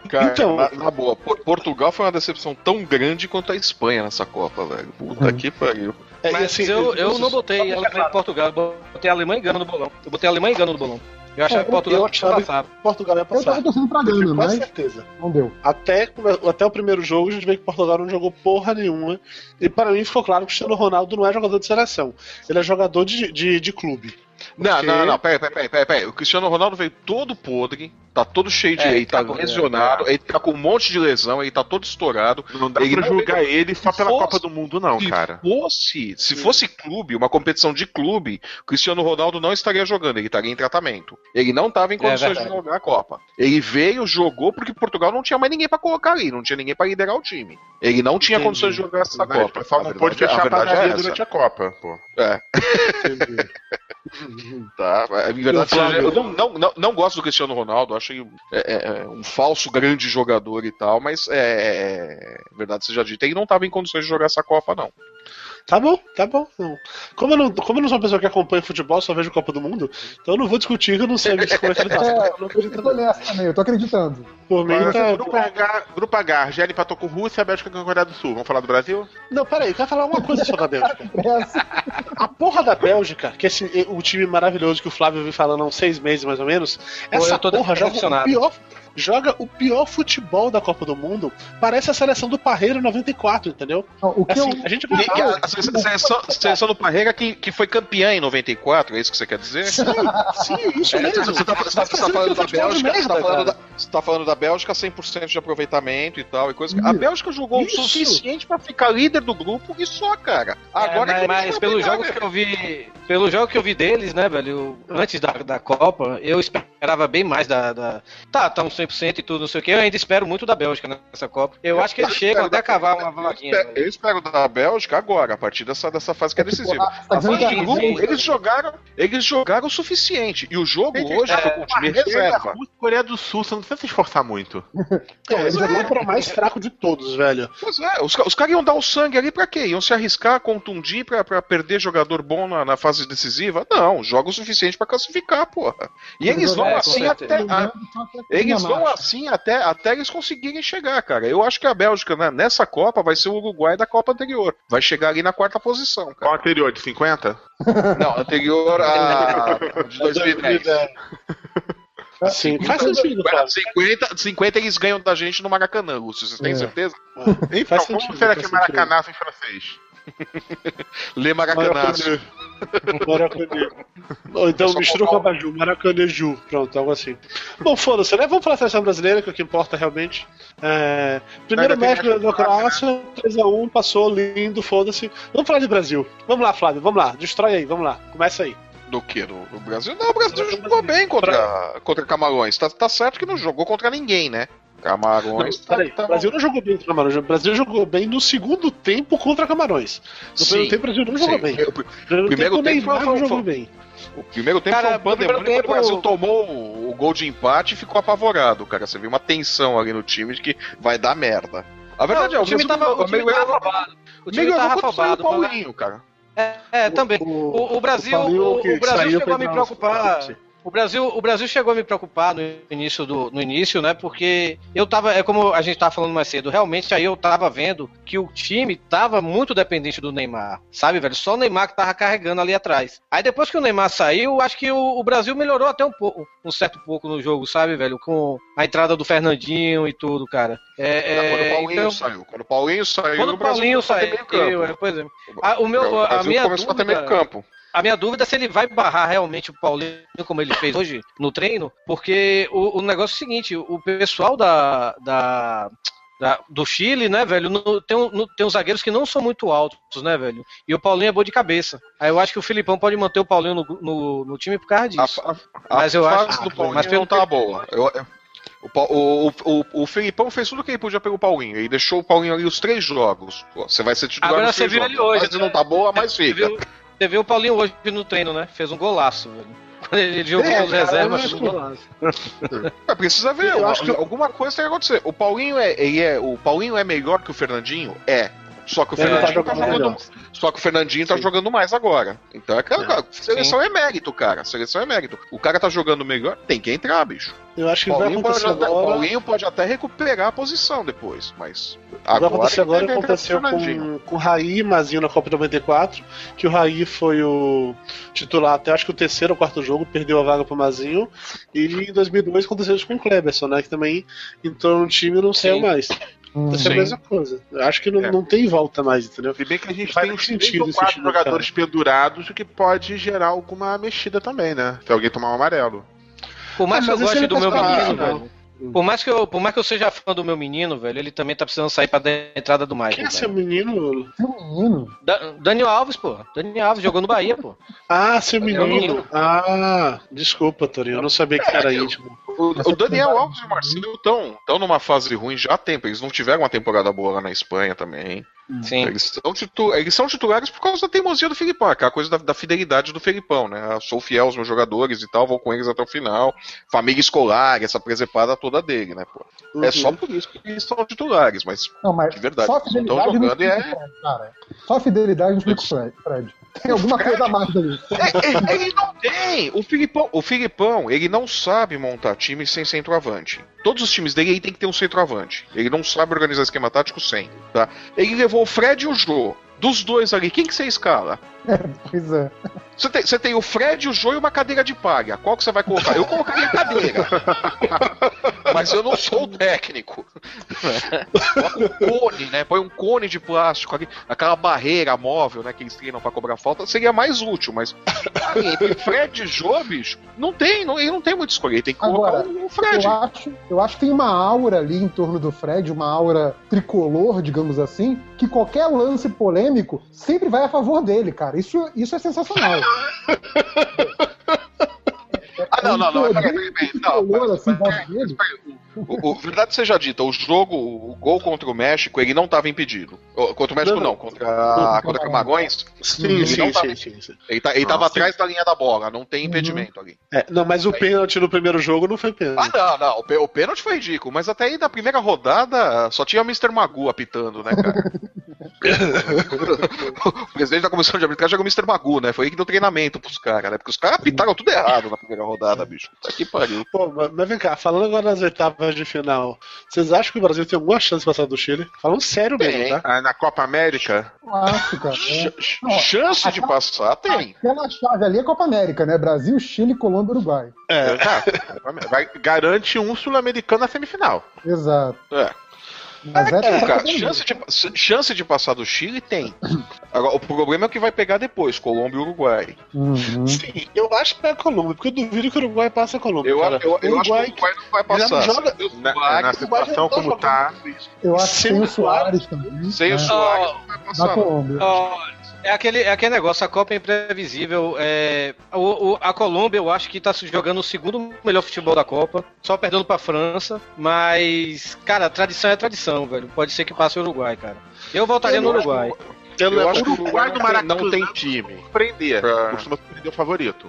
[SPEAKER 4] Cara,
[SPEAKER 2] Então-
[SPEAKER 4] na, na boa, Por- Portugal foi uma decepção tão grande quanto a Espanha nessa Copa, velho. Puta
[SPEAKER 2] Uhum.
[SPEAKER 4] que pariu.
[SPEAKER 2] É,
[SPEAKER 5] Mas
[SPEAKER 2] assim,
[SPEAKER 5] eu, eu
[SPEAKER 2] vocês-
[SPEAKER 5] não botei Alemanha e Portugal, eu botei Alemanha e Gana no bolão. Eu botei Alemanha e Gana no bolão. Eu achava
[SPEAKER 6] É,
[SPEAKER 5] que Portugal
[SPEAKER 2] eu
[SPEAKER 5] ia
[SPEAKER 2] achava-
[SPEAKER 5] passar.
[SPEAKER 2] Portugal ia
[SPEAKER 6] Eu tava
[SPEAKER 2] passar.
[SPEAKER 6] torcendo pra
[SPEAKER 2] Com
[SPEAKER 6] Gana, mas
[SPEAKER 2] certeza.
[SPEAKER 6] não deu.
[SPEAKER 2] Até, até o primeiro jogo, a gente vê que Portugal não jogou porra nenhuma. E para mim ficou claro que o Cristiano Ronaldo não é jogador de seleção. Ele é jogador de, de, de clube.
[SPEAKER 4] Não, não, não, peraí, peraí, peraí, peraí. O Cristiano Ronaldo veio todo podre, tá todo cheio de.
[SPEAKER 5] É,
[SPEAKER 4] ele tá
[SPEAKER 5] tá-
[SPEAKER 4] lesionado, ele tá com um monte de lesão, ele tá todo estourado.
[SPEAKER 3] Não dá
[SPEAKER 4] Ele
[SPEAKER 3] pra julgar ele só pela
[SPEAKER 4] fosse-
[SPEAKER 3] Copa do Mundo, não,
[SPEAKER 4] se
[SPEAKER 3] cara.
[SPEAKER 4] fosse, se fosse clube, uma competição de clube, o Cristiano Ronaldo não estaria jogando, ele estaria em tratamento. Ele não estava em condições de jogar a Copa. Ele veio, jogou porque Portugal não tinha mais ninguém pra colocar ali, não tinha ninguém pra liderar o time. Ele não tinha
[SPEAKER 2] Entendi.
[SPEAKER 4] condições de jogar essa Copa.
[SPEAKER 3] o pessoal
[SPEAKER 4] A
[SPEAKER 3] não
[SPEAKER 4] é- a
[SPEAKER 3] fechar a
[SPEAKER 4] é
[SPEAKER 3] padaria
[SPEAKER 4] essa.
[SPEAKER 3] durante a Copa, pô.
[SPEAKER 4] É,
[SPEAKER 2] Entendi.
[SPEAKER 4] Tá. Em verdade, eu não, não, não, não gosto do Cristiano Ronaldo, acho ele é, é, é, um falso grande jogador e tal, mas é, é verdade seja dita, ele não estava em condições de jogar essa Copa, não.
[SPEAKER 2] Tá bom, tá bom. Não. Como, eu não, como eu não sou uma pessoa que acompanha futebol, só vejo Copa do Mundo, então eu não vou discutir que eu não sei como é que ele tá.
[SPEAKER 6] É,
[SPEAKER 2] Eu não acredito
[SPEAKER 6] nessa também, eu tô acreditando.
[SPEAKER 2] Por mim, tá.
[SPEAKER 3] grupo, H, grupo H, Argélia empatou com Rússia, a Bélgica com a Coreia do Sul. Vamos falar do Brasil?
[SPEAKER 2] Não, peraí, eu quero falar uma coisa só da Bélgica.
[SPEAKER 6] Essa.
[SPEAKER 2] A porra da Bélgica, que é esse, o time maravilhoso que o Flávio vem falando há uns seis meses mais ou menos, essa
[SPEAKER 5] eu tô
[SPEAKER 2] porra joga o, pior, joga o pior futebol da Copa do Mundo. Parece a seleção do Parreiro 94, entendeu?
[SPEAKER 6] Não, O que
[SPEAKER 2] Assim,
[SPEAKER 6] eu,
[SPEAKER 2] a gente vai
[SPEAKER 4] E- e a, a seleção, seleção- seleção do Parreira que, que foi campeã em 94, é isso que você quer dizer?
[SPEAKER 2] Sim, sim, isso
[SPEAKER 4] É,
[SPEAKER 2] mesmo.
[SPEAKER 4] Você tá, você tá- você tá
[SPEAKER 2] fazendo
[SPEAKER 4] falando da Bélgica, você tá falando da, você tá falando da Bélgica 100% de aproveitamento e tal e coisa. A Bélgica jogou
[SPEAKER 2] Isso.
[SPEAKER 4] o suficiente pra ficar líder do grupo e só, cara. Agora
[SPEAKER 5] É,
[SPEAKER 4] que
[SPEAKER 5] mas, mas pelos jogos que eu vi, pelos jogos que eu vi deles, né, velho, antes da, da Copa, eu esperava bem mais da, da tá, tá um 100% e tudo, não sei o que. Eu ainda espero muito da Bélgica nessa Copa. Eu acho que eles
[SPEAKER 4] Eu
[SPEAKER 5] chegam até cavar uma
[SPEAKER 4] eu
[SPEAKER 5] vaguinha. velho.
[SPEAKER 4] Eu espero da Bélgica agora, a partir dessa, dessa fase que é decisiva. A fase de grupo, eles jogaram, eles jogaram o suficiente. E o jogo hoje foi com o time reserva.
[SPEAKER 3] Coreia do Sul, você não precisa se esforçar muito.
[SPEAKER 2] É, eles jogaram para o mais fraco de todos, velho.
[SPEAKER 4] Pois é, os, os caras iam dar o sangue ali pra quê? Iam se arriscar, contundir pra, pra perder jogador bom na, na fase decisiva? Não, joga o suficiente pra classificar, porra. E eles vão
[SPEAKER 5] É,
[SPEAKER 4] assim até. a- eles vão assim até, até eles conseguirem chegar, cara. Eu acho que a Bélgica, né, nessa Copa, vai ser o Uruguai da Copa anterior. Vai chegar ali na quarta posição,
[SPEAKER 3] Qual
[SPEAKER 4] cara.
[SPEAKER 3] anterior? De 50?
[SPEAKER 4] Não, anterior a. de 2010.
[SPEAKER 2] Sim, faz sentido, Flávio.
[SPEAKER 4] 50, 50 eles ganham da gente no Maracanã, Lúcio. Vocês têm
[SPEAKER 6] É.
[SPEAKER 4] certeza?
[SPEAKER 3] Então,
[SPEAKER 2] Faz
[SPEAKER 3] como
[SPEAKER 2] sentido,
[SPEAKER 3] será que Maracanã em francês?
[SPEAKER 4] Lê Maracanã.
[SPEAKER 2] Maracanã. Ou então mistura com
[SPEAKER 4] colocar
[SPEAKER 2] a Baju, Maracaneju. Pronto, algo assim. Bom, foda-se, né? Vamos falar da seleção brasileira, que é o que importa realmente. É, Primeiro
[SPEAKER 3] Ainda mais
[SPEAKER 2] da Croácia, 3x1, passou, lindo, foda-se. Vamos falar de Brasil. Vamos lá, Flávio, vamos lá. Destrói aí, vamos lá. Começa aí.
[SPEAKER 4] Do que? Do, do Brasil? Não, o Brasil jogou bem contra, contra Camarões. Tá, tá certo que não jogou contra ninguém, né? Camarões. tá,
[SPEAKER 2] Peraí,
[SPEAKER 4] tá
[SPEAKER 2] o Brasil não jogou bem contra Camarões. O Brasil jogou bem no segundo tempo contra Camarões. No
[SPEAKER 4] Sim,
[SPEAKER 2] primeiro tempo, o Brasil não jogou
[SPEAKER 4] sim.
[SPEAKER 2] bem.
[SPEAKER 4] O, primeiro
[SPEAKER 2] o
[SPEAKER 4] tempo
[SPEAKER 2] Neymar não
[SPEAKER 4] foi-
[SPEAKER 2] jogou bem.
[SPEAKER 4] o primeiro tempo
[SPEAKER 5] Cara,
[SPEAKER 4] foi um pandemônio quando o Brasil
[SPEAKER 5] tempo-
[SPEAKER 4] tomou o, o gol de empate e ficou apavorado, cara. Você viu uma tensão ali no time de que vai dar merda. A verdade é,
[SPEAKER 5] o time
[SPEAKER 4] Brasil-
[SPEAKER 5] tava, o time
[SPEAKER 4] meio-
[SPEAKER 5] tava afobado. O time tava
[SPEAKER 4] o
[SPEAKER 5] afobado.
[SPEAKER 4] Paulinho, cara.
[SPEAKER 5] É, é, também. O, o Brasil, o,
[SPEAKER 2] que
[SPEAKER 5] o Brasil chegou a me preocupar. O Brasil, o Brasil chegou a me preocupar no início do no início, né? Porque eu tava, é como a gente tava falando mais cedo, realmente aí eu tava vendo que o time tava muito dependente do Neymar, sabe, velho? Só o Neymar que tava carregando ali atrás. Aí depois que o Neymar saiu, acho que o, o Brasil melhorou até um pouco, um certo pouco no jogo, sabe, velho? Com a entrada do Fernandinho e tudo, cara. É, é,
[SPEAKER 4] quando o Paulinho
[SPEAKER 5] então-
[SPEAKER 4] saiu. Quando o Paulinho saiu,
[SPEAKER 5] quando o Paulinho
[SPEAKER 4] a
[SPEAKER 5] saiu,
[SPEAKER 4] campo.
[SPEAKER 5] é, pois é. Ah, o meu, a
[SPEAKER 4] Brasil
[SPEAKER 5] minha
[SPEAKER 4] começou a ter meio
[SPEAKER 5] dúvida,
[SPEAKER 4] campo.
[SPEAKER 5] A minha dúvida é se ele vai barrar realmente o Paulinho como ele fez hoje no treino, porque o, o negócio é o seguinte, o pessoal da, da, do Chile, né, velho, no- tem, no- tem uns zagueiros que não são muito altos, né, velho, e o Paulinho é bom de cabeça. Aí eu acho que o Filipão pode manter o Paulinho no, no, no time por causa disso.
[SPEAKER 4] A, a,
[SPEAKER 5] Mas eu
[SPEAKER 4] fase
[SPEAKER 5] acho-
[SPEAKER 4] do Paulinho
[SPEAKER 5] mas
[SPEAKER 4] não tá boa. Eu- eu- o, o, o, o Felipão fez tudo o que ele podia pelo Paulinho. Ele deixou o Paulinho ali os três jogos. Pô, Você vai ser titular
[SPEAKER 5] Agora você viu
[SPEAKER 4] jogos.
[SPEAKER 5] ele hoje,
[SPEAKER 4] A fase
[SPEAKER 5] né?
[SPEAKER 4] não tá boa, mas
[SPEAKER 5] Você
[SPEAKER 4] fica.
[SPEAKER 5] viu, você viu o Paulinho hoje no treino, né? Fez um golaço, velho. Quando ele jogou
[SPEAKER 2] É,
[SPEAKER 5] os
[SPEAKER 2] cara,
[SPEAKER 5] reservas, um.
[SPEAKER 4] É, precisa ver.
[SPEAKER 2] Eu acho que-
[SPEAKER 4] Alguma coisa tem que acontecer. O Paulinho é, ele é. O Paulinho é melhor que o Fernandinho? É. Só que o
[SPEAKER 2] Ele não tá
[SPEAKER 4] Fernandinho tá,
[SPEAKER 2] jogando
[SPEAKER 4] jogando.
[SPEAKER 2] melhor.
[SPEAKER 4] Só que o Fernandinho tá
[SPEAKER 2] Sim.
[SPEAKER 4] jogando mais agora. Então é aquela
[SPEAKER 2] É.
[SPEAKER 4] cara, seleção é mérito, cara. Seleção é mérito. O cara tá jogando melhor, tem que entrar, bicho.
[SPEAKER 2] Eu acho que vai
[SPEAKER 4] Paulinho pode,
[SPEAKER 2] acontecer
[SPEAKER 4] até,
[SPEAKER 2] agora.
[SPEAKER 4] Paulinho pode até recuperar a posição depois, mas
[SPEAKER 2] O que vai
[SPEAKER 4] agora,
[SPEAKER 2] acontecer agora
[SPEAKER 4] vai entrar
[SPEAKER 2] aconteceu
[SPEAKER 4] com o
[SPEAKER 2] com, o Raí e Mazinho na Copa 94, que o Raí foi o titular até acho que o terceiro ou quarto jogo, perdeu a vaga pro Mazinho, e em 2002 aconteceu isso com o Kleberson, né, que também entrou no time e não saiu
[SPEAKER 4] Sim.
[SPEAKER 2] mais.
[SPEAKER 6] Hum.
[SPEAKER 2] Vai ser a mesma coisa. Eu acho que não,
[SPEAKER 3] É.
[SPEAKER 2] não tem volta mais, entendeu?
[SPEAKER 3] Se bem que a gente
[SPEAKER 2] Faz
[SPEAKER 3] tem uns
[SPEAKER 2] sentido
[SPEAKER 3] três ou
[SPEAKER 2] esse
[SPEAKER 3] quatro
[SPEAKER 2] time,
[SPEAKER 3] jogadores pendurados, o que pode gerar alguma mexida também, né? Se alguém tomar um amarelo.
[SPEAKER 5] Por mais
[SPEAKER 2] Ah,
[SPEAKER 5] que eu goste do
[SPEAKER 2] tá
[SPEAKER 5] meu menino,
[SPEAKER 2] não.
[SPEAKER 5] velho. Por mais, que eu, por mais que eu seja fã do meu menino, velho, ele também tá precisando sair pra entrada do Michael.
[SPEAKER 2] Quem é seu menino?
[SPEAKER 6] Seu menino.
[SPEAKER 5] Da- Daniel Alves, pô. Daniel Alves jogou no Bahia, pô.
[SPEAKER 2] Ah, seu menino.
[SPEAKER 5] menino.
[SPEAKER 2] Ah, desculpa, Torinho, eu não sabia que era íntimo.
[SPEAKER 4] O, o Daniel Alves e o Marcelo estão numa fase ruim já há tempo. Eles não tiveram uma temporada boa lá na Espanha também.
[SPEAKER 5] Sim.
[SPEAKER 4] Eles são, titu- eles são titulares por causa da teimosia do Filipão, aquela coisa da, da fidelidade do Filipão, né? Eu sou fiel aos meus jogadores e tal, vou com eles até o final. Família escolar, essa presepada toda dele, né, pô? É
[SPEAKER 2] Uhum.
[SPEAKER 4] só por isso que eles são titulares, mas
[SPEAKER 6] Não, mas
[SPEAKER 4] De verdade,
[SPEAKER 6] só
[SPEAKER 4] eles não
[SPEAKER 6] fidelidade não
[SPEAKER 4] jogando e é-
[SPEAKER 6] cara. Só a fidelidade não explica o Fred. Tem alguma coisa a mais ali.
[SPEAKER 4] É, ele não tem. O Filipão, o Filipão, ele não sabe montar time sem centroavante. Todos os times dele ele tem que ter um centroavante. Ele não sabe organizar esquema tático sem, tá? Ele levou o Fred e o Jô. Dos dois ali, quem que você escala?
[SPEAKER 6] Pois é.
[SPEAKER 4] Você tem, você tem o Fred, o Jô e uma cadeira de palha. Qual que você vai colocar? Eu colocaria a cadeira. Mas eu não sou o técnico. Coloca um cone, né? Põe um cone de plástico ali, aquela barreira móvel, né? Que eles treinam pra cobrar falta, seria mais útil, mas aí, entre Fred e Jô, bicho, não tem, não, ele não tem muito escolha. Ele tem que colocar
[SPEAKER 6] Agora,
[SPEAKER 4] o o Fred.
[SPEAKER 6] Eu acho, eu acho que tem uma aura ali em torno do Fred, uma aura tricolor, digamos assim, que qualquer lance polêmico sempre vai a favor dele, cara. Isso, isso é sensacional.
[SPEAKER 4] Ah, não, não, não. Peraí, peraí. O, verdade seja dita, o jogo, o gol contra o México, ele não estava impedido. Contra o México
[SPEAKER 2] Não,
[SPEAKER 4] contra, contra Camagões,
[SPEAKER 2] Sim, sim, sim,
[SPEAKER 4] ele, tá, ele tava
[SPEAKER 3] Nossa.
[SPEAKER 4] atrás da linha da bola, não tem impedimento ali.
[SPEAKER 2] É, não, mas o pênalti no primeiro jogo não foi
[SPEAKER 4] Ah,
[SPEAKER 2] pênalti.
[SPEAKER 4] não, não, o, pê- o pênalti foi ridículo, mas até aí na primeira rodada só tinha o Mr. Magu apitando, né, cara? o presidente da comissão de arbitragem era o Mr. Magu, né? Foi ele que deu treinamento pros caras, né? Porque os caras apitaram tudo errado na primeira rodada, bicho. Tá que pariu.
[SPEAKER 2] Pô, mas vem cá, falando agora das oitavas de final, vocês acham que o Brasil tem alguma chance de passar do Chile? Falando sério mesmo,
[SPEAKER 4] Tem.
[SPEAKER 2] tá?
[SPEAKER 3] Ah, na Copa América,
[SPEAKER 6] acho, cara.
[SPEAKER 4] Ch-
[SPEAKER 6] É.
[SPEAKER 4] ch-
[SPEAKER 6] Não,
[SPEAKER 4] chance de passar, tem.
[SPEAKER 6] Aquela chave ali é Copa América, né? Brasil, Chile, Colômbia, Uruguai.
[SPEAKER 2] É,
[SPEAKER 3] Exato. Vai, garante um sul-americano na semifinal.
[SPEAKER 6] Exato.
[SPEAKER 4] É.
[SPEAKER 6] Mas é,
[SPEAKER 4] É, cara, chance de, chance de passar do Chile tem. Agora, o problema é o que vai pegar depois, Colômbia e Uruguai.
[SPEAKER 6] Uhum.
[SPEAKER 2] sim, eu acho que é a Colômbia, porque eu duvido que o Uruguai passe a Colômbia.
[SPEAKER 4] Eu,
[SPEAKER 2] cara.
[SPEAKER 4] eu, eu acho que o
[SPEAKER 2] Uruguai
[SPEAKER 4] Uruguai não vai
[SPEAKER 2] já não
[SPEAKER 4] passar.
[SPEAKER 2] joga-
[SPEAKER 3] Na,
[SPEAKER 4] Uruguai-
[SPEAKER 3] na situação como tá,
[SPEAKER 6] Eu acho que
[SPEAKER 2] Sem o
[SPEAKER 6] o Soares também.
[SPEAKER 4] Sem o
[SPEAKER 6] né?
[SPEAKER 4] Soares não vai
[SPEAKER 6] Na
[SPEAKER 4] passar. não.
[SPEAKER 6] Colômbia.
[SPEAKER 5] É, aquele, é aquele negócio, a Copa é imprevisível. É, o, o- a Colômbia, eu acho que tá se jogando o segundo melhor futebol da Copa, só perdendo pra França. Mas, cara, tradição é tradição, velho. Pode ser que passe o Uruguai, cara. Eu voltaria no Uruguai.
[SPEAKER 2] Eu,
[SPEAKER 4] Eu
[SPEAKER 2] eu
[SPEAKER 4] acho que o
[SPEAKER 3] Uruguai do
[SPEAKER 4] não tem,
[SPEAKER 3] Maracanã
[SPEAKER 4] não tem time.
[SPEAKER 3] surpreender.
[SPEAKER 4] Pra-
[SPEAKER 3] Costuma surpreender o favorito.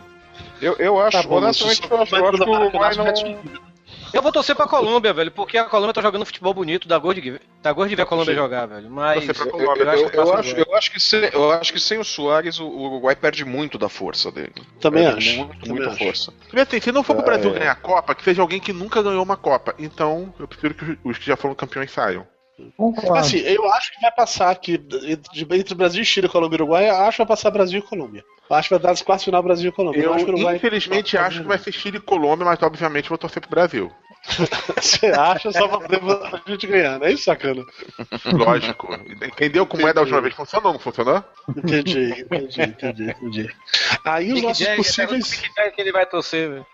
[SPEAKER 4] Eu, eu acho,
[SPEAKER 2] Tá bom,
[SPEAKER 4] honestamente,
[SPEAKER 2] isso
[SPEAKER 4] eu acho, eu acho que o Uruguai não.
[SPEAKER 5] Eu vou torcer pra Colômbia, velho, porque a Colômbia tá jogando futebol bonito, dá gosto de, dá gosto de ver a Colômbia
[SPEAKER 4] Sim.
[SPEAKER 5] jogar, velho. Mas eu,
[SPEAKER 3] Colômbia,
[SPEAKER 5] eu acho
[SPEAKER 4] Eu,
[SPEAKER 5] que
[SPEAKER 4] eu
[SPEAKER 5] passa o
[SPEAKER 4] acho,
[SPEAKER 5] Uruguai.
[SPEAKER 4] eu, acho que sem, eu acho que sem o Soares o Uruguai perde muito da força dele.
[SPEAKER 2] Também
[SPEAKER 4] Perde
[SPEAKER 2] acho.
[SPEAKER 4] Muito,
[SPEAKER 2] também
[SPEAKER 4] muita
[SPEAKER 2] acho.
[SPEAKER 4] força.
[SPEAKER 3] Assim, se não for pro Brasil
[SPEAKER 4] É.
[SPEAKER 3] ganhar a Copa, que seja alguém que nunca ganhou uma Copa. Então, eu prefiro que os que já foram campeões saiam.
[SPEAKER 6] Concordo.
[SPEAKER 2] Assim, eu acho que vai passar aqui entre, entre Brasil, Chile, Colômbia e Uruguai. eu Acho que vai passar Brasil e Colômbia. Eu acho que vai dar as quartas final Brasil e Colômbia.
[SPEAKER 3] Eu,
[SPEAKER 2] acho que o Uruguai.
[SPEAKER 3] infelizmente, acho que vai ser Chile e Colômbia, mas obviamente vou torcer pro Brasil.
[SPEAKER 2] Você acha só pra poder a gente ganhar, não é isso, sacana?
[SPEAKER 3] Lógico. Entendeu como é da última vez? Funcionou ou não funcionou?
[SPEAKER 2] Entendi, entendi, entendi, entendi. Aí os
[SPEAKER 5] Nick
[SPEAKER 2] nossos
[SPEAKER 5] Jagger,
[SPEAKER 2] possíveis.
[SPEAKER 5] Que ele vai torcer, velho.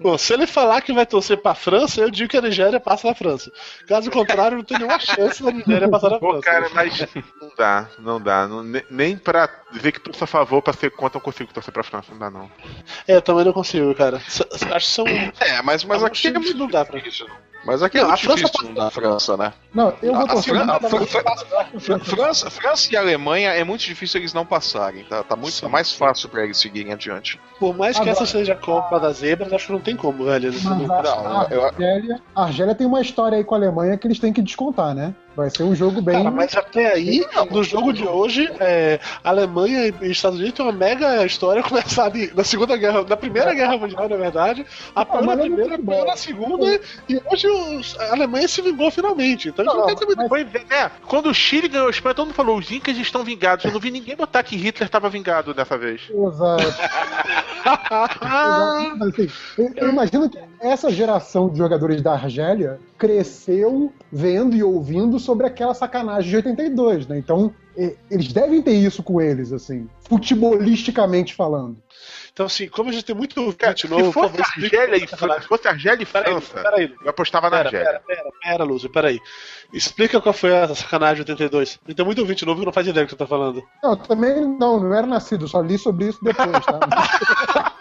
[SPEAKER 2] Bom, se ele falar que vai torcer pra França, eu digo que a Nigéria passa na França. Caso contrário, não tem nenhuma chance da Nigéria passar na
[SPEAKER 3] Pô,
[SPEAKER 2] França.
[SPEAKER 3] cara, mas não dá, não dá. Não- ne- nem pra dizer que torço a favor pra ser contra, eu consigo torcer pra França, não dá não.
[SPEAKER 2] É, eu também não consigo, cara. Acho que são.
[SPEAKER 4] É, mas, mas aqui é muito
[SPEAKER 2] não dá pra-
[SPEAKER 4] difícil. Mas aqui é
[SPEAKER 2] Não,
[SPEAKER 4] muito
[SPEAKER 2] a França
[SPEAKER 4] difícil da França, né?
[SPEAKER 6] Não, eu vou
[SPEAKER 4] A
[SPEAKER 6] torcer
[SPEAKER 4] Fran- Fran-
[SPEAKER 6] França.
[SPEAKER 4] Fran- França, França e Alemanha é muito difícil eles não passarem, tá? Tá muito
[SPEAKER 2] Sim.
[SPEAKER 4] mais fácil pra eles seguirem adiante.
[SPEAKER 2] Por mais que
[SPEAKER 6] Agora-
[SPEAKER 2] essa seja a Copa das Zebras, acho que não tem como, velho. Não-
[SPEAKER 6] a,
[SPEAKER 4] Não,
[SPEAKER 6] a
[SPEAKER 4] eu-
[SPEAKER 6] Argélia, a Argélia tem uma história aí com a Alemanha que eles têm que descontar, né? Vai ser um jogo bem.
[SPEAKER 2] Cara, mas até aí, no jogo de hoje, é, Alemanha e Estados Unidos tem uma mega história começada na Segunda Guerra, na Primeira Guerra Mundial, na verdade. Na
[SPEAKER 6] mas é
[SPEAKER 2] primeira,
[SPEAKER 6] bom.
[SPEAKER 2] na segunda, e hoje os- a Alemanha se vingou finalmente. Então isso não, tem muito.
[SPEAKER 3] Foi, né? Quando o Chile ganhou a Espanha, todo mundo falou: os Incas estão vingados. Eu não vi ninguém botar que Hitler estava vingado dessa vez.
[SPEAKER 6] Exato. Exato. Mas, assim, eu, eu imagino que essa geração de jogadores da Argélia cresceu vendo e ouvindo sobre aquela sacanagem de 82, né? Então, eles devem ter isso com eles, assim, futebolisticamente falando.
[SPEAKER 2] Então, assim, como a gente tem muito ouvinte
[SPEAKER 3] se
[SPEAKER 2] novo, por
[SPEAKER 3] fosse Argélia e França, se fosse Argélia e
[SPEAKER 2] Peraí,
[SPEAKER 3] França,
[SPEAKER 2] peraí.
[SPEAKER 3] eu apostava na
[SPEAKER 2] Pera,
[SPEAKER 3] Argélia.
[SPEAKER 2] pera, pera, pera, Lúcio, peraí. Explica qual foi a sacanagem de 82. Tem muito ouvinte novo que não faz ideia do que você tá falando.
[SPEAKER 6] Não, também não, não era nascido, só li sobre isso depois, tá?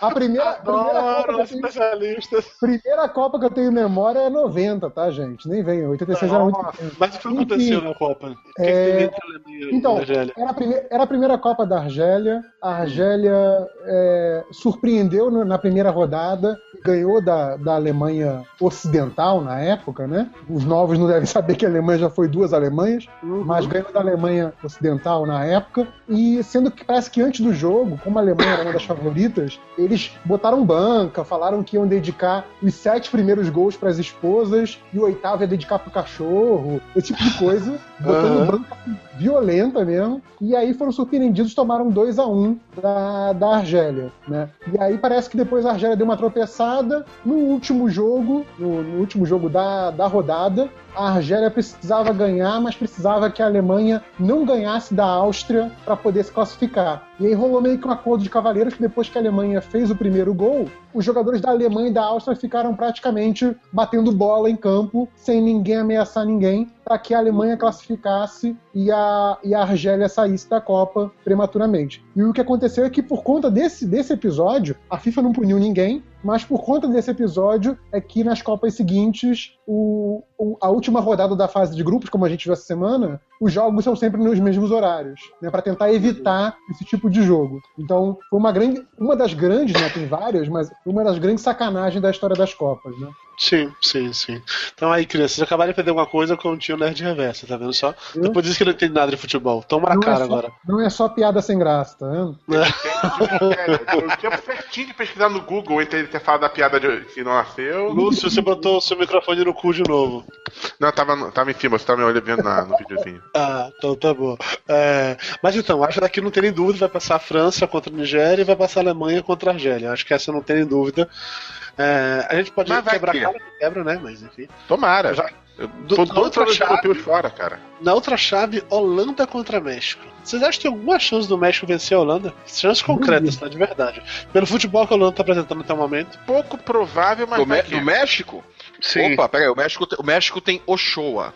[SPEAKER 6] A primeira, a primeira, Copa que eu tenho, primeira Copa que eu tenho memória é 90, tá, gente? Nem vem, 86 era muito.
[SPEAKER 2] Mas o que
[SPEAKER 6] Enfim,
[SPEAKER 2] aconteceu na Copa? Que
[SPEAKER 6] é,
[SPEAKER 2] que teve entre a Alemanha e
[SPEAKER 6] Então, era a, primeira, era a primeira Copa da Argélia. A Argélia é, surpreendeu na primeira rodada, ganhou da, da Alemanha Ocidental na época, né? Os novos não devem saber que a Alemanha já foi duas Alemanhas, mas ganhou da Alemanha Ocidental na época. E sendo que parece que antes do jogo, como a Alemanha era uma das favoritas, eles botaram banca, falaram que iam dedicar os sete primeiros gols para as esposas e o oitavo ia dedicar pro cachorro, esse tipo de coisa, botando
[SPEAKER 2] Aham.
[SPEAKER 6] banca violenta mesmo. E aí foram surpreendidos, tomaram 2 a 1 da, da Argélia, né? E aí parece que depois a Argélia deu uma tropeçada. No último jogo, no, no último jogo da, da rodada, a Argélia precisava ganhar, mas precisava que a Alemanha não ganhasse da Áustria para poder se classificar. E aí rolou meio que um acordo de cavaleiros que depois que a Alemanha fez o primeiro gol, os jogadores da Alemanha e da Áustria ficaram praticamente batendo bola em campo, sem ninguém ameaçar ninguém, para que a Alemanha classificasse e a, e a Argélia saísse da Copa prematuramente. E o que aconteceu é que por conta desse, desse episódio, a FIFA não puniu ninguém, mas por conta desse episódio é que nas Copas seguintes, o, o- a última rodada da fase de grupos, como a gente viu essa semana, os jogos são sempre nos mesmos horários, né, para tentar evitar esse tipo de jogo. Então, foi uma grande, uma das grandes, né, tem várias, mas uma das grandes sacanagens da história das Copas, né?
[SPEAKER 2] Sim, sim, sim. Então aí, crianças, vocês acabaram de aprender alguma coisa com o tio Nerd Reverso, tá vendo só?
[SPEAKER 6] Eu-
[SPEAKER 2] Depois disse que não entende nada de futebol. Toma na
[SPEAKER 6] Não é
[SPEAKER 2] cara
[SPEAKER 6] só-
[SPEAKER 2] agora.
[SPEAKER 6] Não é só piada sem graça, tá vendo?
[SPEAKER 3] É, eu tinha certinho de pesquisar no Google entre ele ter falado da piada de, que não nasceu.
[SPEAKER 2] Lúcio, você botou o seu microfone no cu de novo.
[SPEAKER 3] Não, tava, tava em cima, você tava me olhando na- no videozinho.
[SPEAKER 2] Ah, então tá bom. É, mas então, acho que daqui não tem nem dúvida, vai passar a França contra a Nigéria e vai passar a Alemanha contra a Argélia. Acho que essa não tem nem dúvida. É, a gente pode quebrar
[SPEAKER 3] que-
[SPEAKER 2] cara que quebra, né? Mas enfim.
[SPEAKER 3] Tomara.
[SPEAKER 2] Já-
[SPEAKER 3] Eu
[SPEAKER 2] Do-
[SPEAKER 3] tô para os
[SPEAKER 2] chave-
[SPEAKER 3] europeus fora, cara.
[SPEAKER 2] Na outra chave, Holanda contra México. Vocês acham que tem alguma chance do México vencer a Holanda? Chances concretas, tá? De verdade. Pelo futebol que a Holanda tá apresentando até o momento.
[SPEAKER 3] Pouco provável, mas
[SPEAKER 4] Do,
[SPEAKER 3] que-
[SPEAKER 4] do México? Opa, peraí, o México, o México tem Ochoa.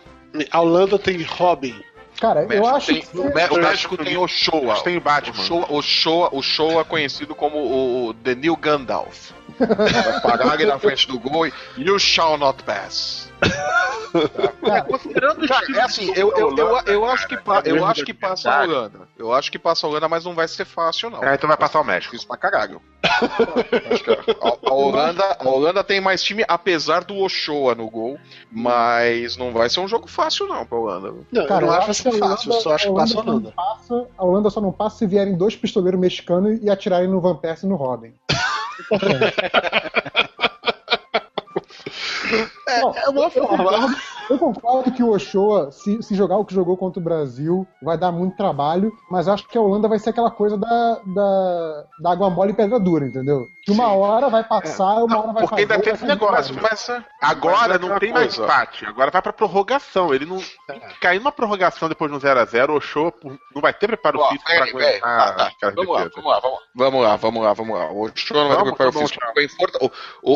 [SPEAKER 2] A Holanda tem Robin.
[SPEAKER 6] Cara,
[SPEAKER 4] O
[SPEAKER 6] eu
[SPEAKER 4] México
[SPEAKER 6] acho
[SPEAKER 4] tem,
[SPEAKER 6] que.
[SPEAKER 4] o, Mé- o México tem.
[SPEAKER 3] Mas tem o Batman.
[SPEAKER 4] Ochoa, Ochoa, Ochoa conhecido como o, o The New Gandalf. Vai parar ali na frente do gol e You shall not pass.
[SPEAKER 3] Considerando o
[SPEAKER 4] Cara,
[SPEAKER 3] estilo
[SPEAKER 4] é assim, eu, eu, eu, eu acho que, pa-
[SPEAKER 3] é
[SPEAKER 4] eu
[SPEAKER 3] mesmo
[SPEAKER 4] acho que passa a. Holanda. Eu acho que passa a Holanda, mas não vai ser fácil, não.
[SPEAKER 3] É, então vai passar o México.
[SPEAKER 4] Isso pra caralho. Acho que a, a Holanda, a Holanda tem mais time, apesar do Ochoa no gol, mas não vai ser um jogo fácil, não, pra Holanda.
[SPEAKER 2] Não,
[SPEAKER 6] Cara,
[SPEAKER 2] eu não
[SPEAKER 6] eu
[SPEAKER 2] acho que
[SPEAKER 6] acho
[SPEAKER 2] vai
[SPEAKER 6] que
[SPEAKER 2] ser
[SPEAKER 6] a
[SPEAKER 2] fácil,
[SPEAKER 6] Holanda-
[SPEAKER 2] só acho que passa a
[SPEAKER 6] Holanda passa, a Holanda só não passa se vierem dois pistoleiros mexicanos e atirarem no Van Persie e no Robin. Não,
[SPEAKER 2] É uma
[SPEAKER 6] eu,
[SPEAKER 2] forma.
[SPEAKER 6] concordo, eu concordo que o Ochoa, se, se jogar o que jogou contra o Brasil, vai dar muito trabalho, mas acho que a Holanda vai ser aquela coisa da, da, da água mole e pedra dura, entendeu? Que uma hora vai passar, uma hora vai
[SPEAKER 3] Porque ainda
[SPEAKER 6] fazer,
[SPEAKER 3] tem
[SPEAKER 6] vai
[SPEAKER 3] esse negócio, mas agora
[SPEAKER 4] Mas é
[SPEAKER 3] não tem mais
[SPEAKER 4] coisa.
[SPEAKER 3] empate. Agora vai pra prorrogação. Ele não. Cair numa prorrogação depois de um 0x0, o show não vai ter preparo
[SPEAKER 4] Ó,
[SPEAKER 3] físico pra aguentar
[SPEAKER 4] Ah, tá.
[SPEAKER 3] aquela
[SPEAKER 4] Vamos lá, vamos lá, vamos lá. Vamos lá, vamos lá, vamos lá. O Ochoa não vai ter preparo
[SPEAKER 3] tá bom,
[SPEAKER 4] físico. É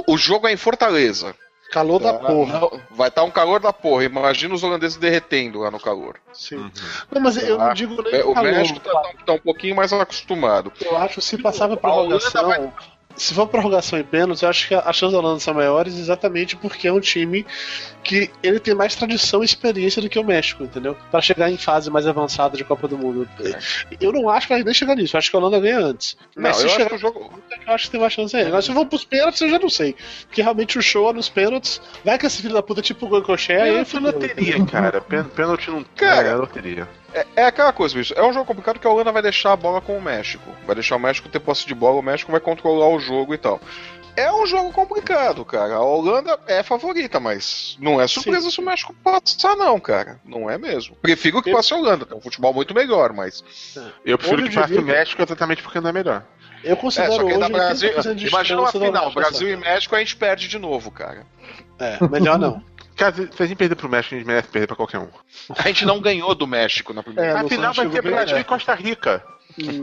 [SPEAKER 4] o jogo é em Fortaleza.
[SPEAKER 2] Calor da porra.
[SPEAKER 4] Não, vai estar um calor da porra. Imagina os holandeses derretendo lá no calor.
[SPEAKER 2] Sim. Não, mas eu não digo nem
[SPEAKER 4] É, O
[SPEAKER 2] calor.
[SPEAKER 4] México tá, tá- tá um pouquinho mais acostumado.
[SPEAKER 2] Eu acho que se passava prorrogação, se for prorrogação em pênaltis, eu acho que a chance da Holanda são maiores exatamente porque é um time que ele tem mais tradição e experiência do que o México, entendeu? Para chegar em fase mais avançada de Copa do Mundo. Eu não acho que vai nem chegar nisso, eu acho que a Holanda ganha antes. Mas
[SPEAKER 4] Não,
[SPEAKER 2] se
[SPEAKER 4] eu acho
[SPEAKER 2] chegar,
[SPEAKER 4] que o jogo.
[SPEAKER 2] eu acho que tem mais chance aí. Agora, se for pros pênaltis, eu já não sei. Porque realmente o show é nos pênaltis. Vai que esse filho da puta, tipo o Goicoché, aí
[SPEAKER 3] Pênalti é
[SPEAKER 2] fudeu.
[SPEAKER 3] loteria, cara. Pên- Pênalti não.
[SPEAKER 4] Cara,
[SPEAKER 3] é loteria.
[SPEAKER 4] É, é aquela coisa, bicho. É um jogo complicado que a Holanda vai deixar a bola com o México. Vai deixar o México ter posse de bola, o México vai controlar o jogo e tal. É um jogo complicado, cara. A Holanda é favorita, mas não é surpresa se o México passar, não, cara. Não é mesmo. Prefiro que passe a Holanda. É um futebol muito melhor, mas.
[SPEAKER 3] Eu prefiro
[SPEAKER 2] Hoje
[SPEAKER 3] que passe o México exatamente porque não é melhor.
[SPEAKER 2] Eu
[SPEAKER 4] É,
[SPEAKER 2] considero
[SPEAKER 4] só que
[SPEAKER 2] hoje
[SPEAKER 4] Brasil.
[SPEAKER 2] 80% de
[SPEAKER 4] Imagina uma final, Brasil e México, a gente perde de novo, cara.
[SPEAKER 2] É, melhor não.
[SPEAKER 3] Cara, se a gente perder pro México, a gente merece perder pra qualquer um.
[SPEAKER 4] A gente não ganhou do México na primeira.
[SPEAKER 2] É,
[SPEAKER 3] a final vai ser Brasil e
[SPEAKER 2] perto.
[SPEAKER 3] Costa Rica.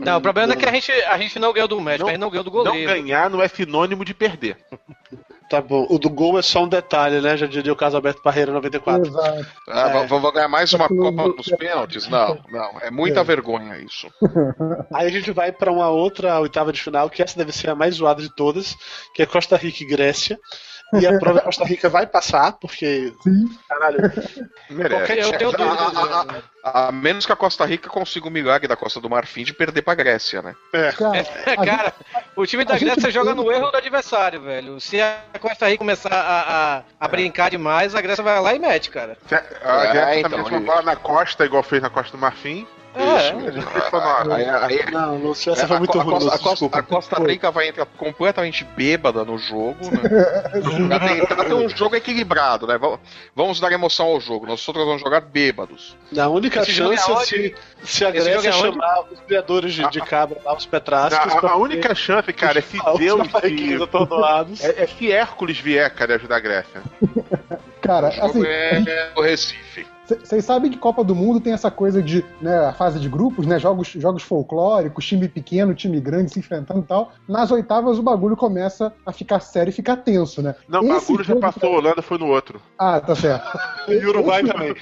[SPEAKER 5] Não, o problema é que a gente, a gente não ganhou do México,
[SPEAKER 3] Não-
[SPEAKER 5] a gente não ganhou do
[SPEAKER 3] Não
[SPEAKER 5] goleiro.
[SPEAKER 3] ganhar não é sinônimo de perder.
[SPEAKER 2] Tá bom. O do gol é só um detalhe, né? Já diria o caso Alberto Parreira 94.
[SPEAKER 6] Exato.
[SPEAKER 4] Ah,
[SPEAKER 2] É.
[SPEAKER 4] Vamos ganhar mais uma
[SPEAKER 6] falando
[SPEAKER 4] Copa nos pênaltis? Não, não. É muita
[SPEAKER 2] É.
[SPEAKER 4] vergonha isso.
[SPEAKER 2] Aí a gente vai pra uma outra oitava de final, que essa deve ser a mais zoada de todas, que é Costa Rica e Grécia. E a prova Costa Rica vai passar, porque,
[SPEAKER 6] Sim.
[SPEAKER 2] caralho,
[SPEAKER 3] Merece.
[SPEAKER 2] qualquer
[SPEAKER 5] Eu tenho
[SPEAKER 4] A,
[SPEAKER 5] dúvida.
[SPEAKER 4] A- menos que a Costa Rica consiga o milagre da Costa do Marfim de perder pra Grécia, né?
[SPEAKER 6] Cara, a
[SPEAKER 5] Cara, o time da
[SPEAKER 6] a gente
[SPEAKER 5] Grécia joga no erro do adversário, velho. Se a Costa Rica começar a, a, a brincar demais, a Grécia vai lá e mete, cara.
[SPEAKER 3] Se A a
[SPEAKER 4] É,
[SPEAKER 3] Grécia
[SPEAKER 4] então,
[SPEAKER 3] também bola na costa, igual fez na Costa do Marfim.
[SPEAKER 5] É,
[SPEAKER 4] Isso. Aí, aí-
[SPEAKER 2] não, Lúcio, essa foi
[SPEAKER 4] a,
[SPEAKER 2] muito
[SPEAKER 4] a,
[SPEAKER 2] ruim,
[SPEAKER 4] Costa, a, Costa,
[SPEAKER 2] desculpa.
[SPEAKER 4] a Costa Rica vai entrar completamente bêbada no jogo, né? pra, tentar ter um jogo equilibrado, né? Vamos, vamos dar emoção ao jogo. Nós outros vamos jogar bêbados.
[SPEAKER 2] A única
[SPEAKER 5] Esse jogo é
[SPEAKER 2] chance é se, se a
[SPEAKER 5] Esse
[SPEAKER 2] Grécia
[SPEAKER 5] é
[SPEAKER 2] chamar os criadores de, de cabra lá, os petrascos.
[SPEAKER 3] A,
[SPEAKER 2] pra
[SPEAKER 3] a única chance, cara, é se Deus e...
[SPEAKER 2] atordoados.
[SPEAKER 3] É, é se Hércules vier, cara, ajudar a Grécia.
[SPEAKER 6] cara, assim,
[SPEAKER 4] é o Recife.
[SPEAKER 6] Vocês sabem que Copa do Mundo tem essa coisa de, né, a fase de grupos, né, jogos, jogos folclóricos, time pequeno, time grande se enfrentando e tal. Nas oitavas o bagulho começa a ficar sério e ficar tenso, né?
[SPEAKER 3] Não, o bagulho já passou, a Holanda foi no outro.
[SPEAKER 6] Ah, tá certo.
[SPEAKER 2] E o Uruguai
[SPEAKER 6] Esse-
[SPEAKER 2] também.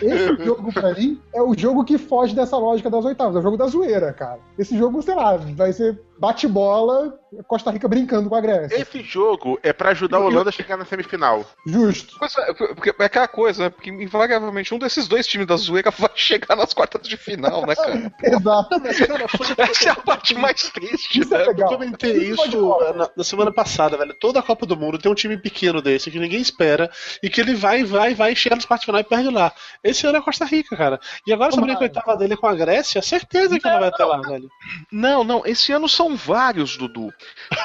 [SPEAKER 6] Esse jogo, pra mim, é o jogo que foge dessa lógica das oitavas. É o jogo da zoeira, cara. Esse jogo, sei lá, vai ser bate-bola, Costa Rica brincando com a Grécia.
[SPEAKER 3] Esse jogo é pra ajudar a Holanda a chegar na semifinal.
[SPEAKER 6] Justo.
[SPEAKER 4] Pois é, porque é aquela coisa, né? Porque invariavelmente um desses dois times da zoeira vai chegar nas quartas de final, né, cara?
[SPEAKER 6] Exato.
[SPEAKER 4] Essa é a parte mais triste,
[SPEAKER 6] Isso é
[SPEAKER 4] né?
[SPEAKER 2] Eu
[SPEAKER 6] legal.
[SPEAKER 2] comentei isso na, na semana passada, velho. Toda a Copa do Mundo tem um time pequeno desse que ninguém espera e que ele vai, vai, vai, chega nos quartos de final e perde lá. Esse ano é a Costa Rica, cara. E agora sobre a oitava dele com a Grécia, certeza que ela vai até lá, velho.
[SPEAKER 4] Não, não, esse ano são vários, Dudu.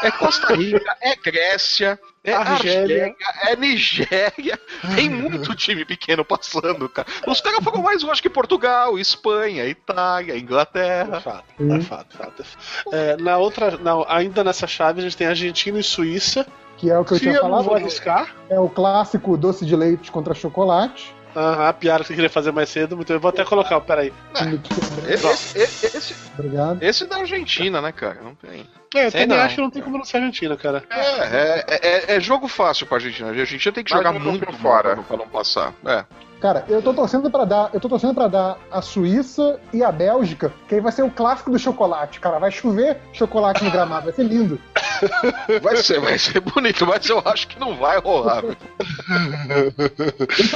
[SPEAKER 4] É Costa Rica, é Grécia, é
[SPEAKER 2] Argélia.
[SPEAKER 4] Argélia, é Nigéria. Tem muito time pequeno passando, cara. Os caras foram mais longe que Portugal, Espanha, Itália,
[SPEAKER 2] É
[SPEAKER 4] Inglaterra.
[SPEAKER 2] fato, é fato, fato. É, na outra, na- ainda nessa chave, a gente tem Argentina e Suíça.
[SPEAKER 6] Que é o que eu
[SPEAKER 2] Que
[SPEAKER 6] tinha
[SPEAKER 2] não
[SPEAKER 6] falado.
[SPEAKER 2] vou arriscar.
[SPEAKER 6] É o clássico doce de leite contra chocolate.
[SPEAKER 2] Aham, a piada que eu queria fazer mais cedo, muito bem. Vou até colocar, peraí.
[SPEAKER 6] Que-
[SPEAKER 4] Esse, esse, esse,
[SPEAKER 6] Obrigado.
[SPEAKER 4] esse da Argentina, né, cara? Não tem.
[SPEAKER 2] É, eu
[SPEAKER 5] Sei
[SPEAKER 2] também
[SPEAKER 5] não.
[SPEAKER 2] acho que não tem como não ser Argentina, cara.
[SPEAKER 4] É, é, é, é jogo fácil pra Argentina. A Argentina tem que
[SPEAKER 3] Mas
[SPEAKER 4] jogar muito fora. pra não passar. É.
[SPEAKER 6] Cara, eu tô torcendo pra dar, eu tô torcendo para dar a Suíça e a Bélgica, que aí vai ser o clássico do chocolate, cara. Vai chover chocolate no gramado, vai ser lindo.
[SPEAKER 4] Vai ser, vai ser bonito, mas eu acho que não vai rolar.
[SPEAKER 6] eu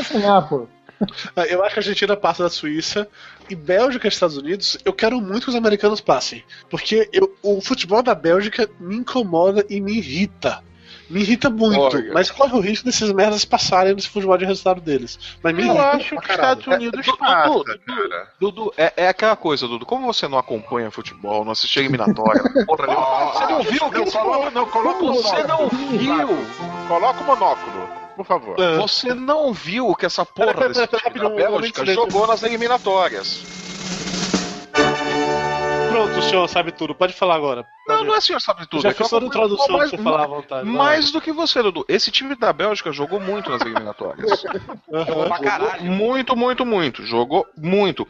[SPEAKER 6] sonhar, pô.
[SPEAKER 2] Ah, Eu acho que a Argentina passa da Suíça e Bélgica e Estados Unidos, eu quero muito que os americanos passem. Porque eu- o futebol da Bélgica me incomoda e me irrita. Me irrita muito,
[SPEAKER 4] Olha.
[SPEAKER 2] mas corre o risco desses merdas passarem nesse futebol de resultado deles. Mas me
[SPEAKER 3] Eu
[SPEAKER 2] irrita
[SPEAKER 3] acho que
[SPEAKER 2] caralho.
[SPEAKER 3] Estados Unidos
[SPEAKER 4] Dudu,
[SPEAKER 3] passa,
[SPEAKER 4] Dudu,
[SPEAKER 3] cara.
[SPEAKER 4] Dudu, é, é aquela coisa, Dudu. Como você não acompanha futebol, não assiste a eliminatória, porra nenhuma, você não viu o que
[SPEAKER 3] Não coloca, não, coloca o
[SPEAKER 4] Você não viu?
[SPEAKER 3] Coloca o monóculo, por favor.
[SPEAKER 4] Você não viu o que essa porra
[SPEAKER 2] Pera,
[SPEAKER 4] desse
[SPEAKER 2] pera, pera,
[SPEAKER 4] time da Bélgica jogou nas eliminatórias.
[SPEAKER 2] O senhor sabe tudo, pode falar agora.
[SPEAKER 4] Não,
[SPEAKER 2] Pode.
[SPEAKER 4] não é senhor sabe tudo.
[SPEAKER 2] Já
[SPEAKER 4] é que eu
[SPEAKER 2] fiz toda a tradução
[SPEAKER 4] mais-
[SPEAKER 2] pra você falar à vontade. vai.
[SPEAKER 4] Mais do que você, Dudu. Esse time da Bélgica jogou muito nas eliminatórias.
[SPEAKER 2] Aham.
[SPEAKER 5] Pra caralho.
[SPEAKER 4] Muito, muito, muito. Jogou muito.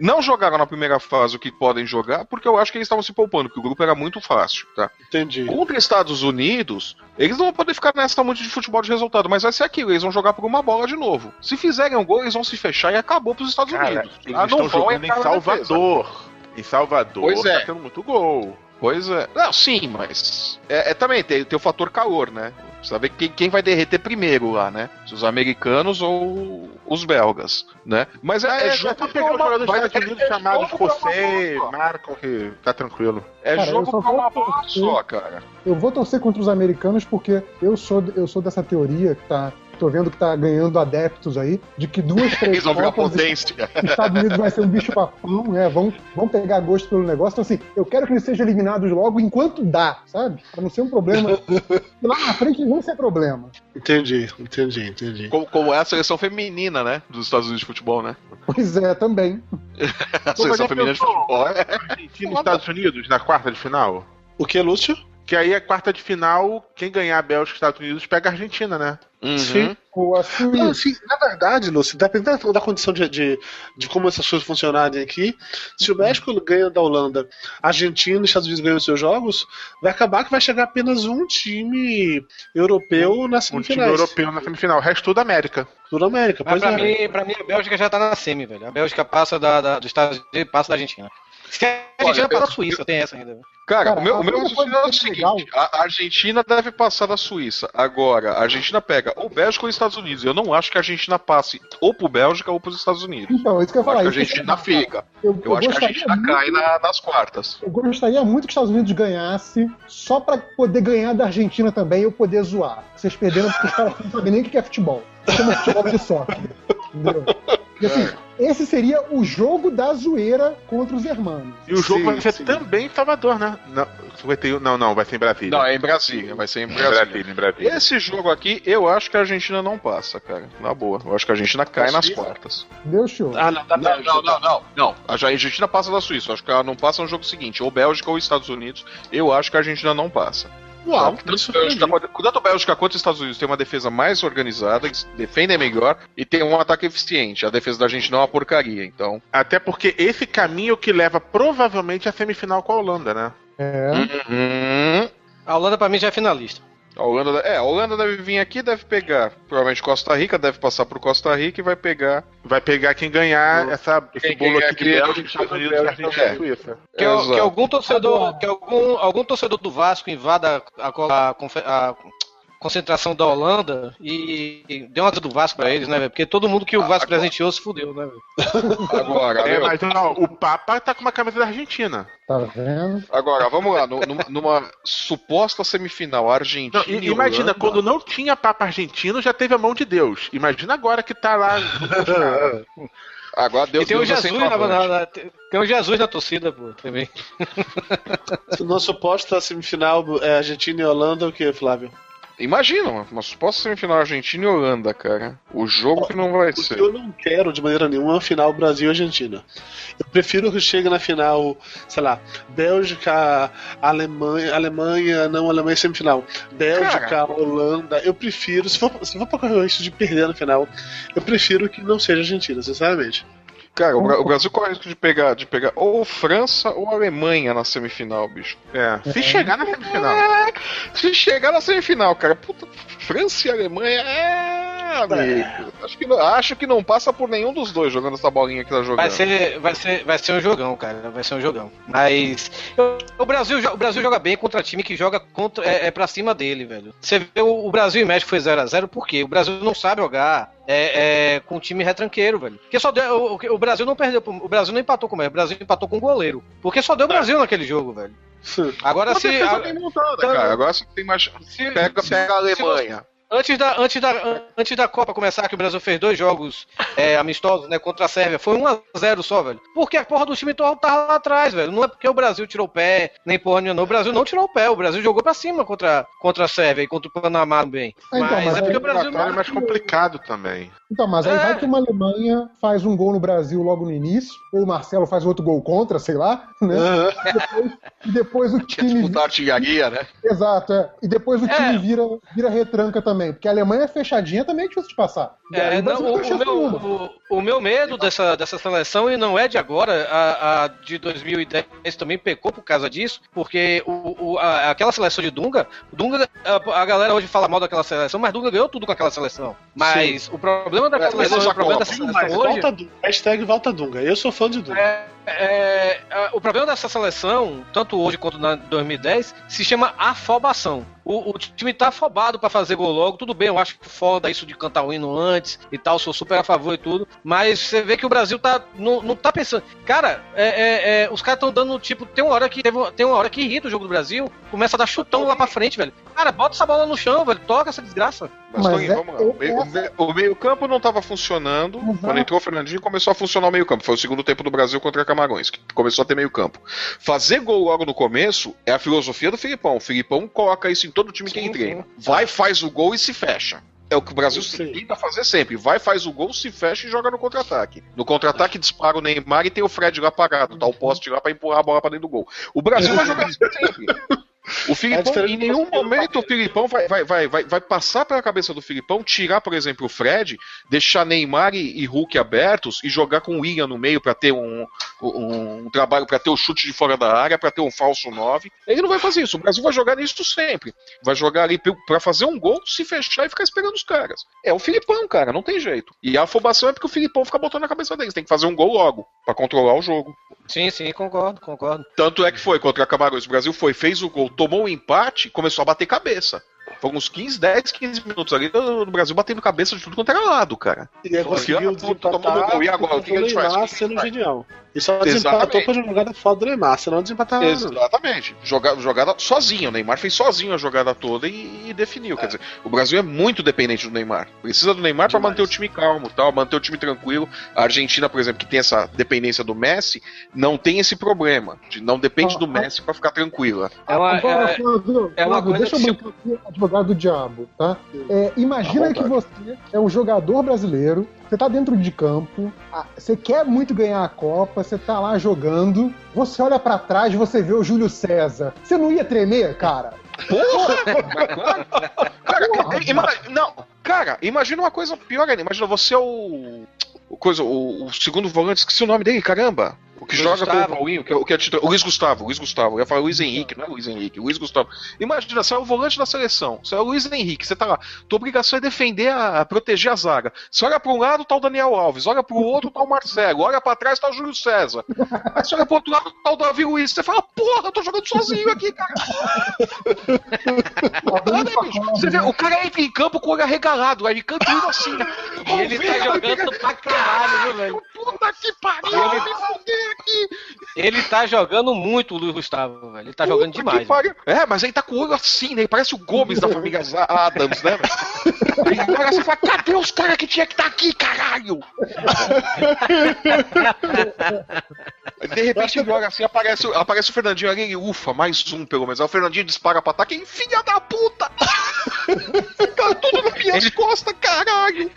[SPEAKER 4] Não jogaram na primeira fase o que podem jogar, porque eu acho que eles estavam se poupando, porque o grupo era muito fácil, tá?
[SPEAKER 2] Entendi.
[SPEAKER 4] Contra Estados Unidos, eles não vão poder ficar nessa muito de futebol de resultado, mas vai ser aquilo, eles vão jogar por uma bola de novo. Se fizerem um gol, eles vão se fechar e acabou pros Estados
[SPEAKER 3] Cara,
[SPEAKER 4] Unidos.
[SPEAKER 3] eles
[SPEAKER 4] Ah, não
[SPEAKER 3] estão
[SPEAKER 4] vão
[SPEAKER 3] jogando em. Salvador. Em Salvador
[SPEAKER 4] Pois é.
[SPEAKER 3] tá tendo muito gol.
[SPEAKER 4] Pois é. Não, sim, mas. É, é também tem, tem o fator calor, né? Precisa ver quem, quem vai derreter primeiro lá, né? Se os americanos ou os belgas, né? Mas é,
[SPEAKER 3] É,
[SPEAKER 4] é jogo
[SPEAKER 3] tá pegando
[SPEAKER 4] pra uma-
[SPEAKER 3] jogador dos
[SPEAKER 4] vai-
[SPEAKER 3] Estados Unidos
[SPEAKER 4] é uma
[SPEAKER 3] José. Marco, que tá tranquilo.
[SPEAKER 4] É
[SPEAKER 6] Cara,
[SPEAKER 4] jogo pra uma bola
[SPEAKER 6] torcer.
[SPEAKER 4] só, cara.
[SPEAKER 6] Eu vou torcer contra os americanos porque eu sou, eu sou dessa teoria que tá. Tô vendo que tá ganhando adeptos aí, de que duas, três
[SPEAKER 4] virar
[SPEAKER 6] Copas,
[SPEAKER 4] potência.
[SPEAKER 6] os Estados Unidos vai ser um bicho papão, né? Vão, vão pegar gosto pelo negócio. Então, assim, eu quero que eles sejam eliminados logo enquanto dá, sabe? Pra não ser um problema. Lá na frente não ser problema.
[SPEAKER 2] Entendi, entendi, entendi.
[SPEAKER 4] Como, como é a seleção feminina, né? Dos Estados Unidos de futebol, né?
[SPEAKER 6] Pois é, também.
[SPEAKER 4] A seleção feminina de futebol é.
[SPEAKER 3] Argentina e Estados Unidos na quarta de final.
[SPEAKER 2] O que, Lúcio?
[SPEAKER 3] Que aí a quarta de final, quem ganhar a Bélgica e Estados Unidos pega a Argentina, né?
[SPEAKER 4] Uhum.
[SPEAKER 2] Sim.
[SPEAKER 6] A Suíça.
[SPEAKER 2] Não, assim, na verdade, Lúcio, dependendo da condição de, de, de como essas coisas funcionarem aqui, se o México ganha da Holanda, a Argentina e os Estados Unidos ganham os seus jogos, vai acabar que vai chegar apenas um time europeu nas
[SPEAKER 3] Um time europeu na semifinal. O resto tudo América.
[SPEAKER 2] Tudo América,
[SPEAKER 5] Mas
[SPEAKER 2] pois
[SPEAKER 5] pra,
[SPEAKER 2] é.
[SPEAKER 5] mim, pra mim, a Bélgica já tá na semi, velho. A Bélgica passa da, da, dos Estados Unidos e passa da Argentina. Se a Argentina
[SPEAKER 4] Olha,
[SPEAKER 5] passa
[SPEAKER 4] eu-
[SPEAKER 5] da Suíça, tem essa ainda. velho.
[SPEAKER 4] Cara,
[SPEAKER 6] Cara,
[SPEAKER 4] o meu, o meu raciocínio é o seguinte:
[SPEAKER 6] legal.
[SPEAKER 4] a Argentina deve passar da Suíça. Agora, a Argentina pega ou Bélgica ou Estados Unidos. Eu não acho que a Argentina passe ou pro Bélgica ou pros Estados Unidos.
[SPEAKER 6] Então, é isso que eu
[SPEAKER 4] Eu
[SPEAKER 6] ia falar.
[SPEAKER 4] acho que a
[SPEAKER 6] isso
[SPEAKER 4] Argentina
[SPEAKER 6] que eu
[SPEAKER 4] fica.
[SPEAKER 6] falar. Eu,
[SPEAKER 4] Eu acho que a Argentina
[SPEAKER 6] muito-
[SPEAKER 4] cai na- nas quartas.
[SPEAKER 6] Eu gostaria muito que os Estados Unidos ganhasse só pra poder ganhar da Argentina também e eu poder zoar. Vocês perderam porque os caras não sabem nem o que é futebol. Chama futebol de soccer. Entendeu? E assim, esse seria o jogo da zoeira contra os hermanos.
[SPEAKER 3] E o jogo
[SPEAKER 2] Sim,
[SPEAKER 3] vai ser
[SPEAKER 2] sim.
[SPEAKER 3] também em Salvador, né? Não, vai ter, não, não, vai ser em Brasília.
[SPEAKER 4] Não, é em Brasília. Vai ser em
[SPEAKER 3] em
[SPEAKER 4] Brasília.
[SPEAKER 3] Brasília, em Brasília.
[SPEAKER 4] Esse jogo aqui, eu acho que a Argentina não passa, cara. Na boa. Eu acho que a Argentina cai nas
[SPEAKER 2] Suíça?
[SPEAKER 4] quartas.
[SPEAKER 6] Deu show.
[SPEAKER 2] Ah, não, da
[SPEAKER 4] Não, não,
[SPEAKER 2] tá.
[SPEAKER 4] não, não. Não, a Argentina passa da Suíça. Eu acho que ela não passa no jogo seguinte. Ou Bélgica ou Estados Unidos. Eu acho que a Argentina não passa.
[SPEAKER 2] Uau, surpreendi.
[SPEAKER 4] Bélgica, tanto a Bélgica quanto os Estados Unidos tem uma defesa mais organizada, eles defendem melhor e tem um ataque eficiente. A defesa da Argentina é uma porcaria, então.
[SPEAKER 3] Até porque esse caminho que leva provavelmente à semifinal com a Holanda, né?
[SPEAKER 6] É.
[SPEAKER 4] Uhum.
[SPEAKER 5] A Holanda, pra mim, já é finalista.
[SPEAKER 4] A Holanda, é, a Holanda deve vir aqui, deve pegar. Provavelmente Costa Rica, deve passar pro Costa Rica e vai pegar.
[SPEAKER 3] Vai pegar quem ganhar essa, esse
[SPEAKER 4] Quem
[SPEAKER 3] bolo
[SPEAKER 4] ganhar
[SPEAKER 3] aqui de Bélgica, Estados Unidos,
[SPEAKER 4] Bélgica,
[SPEAKER 3] Argentina
[SPEAKER 4] é.
[SPEAKER 3] e Suíça.
[SPEAKER 5] Que,
[SPEAKER 4] Exato.
[SPEAKER 5] que algum torcedor, que algum, algum torcedor do Vasco invada a, a a concentração da Holanda e, dê uma do Vasco pra eles, né, velho? Porque todo mundo que o Vasco
[SPEAKER 4] agora-
[SPEAKER 5] presenteou se fudeu, né, velho?
[SPEAKER 4] Agora,
[SPEAKER 3] É,
[SPEAKER 4] meu,
[SPEAKER 3] mas não, o Papa tá com uma camisa da Argentina.
[SPEAKER 6] Tá vendo?
[SPEAKER 4] agora, vamos lá, nu- numa, numa suposta semifinal Argentina.
[SPEAKER 3] Não, e-
[SPEAKER 4] e
[SPEAKER 3] imagina,
[SPEAKER 4] Holanda.
[SPEAKER 3] quando não tinha Papa argentino, já teve a mão de Deus. Imagina agora que tá lá.
[SPEAKER 4] Agora Deus
[SPEAKER 5] e tem o Jesus na, na- na- tem o Jesus na torcida, pô, também.
[SPEAKER 2] Na suposta semifinal é Argentina e Holanda, o que, Flávio?
[SPEAKER 4] Imagina, uma, suposta semifinal Argentina e Holanda, cara. O jogo que não vai ser.
[SPEAKER 2] eu não quero de maneira nenhuma final Brasil e Argentina. Eu prefiro que chegue na final, sei lá, Bélgica, Alemanha, Alemanha, não Alemanha semifinal. Bélgica,
[SPEAKER 4] Cara.
[SPEAKER 2] Holanda. Eu prefiro, se for, se for pra correr o risco de perder na final, eu prefiro que não seja Argentina, sinceramente.
[SPEAKER 4] Cara, o, Bra- o Brasil corre o risco de pegar, de pegar ou França ou Alemanha na semifinal, bicho.
[SPEAKER 3] É, se chegar na semifinal.
[SPEAKER 4] Se chegar na semifinal, cara, puta, França e Alemanha é. Amigo. Acho, que não, acho que não passa por nenhum dos dois jogando essa bolinha que tá jogando.
[SPEAKER 5] Vai ser, vai, ser, vai ser um jogão, cara. Vai ser um jogão. Mas o, Brasil, o Brasil joga bem contra time que joga contra, é, é pra cima dele, velho. Você vê o, o Brasil e México foi 0x0, por quê? O Brasil não sabe jogar é, é, com time retranqueiro, velho. Porque só deu, o, o Brasil não perdeu, o Brasil não empatou com o México, o Brasil empatou com o goleiro. Porque só deu Brasil naquele jogo, velho. Agora
[SPEAKER 4] Uma
[SPEAKER 5] se. a-
[SPEAKER 4] montada, cara. Agora você tem mais.
[SPEAKER 5] se-
[SPEAKER 4] Pega,
[SPEAKER 5] se-
[SPEAKER 4] pega a
[SPEAKER 5] se
[SPEAKER 4] Alemanha.
[SPEAKER 5] Antes da, antes, da, antes da Copa começar, que o Brasil fez dois jogos é, amistosos, né, contra a Sérvia, foi 1x0 só, velho. Porque a porra do time tava lá atrás, velho. Não é porque o Brasil tirou o pé, nem porra nenhuma, não. O Brasil não tirou o pé, o Brasil jogou pra cima contra, contra a Sérvia e contra o Panamá também.
[SPEAKER 6] Então,
[SPEAKER 5] mas,
[SPEAKER 6] mas
[SPEAKER 5] é porque o Brasil
[SPEAKER 3] O é mais
[SPEAKER 5] não.
[SPEAKER 3] complicado também.
[SPEAKER 6] Então, mas aí
[SPEAKER 5] É.
[SPEAKER 6] vai que uma Alemanha faz um gol no Brasil logo no início, ou o Marcelo faz outro gol contra, sei lá, né? E depois o
[SPEAKER 4] Quer
[SPEAKER 6] time.
[SPEAKER 4] disputar a artilharia, né?
[SPEAKER 6] Exato, é. E depois o time
[SPEAKER 5] É.
[SPEAKER 6] vira, vira retranca também. Porque a Alemanha é fechadinha também é difícil de passar.
[SPEAKER 5] É, não, o, o meu, o, o meu medo dessa, dessa seleção, e não é de agora, a, a de 2010 também pecou por causa disso, porque o, o- a- aquela seleção de Dunga, Dunga, a, a galera hoje fala mal daquela seleção, mas Dunga ganhou tudo com aquela seleção. Mas o problema daquela
[SPEAKER 4] É,
[SPEAKER 5] seleção, o problema
[SPEAKER 2] Mas
[SPEAKER 5] seleção hoje.
[SPEAKER 2] volta Dunga. Hashtag volta Dunga. Eu sou fã de Dunga.
[SPEAKER 5] É, é, o problema dessa seleção, tanto hoje quanto na 2010, se chama afobação. O, o time tá afobado para fazer gol logo, tudo bem, eu acho que foda isso de cantar o hino antes e tal, sou super a favor e tudo, mas você vê que o Brasil tá, não, não tá pensando. Cara, é, é, é os caras estão dando, tipo, tem uma hora que teve, tem uma hora que irrita o jogo do Brasil, começa a dar chutão lá pra frente, velho. Cara, bota essa bola no chão, velho, toca essa desgraça.
[SPEAKER 4] Mas, Mas é, vamos lá. O meio, o meio campo não tava funcionando, Exato. quando entrou o Fernandinho começou a funcionar o meio campo, foi o segundo tempo do Brasil contra Camarões, que começou a ter meio campo. Fazer gol logo no começo é a filosofia do Filipão. O Filipão coloca isso em todo time que ele treina. Vai, faz o gol e se fecha. É o que o Brasil tenta fazer sempre. Vai, faz o gol, se fecha e joga no contra-ataque. No contra-ataque dispara o Neymar e tem o Fred lá parado, tá o poste lá para empurrar a bola para dentro do gol. O Brasil vai jogar sempre. O Filipão, é em nenhum momento o Filipão vai, vai, vai, vai, vai passar pela cabeça do Filipão, tirar, por exemplo, o Fred, deixar Neymar e, e Hulk abertos e jogar com o William no meio para ter um, um, um trabalho, para ter o chute de fora da área, para ter um falso 9. Ele não vai fazer isso. O Brasil vai jogar nisso sempre. Vai jogar ali para fazer um gol, se fechar e ficar esperando os caras. É o Filipão, cara, não tem jeito. E a afobação é porque o Filipão fica botando na cabeça deles. Tem que fazer um gol logo, para controlar o jogo.
[SPEAKER 5] Sim, sim, concordo, concordo.
[SPEAKER 4] Tanto é que foi contra a Camarões. O Brasil foi, fez o gol, tomou o um empate começou a bater cabeça. Foram uns 15, 10, 15 minutos ali no Brasil batendo cabeça de tudo quanto era lado, cara.
[SPEAKER 2] E aí conseguiu desempatar, e agora o que a gente faz? sendo genial. E só desempatou por jogada foda do Neymar, senão desempatava.
[SPEAKER 4] Exatamente. Jogada, jogada sozinho. O Neymar fez sozinho a jogada toda e, e definiu. É. Quer dizer, o Brasil é muito dependente do Neymar. Precisa do Neymar para manter o time calmo, tal, manter o time tranquilo. A Argentina, por exemplo, que tem essa dependência do Messi, não tem esse problema. De não depende ah, do Messi para ficar tranquila.
[SPEAKER 6] É uma, Agora, é, Flávio, é uma deixa eu bancar aqui advogado do diabo, tá? É, imagina que você é um jogador brasileiro você tá dentro de campo, você quer muito ganhar a Copa, você tá lá jogando, você olha para trás, você vê o Júlio César. Você não ia tremer, cara?
[SPEAKER 4] Porra! cara, imagina, não, cara, imagina uma coisa pior ainda. Imagina você é o. o coisa, o, o segundo volante, esqueci o nome dele, caramba. O que Luiz joga Gustavo. com o Paulinho, que é, o que é titular. O Luiz Gustavo, Luiz Gustavo. Eu ia falar Luiz Henrique, não é Luiz Henrique, Luiz Gustavo. Imagina, você é o volante da seleção, você é o Luiz Henrique, você tá lá. Tua obrigação é defender, a, a proteger a zaga. Você olha para um lado, tá o Daniel Alves, olha para o outro, tá o Marcelo, olha para trás, tá o Júlio César. Aí você olha pro outro lado, tá o Davi Luiz. Você fala, porra, eu tô jogando sozinho aqui, cara. você vê, o cara entra em campo com o olho arregalado, aí ele canta assim, né?
[SPEAKER 5] E ele tá jogando pra caralho, viu, velho?
[SPEAKER 4] Puta que pariu,
[SPEAKER 5] ele... me aqui. Ele tá jogando muito, o Luiz Gustavo, velho. Ele tá Puta jogando demais.
[SPEAKER 4] É, mas aí tá com o olho assim, né? Ele parece o Gomes da família Adams, né? Aí você fala, cadê os caras que tinha que estar tá aqui, caralho? De repente ele olha assim, aparece, aparece o Fernandinho ali, ufa, mais um pelo menos. Aí o Fernandinho dispara pra ataque, filha da puta! Fica tudo nas minhas costas, caralho!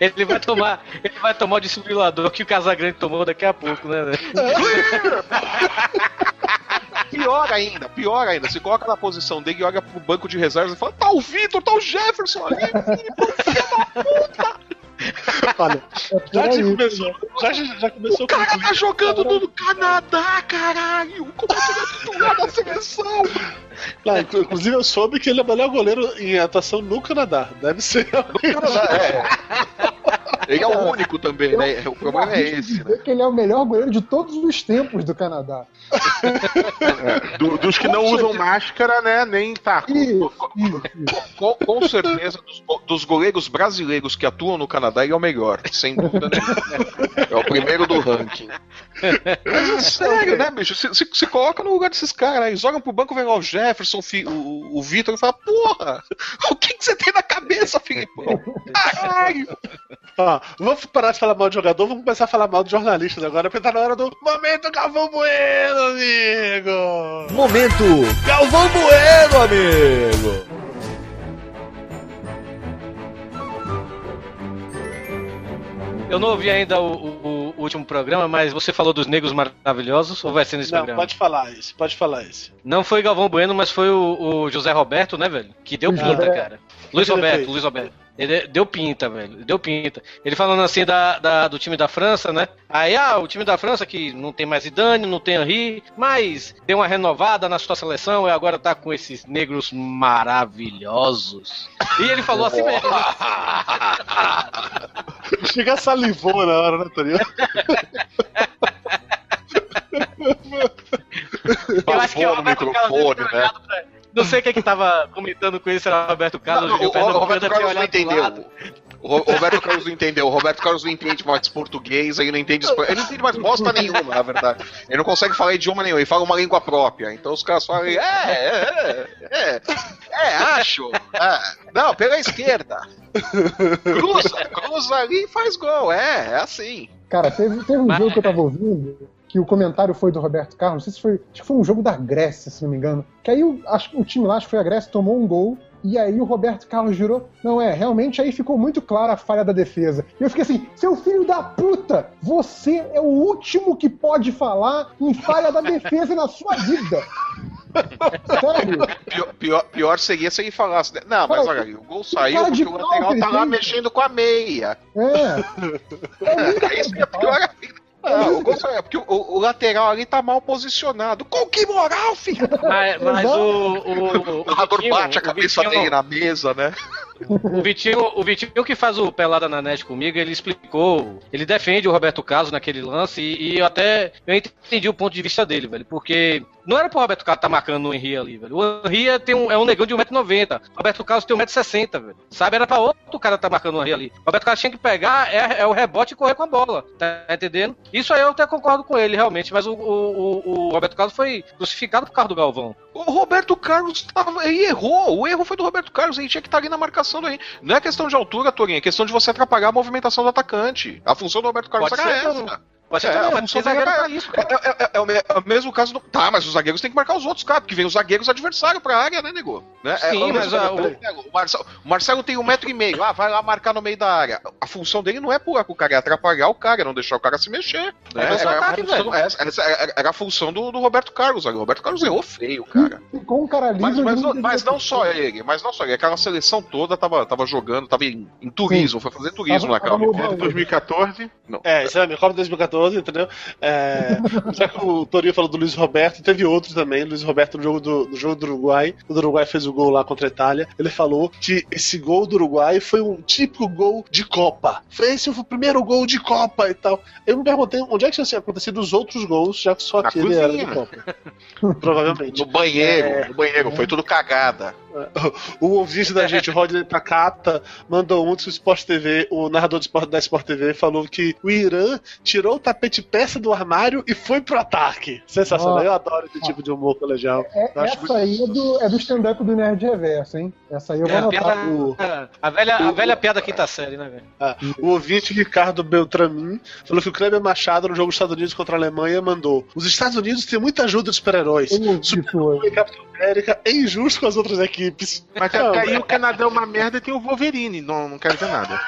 [SPEAKER 5] Ele vai tomar, ele vai tomar o desfibrilador que o Casagrande tomou daqui a pouco, né?
[SPEAKER 4] pior ainda, pior ainda. Você coloca na posição dele e olha pro banco de reservas e fala: tá o Vitor, tá o Jefferson ali, filho da puta!
[SPEAKER 2] Olha, já, já, começou, já, já começou
[SPEAKER 4] O cara tá jogando no Canadá, caralho! Como é que ele é titular da seleção?
[SPEAKER 2] Não, inclusive eu soube que ele é o melhor goleiro em atuação no Canadá. Deve ser.
[SPEAKER 4] No Canadá, é. Ele é o único também, né? O problema é esse. Né?
[SPEAKER 6] que ele é o melhor goleiro de todos os tempos do Canadá.
[SPEAKER 3] É, do, dos que não usam máscara, né? Nem taco. Isso,
[SPEAKER 4] isso, isso. Com, com, certeza, dos, dos, goleiros brasileiros que atuam no Canadá, ele é o melhor, sem dúvida nenhuma. É o primeiro do ranking. Mas é sério, né, bicho? Se, se, se coloca no lugar desses caras, eles jogam pro banco, vem lá o Jefferson, o, o Vitor, e fala: Porra, o que, que você tem na cabeça, Filipão? Caralho!
[SPEAKER 2] Ó, vamos parar de falar mal de jogador, vamos começar a falar mal de jornalistas agora, porque tá na hora do Momento Galvão Bueno, amigo!
[SPEAKER 1] Momento Galvão Bueno, amigo!
[SPEAKER 5] Eu não ouvi ainda o, o, o, último programa, mas você falou dos negros maravilhosos ou vai ser nesse
[SPEAKER 2] não,
[SPEAKER 5] programa?
[SPEAKER 2] Pode falar isso, pode falar isso.
[SPEAKER 5] Não foi Galvão Bueno, mas foi o, o José Roberto, né, velho? Que deu pinta, cara. Luiz Roberto, Luiz Roberto. Ele é- deu pinta, velho. Deu pinta. Ele falando assim da, da, do time da França, né? Aí, ah, o time da França que não tem mais Idane, não tem Henri, mas deu uma renovada na sua seleção e agora tá com esses negros maravilhosos. E ele falou assim mesmo.
[SPEAKER 2] Chega salivou na hora, né,
[SPEAKER 5] tá Toriel? Eu
[SPEAKER 4] acho
[SPEAKER 5] que é o
[SPEAKER 4] microfone, né?
[SPEAKER 5] Pra... Não sei quem que tava comentando com ele, se era o Roberto Carlos.
[SPEAKER 4] Não,
[SPEAKER 5] o
[SPEAKER 4] o, o Roberto Carlos não entendeu. O Ro- o Roberto Carlos não entendeu. O Roberto Carlos não entende mais português, aí não entende espanhol. Ele não entende mais bosta nenhuma, na verdade. Ele não consegue falar idioma nenhum, ele fala uma língua própria. Então os caras falam, é, é, é, é, é acho. é. Não, pela esquerda. Cruza, cruza ali e faz gol. É, é assim.
[SPEAKER 6] Cara, teve, teve um
[SPEAKER 5] Mas-
[SPEAKER 6] jogo que eu tava ouvindo que o comentário foi do Roberto Carlos, não sei se foi. Acho que foi um jogo da Grécia, se não me engano. Que aí o, acho o time lá, acho que foi a Grécia, tomou um gol. E aí o Roberto Carlos virou. Não é, realmente aí ficou muito clara a falha da defesa. E eu fiquei assim, seu filho da puta! Você é o último que pode falar em falha da defesa na sua vida. Sério?
[SPEAKER 4] Pior, pior, pior seria se ele falasse. né? Não, mas olha, o gol saiu
[SPEAKER 6] de
[SPEAKER 4] porque o lateral tá lá mexendo com a meia.
[SPEAKER 6] É. É
[SPEAKER 4] É isso que é pior ainda. Não, o gol é porque o, o lateral ali tá mal posicionado. Com que moral, filho?
[SPEAKER 5] Mas, mas
[SPEAKER 6] Exato.
[SPEAKER 5] o, o,
[SPEAKER 4] O narrador
[SPEAKER 5] Vitinho-
[SPEAKER 4] bate a
[SPEAKER 5] o
[SPEAKER 4] cabeça dele na mesa, né?
[SPEAKER 5] O Vitinho, o Vitinho que faz o Pelada na Net comigo, ele explicou, ele defende o Roberto Carlos naquele lance e, e eu até eu entendi o ponto de vista dele, velho, porque não era pro Roberto Carlos estar marcando o Henry ali, velho. O Henry tem um, é um negão de 1,90m, o Roberto Carlos tem 1,60m, velho. Sabe, era pra outro cara estar marcando o Henry ali. O Roberto Carlos tinha que pegar é, é o rebote e correr com a bola, tá entendendo? Isso aí eu até concordo com ele, realmente, mas o, o, o- Roberto Carlos foi crucificado por causa do Galvão.
[SPEAKER 4] O Roberto Carlos tava, errou. O erro foi do Roberto Carlos. Ele tinha que estar ali na marcação do Henry. Não é questão de altura, Torinho. É questão de você atrapalhar a movimentação do atacante. A função do Roberto Carlos
[SPEAKER 5] Pode
[SPEAKER 4] era
[SPEAKER 5] ser,
[SPEAKER 4] essa.
[SPEAKER 5] não.
[SPEAKER 4] É,
[SPEAKER 5] mas
[SPEAKER 4] função
[SPEAKER 5] tem
[SPEAKER 4] dele
[SPEAKER 5] zagueiro pra isso,
[SPEAKER 4] É,
[SPEAKER 5] cara.
[SPEAKER 4] é- é- é o é o mesmo caso do. Tá, mas os zagueiros têm que marcar os outros, cara, porque vem os zagueiros adversários pra área, né, nego? Né?
[SPEAKER 5] Sim,
[SPEAKER 4] É,
[SPEAKER 5] mas a-
[SPEAKER 4] o, o Marcelo, o Marcelo tem um metro e meio, ah, vai lá marcar no meio da área. A função dele não é pular com o cara, é atrapalhar o cara, não deixar o cara se mexer. Né?
[SPEAKER 5] É,
[SPEAKER 4] Era, a
[SPEAKER 5] ataque,
[SPEAKER 4] era- era a função do, do Roberto Carlos. O Roberto Carlos errou feio, cara.
[SPEAKER 6] Ficou um cara.
[SPEAKER 4] Mas, mas, não,
[SPEAKER 6] não
[SPEAKER 4] mas não só ele, mas não só ele. Aquela seleção toda tava, tava jogando, tava em, em turismo, foi fazer turismo
[SPEAKER 6] Tava-
[SPEAKER 4] naquela Copa.
[SPEAKER 6] Brasil.
[SPEAKER 3] 2014.
[SPEAKER 2] É, isso é a minha Copa 2014, entendeu? É, já que o Torinho falou do Luiz Roberto, teve outro também, Luiz Roberto no jogo do, no jogo do Uruguai, quando o Uruguai fez o gol lá contra a Itália, ele falou que esse gol do Uruguai foi um típico gol de Copa. Foi esse o primeiro gol de Copa e tal. Eu me perguntei onde é que tinha acontecido os outros gols, já que só aquele era de Copa. Provavelmente.
[SPEAKER 4] No banheiro, no banheiro, foi tudo cagada.
[SPEAKER 2] O ouvinte da gente, Rodney Takata, mandou um do Sport TV, o narrador do Sport, da Sport TV falou que o Irã tirou o tapete peça do armário e foi pro ataque. Sensacional,
[SPEAKER 6] Ó.
[SPEAKER 2] eu adoro esse tipo de humor colegial.
[SPEAKER 6] É,
[SPEAKER 2] acho
[SPEAKER 6] essa aí é do, é do stand-up do Nerd Reverso, hein? Essa aí eu vou
[SPEAKER 5] É, a,
[SPEAKER 6] anotar.
[SPEAKER 5] piada,
[SPEAKER 2] o-
[SPEAKER 5] a, velha, a velha piada quinta série, né, velho?
[SPEAKER 2] Ah, o ouvinte Ricardo Beltramin falou que o Kleber Machado, no jogo dos Estados Unidos contra a Alemanha, mandou: Os Estados Unidos têm muita ajuda de super-heróis. E Capitão América é injusto com as outras equipes.
[SPEAKER 3] Mas
[SPEAKER 2] Não,
[SPEAKER 3] aí o Canadá é uma merda e tem o Wolverine. Não, não quero dizer nada.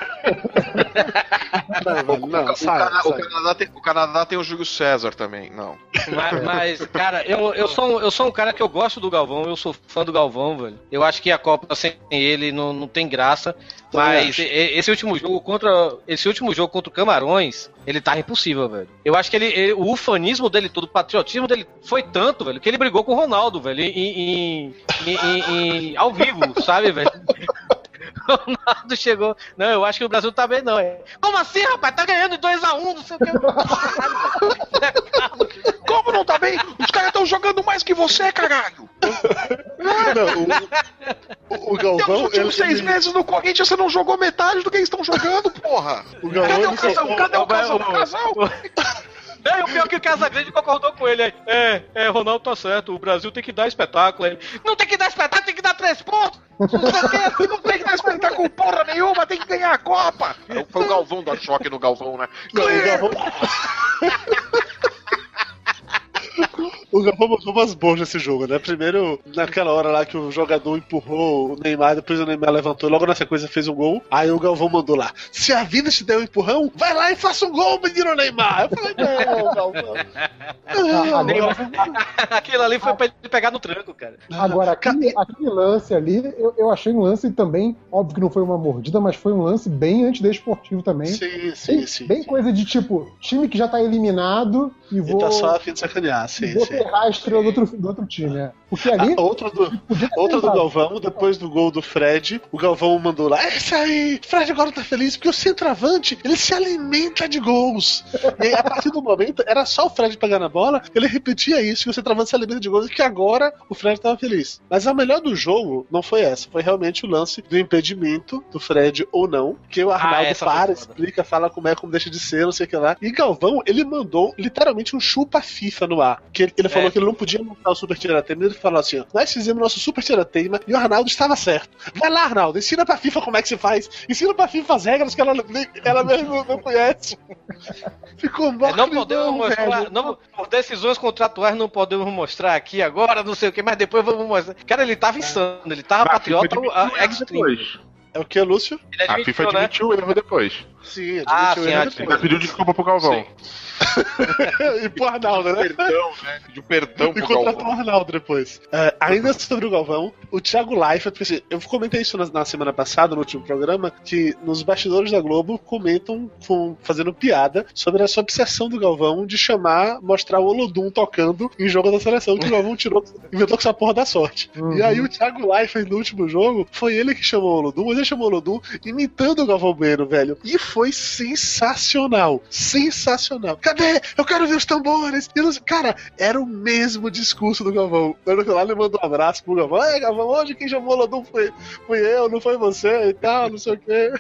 [SPEAKER 2] Não, velho, não,
[SPEAKER 4] o,
[SPEAKER 2] sai,
[SPEAKER 4] Cana- o
[SPEAKER 2] sai.
[SPEAKER 4] Canadá tem, o Canadá tem o Júlio César também, não.
[SPEAKER 5] Mas, mas, cara, eu, eu, sou um, eu sou um cara que eu gosto do Galvão, eu sou fã do Galvão, velho. Eu acho que a Copa sem ele não, não tem graça. Mas esse último jogo contra. Esse último jogo contra o Camarões, ele tá impossível, velho. Eu acho que ele, ele- o ufanismo dele todo, o patriotismo dele foi tanto, velho, que ele brigou com o Ronaldo, velho, em, em- em- em- ao vivo, sabe, velho? O Ronaldo chegou. Não, eu acho que o Brasil tá bem, não. É. Como assim, rapaz? Tá ganhando de 2x1, não sei o que.
[SPEAKER 4] Como não tá bem? Os caras estão jogando mais que você, caralho!
[SPEAKER 2] Não, o, o, o
[SPEAKER 4] Nos
[SPEAKER 2] Galvão.
[SPEAKER 4] últimos
[SPEAKER 2] ele-
[SPEAKER 4] seis meses no Corinthians você não jogou metade do que eles estão jogando, porra!
[SPEAKER 2] O Galvão.
[SPEAKER 4] Cadê o
[SPEAKER 2] ele-
[SPEAKER 4] casal? Cadê o casal? O
[SPEAKER 5] o-
[SPEAKER 4] casal?
[SPEAKER 5] É, pior é que o Casagrande concordou com ele. aí. É, é, Ronaldo tá certo, o Brasil tem que dar espetáculo. Ele, não tem que dar espetáculo, tem que dar três pontos.
[SPEAKER 4] Não quê, não tem que dar espetáculo porra nenhuma, tem que ganhar a Copa! Foi o Galvão dar choque no Galvão, né?
[SPEAKER 2] Não, o Galvão. O Galvão botou umas boas nesse jogo, né? Primeiro, naquela hora lá que o jogador empurrou o Neymar, depois o Neymar levantou, logo na sequência fez um gol. Aí o Galvão mandou lá: Se a vida te der um empurrão, vai lá e faça um gol, menino Neymar. Eu falei: Não, Galvão. Não,
[SPEAKER 6] Agora,
[SPEAKER 5] Aquilo ali foi pra ele pegar no tranco, cara.
[SPEAKER 6] agora aquele, aquele lance ali, eu, eu achei um lance também, óbvio que não foi uma mordida, mas foi um lance bem antidesportivo também.
[SPEAKER 2] Sim, sim,
[SPEAKER 6] Bem,
[SPEAKER 2] sim.
[SPEAKER 6] bem coisa de tipo, time que já tá eliminado e vou,
[SPEAKER 2] tá só a fim de sacanear,
[SPEAKER 6] e
[SPEAKER 2] sim, sim.
[SPEAKER 6] Ferrar a estrela do outro, do outro time. É. Porque ali.
[SPEAKER 2] Ah, outra do, outra do. Galvão, depois do gol do Fred, o Galvão mandou lá, é isso aí, Fred agora tá feliz, porque o centroavante, ele se alimenta de gols. E aí, a partir do momento, era só o Fred pegar na bola, ele repetia isso, que o centroavante se alimenta de gols, e que agora o Fred tava feliz. Mas a melhor do jogo não foi essa, foi realmente o lance do impedimento do Fred ou não, que o Arnaldo
[SPEAKER 5] essa foi
[SPEAKER 2] para, explica, fala como é, como deixa de ser, não sei o que lá. E Galvão, ele mandou literalmente um chupa FIFA no ar. Que ele, ele falou
[SPEAKER 5] É.
[SPEAKER 2] que ele não podia montar o Super Tiratema. Ele falou assim: ó, nós fizemos nosso Super Tiratema e o Arnaldo estava certo. Vai lá, Arnaldo, ensina pra FIFA como é que se faz. Ensina pra FIFA as regras que ela, ela mesmo não conhece. Ficou
[SPEAKER 5] É,
[SPEAKER 2] morto.
[SPEAKER 5] não podemos mostrar, não, por decisões contratuais não podemos mostrar aqui agora, não sei o que, mas depois vamos mostrar. Cara, ele tava insano, ele tava
[SPEAKER 3] A FIFA
[SPEAKER 5] patriota a,
[SPEAKER 3] o erro
[SPEAKER 5] extreme.
[SPEAKER 3] depois.
[SPEAKER 2] É o que, Lúcio?
[SPEAKER 5] Ele
[SPEAKER 3] A
[SPEAKER 5] admitiu,
[SPEAKER 3] FIFA
[SPEAKER 5] né?
[SPEAKER 3] admitiu o erro depois.
[SPEAKER 2] Sim,
[SPEAKER 5] Ah, sim,
[SPEAKER 2] ele
[SPEAKER 3] pediu desculpa pro Galvão.
[SPEAKER 2] e pro Arnaldo, né?
[SPEAKER 4] Perdão, né? De perdão
[SPEAKER 2] E
[SPEAKER 4] pro
[SPEAKER 2] contratou
[SPEAKER 4] Galvão.
[SPEAKER 2] o Arnaldo depois. É, ainda sobre o Galvão, o Thiago Leifert, porque, assim, eu comentei isso na, na semana passada, no último programa, que nos bastidores da Globo comentam com- fazendo piada sobre essa obsessão do Galvão de chamar, mostrar o Olodum tocando em jogo da seleção, que o Galvão tirou, inventou com essa porra da sorte. E aí o Thiago Leifert, no último jogo, foi ele que chamou o Olodum, mas ele chamou o Olodum imitando o Galvão Bueno, velho. E foi sensacional. Sensacional. Cadê? Eu quero ver os tambores. Cara, era o mesmo discurso do Galvão. Quando lá ele mandou um abraço pro Galvão. Ei, Galvão, hoje quem chamou o Olodum foi, foi eu, não foi você e tal, não sei o quê.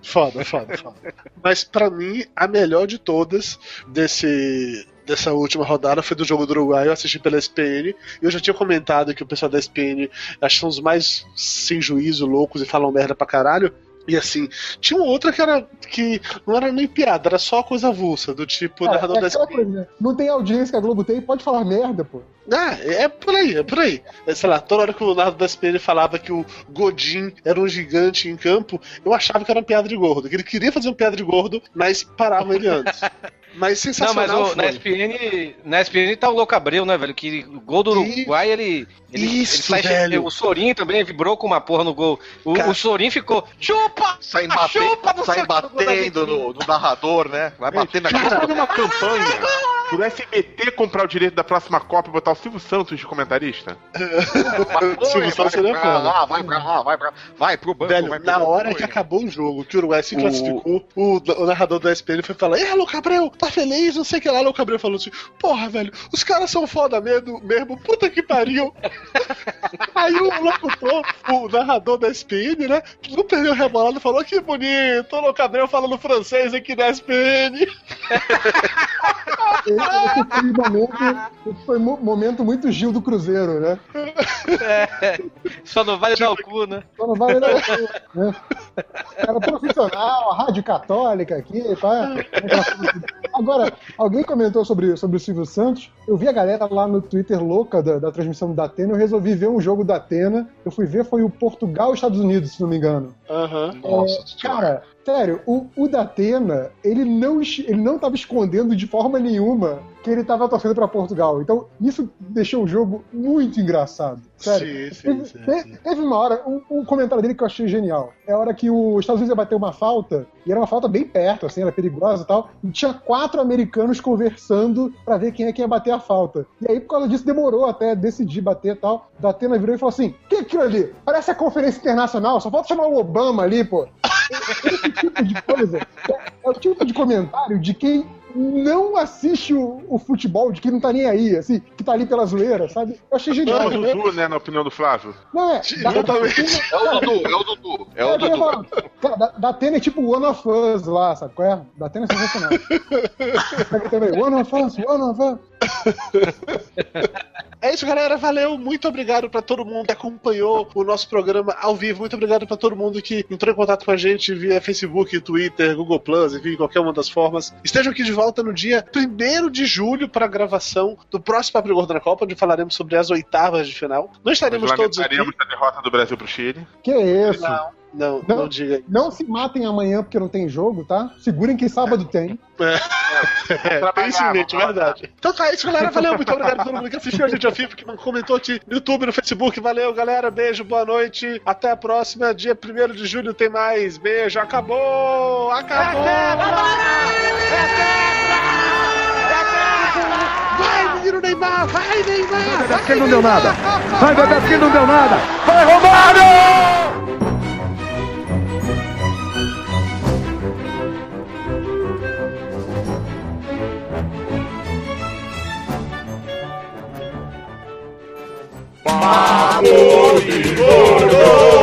[SPEAKER 2] Foda, foda, foda. Mas pra mim, a melhor de todas desse. Dessa última rodada foi do jogo do Uruguai, eu assisti pela SPN. E eu já tinha comentado que o pessoal da SPN acho que são os mais sem juízo, loucos e falam merda pra caralho. E assim, tinha uma outra que era que não era nem piada, era só coisa avulsa, do tipo, o
[SPEAKER 6] Cara,
[SPEAKER 2] narrador
[SPEAKER 6] é
[SPEAKER 2] da
[SPEAKER 6] coisa? Não tem audiência que a Globo tem, pode falar merda, pô.
[SPEAKER 2] Ah, é por aí, é por aí. É, Sei lá, toda hora que o Leonardo da SPN falava que o Godin era um gigante em campo, eu achava que era uma piada de gordo. Que ele queria fazer uma piada de gordo, mas paravam ele antes. Mas
[SPEAKER 5] Não,
[SPEAKER 2] sensacional
[SPEAKER 5] mas o, na. SPN, na SPN tá o Louco Abreu, né, velho? Que o gol do. Uruguai, ele. ele
[SPEAKER 2] Isso,
[SPEAKER 5] ele
[SPEAKER 2] velho.
[SPEAKER 5] O Sorin também vibrou com uma porra no gol. O,
[SPEAKER 2] Cara.
[SPEAKER 5] o Sorin ficou. Chupa!
[SPEAKER 7] Sai,
[SPEAKER 5] Ah, chupa, não
[SPEAKER 7] sai
[SPEAKER 5] o
[SPEAKER 7] batendo no, no narrador, né? Vai batendo na cara.
[SPEAKER 3] uma campanha pro SBT comprar o direito da próxima Copa e botar o Silvio Santos de comentarista?
[SPEAKER 2] Silvio Santos seria
[SPEAKER 7] pra lá, vai pra lá, vai pra Vai pro banco,
[SPEAKER 2] Velho,
[SPEAKER 7] vai pro
[SPEAKER 2] na
[SPEAKER 7] banco,
[SPEAKER 2] hora que acabou o jogo, que o Uruguai se
[SPEAKER 3] O-
[SPEAKER 2] classificou, o, o narrador da SPN foi falar: Ei, Louco Abreu, tá feliz? Não sei o que lá. Louco Abreu falou assim: Porra, velho, os caras são foda mesmo, mesmo puta que pariu. Aí o locutor, o narrador da SPN, né, não perdeu rebolado e falou: Que bonito, o Abreu falando francês aqui na SPN.
[SPEAKER 6] Esse, foi um momento, foi momento muito Gil do Cruzeiro, né?
[SPEAKER 5] Só não vale dar o cu, né?
[SPEAKER 6] Só não vale dar né? Cara profissional, a rádio católica aqui, pá. Agora, alguém comentou sobre, sobre o Silvio Santos. Eu vi a galera lá no Twitter louca da, da transmissão da Atena. Eu resolvi ver um jogo da Atena. Eu fui ver, foi o Portugal e Estados Unidos, se não me engano.
[SPEAKER 2] Aham.
[SPEAKER 7] Nossa senhora.
[SPEAKER 6] Cara, sério, o, o Datena, ele não, ele não tava escondendo de forma nenhuma que ele tava torcendo pra Portugal. Então, isso deixou o jogo muito engraçado. Sério.
[SPEAKER 2] Sim, sim,
[SPEAKER 6] teve,
[SPEAKER 2] sim,
[SPEAKER 6] te-
[SPEAKER 2] sim.
[SPEAKER 6] teve uma hora, um, um comentário dele que eu achei genial. É a hora que os Estados Unidos ia bater uma falta, e era uma falta bem perto, assim, era perigosa e tal, e tinha quatro americanos conversando pra ver quem é que ia bater a falta. E aí, por causa disso, demorou até decidir bater e tal. Datena virou e falou assim: que é aquilo ali? Parece a conferência internacional, só falta chamar o Obama ali, pô. Esse tipo de coisa é, é o tipo de comentário de quem não assiste o, o futebol, de quem não tá nem aí, assim, que tá ali pela zoeira, sabe? Eu achei
[SPEAKER 3] É
[SPEAKER 6] genial.
[SPEAKER 3] o Dudu, né, na opinião do Flávio?
[SPEAKER 6] Não, é.
[SPEAKER 2] Exatamente.
[SPEAKER 7] É o Dudu, é o Dudu. É o
[SPEAKER 6] É,
[SPEAKER 7] Dudu.
[SPEAKER 6] cara, cara, da, da Atena é tipo One of Us lá, sabe qual é? Da Atena é sensacional. One of Us, One of Us.
[SPEAKER 2] É isso, galera. Valeu. Muito obrigado pra todo mundo que acompanhou o nosso programa ao vivo. Muito obrigado pra todo mundo que entrou em contato com a gente via Facebook, Twitter, Google Plus, enfim, qualquer uma das formas. Estejam aqui de volta no dia 1 de julho para a gravação do próximo Papo Gordo na Copa, onde falaremos sobre as oitavas de final. Não estaremos todos aqui.
[SPEAKER 3] a derrota do Brasil pro Chile.
[SPEAKER 6] Que isso?
[SPEAKER 2] Não, não,
[SPEAKER 6] Não.
[SPEAKER 2] não diga.
[SPEAKER 6] Não se matem amanhã porque não tem jogo, tá? Segurem que sábado tem.
[SPEAKER 2] É, tem sim, gente, verdade. Então tá, é isso, galera. Valeu, muito obrigado a todo mundo que assistiu a gente ao vivo, que comentou aqui no YouTube, no Facebook. Valeu, galera. Beijo, boa noite. Até a próxima. Dia 1 de julho tem mais. Beijo, acabou! Acabou! É! É! É! Vai, menino Neymar, vai Neymar!
[SPEAKER 6] Bebeto que não deu nada. Vai, Bebeto que não deu nada. Vai, Romário! Pàbó ìgbòho.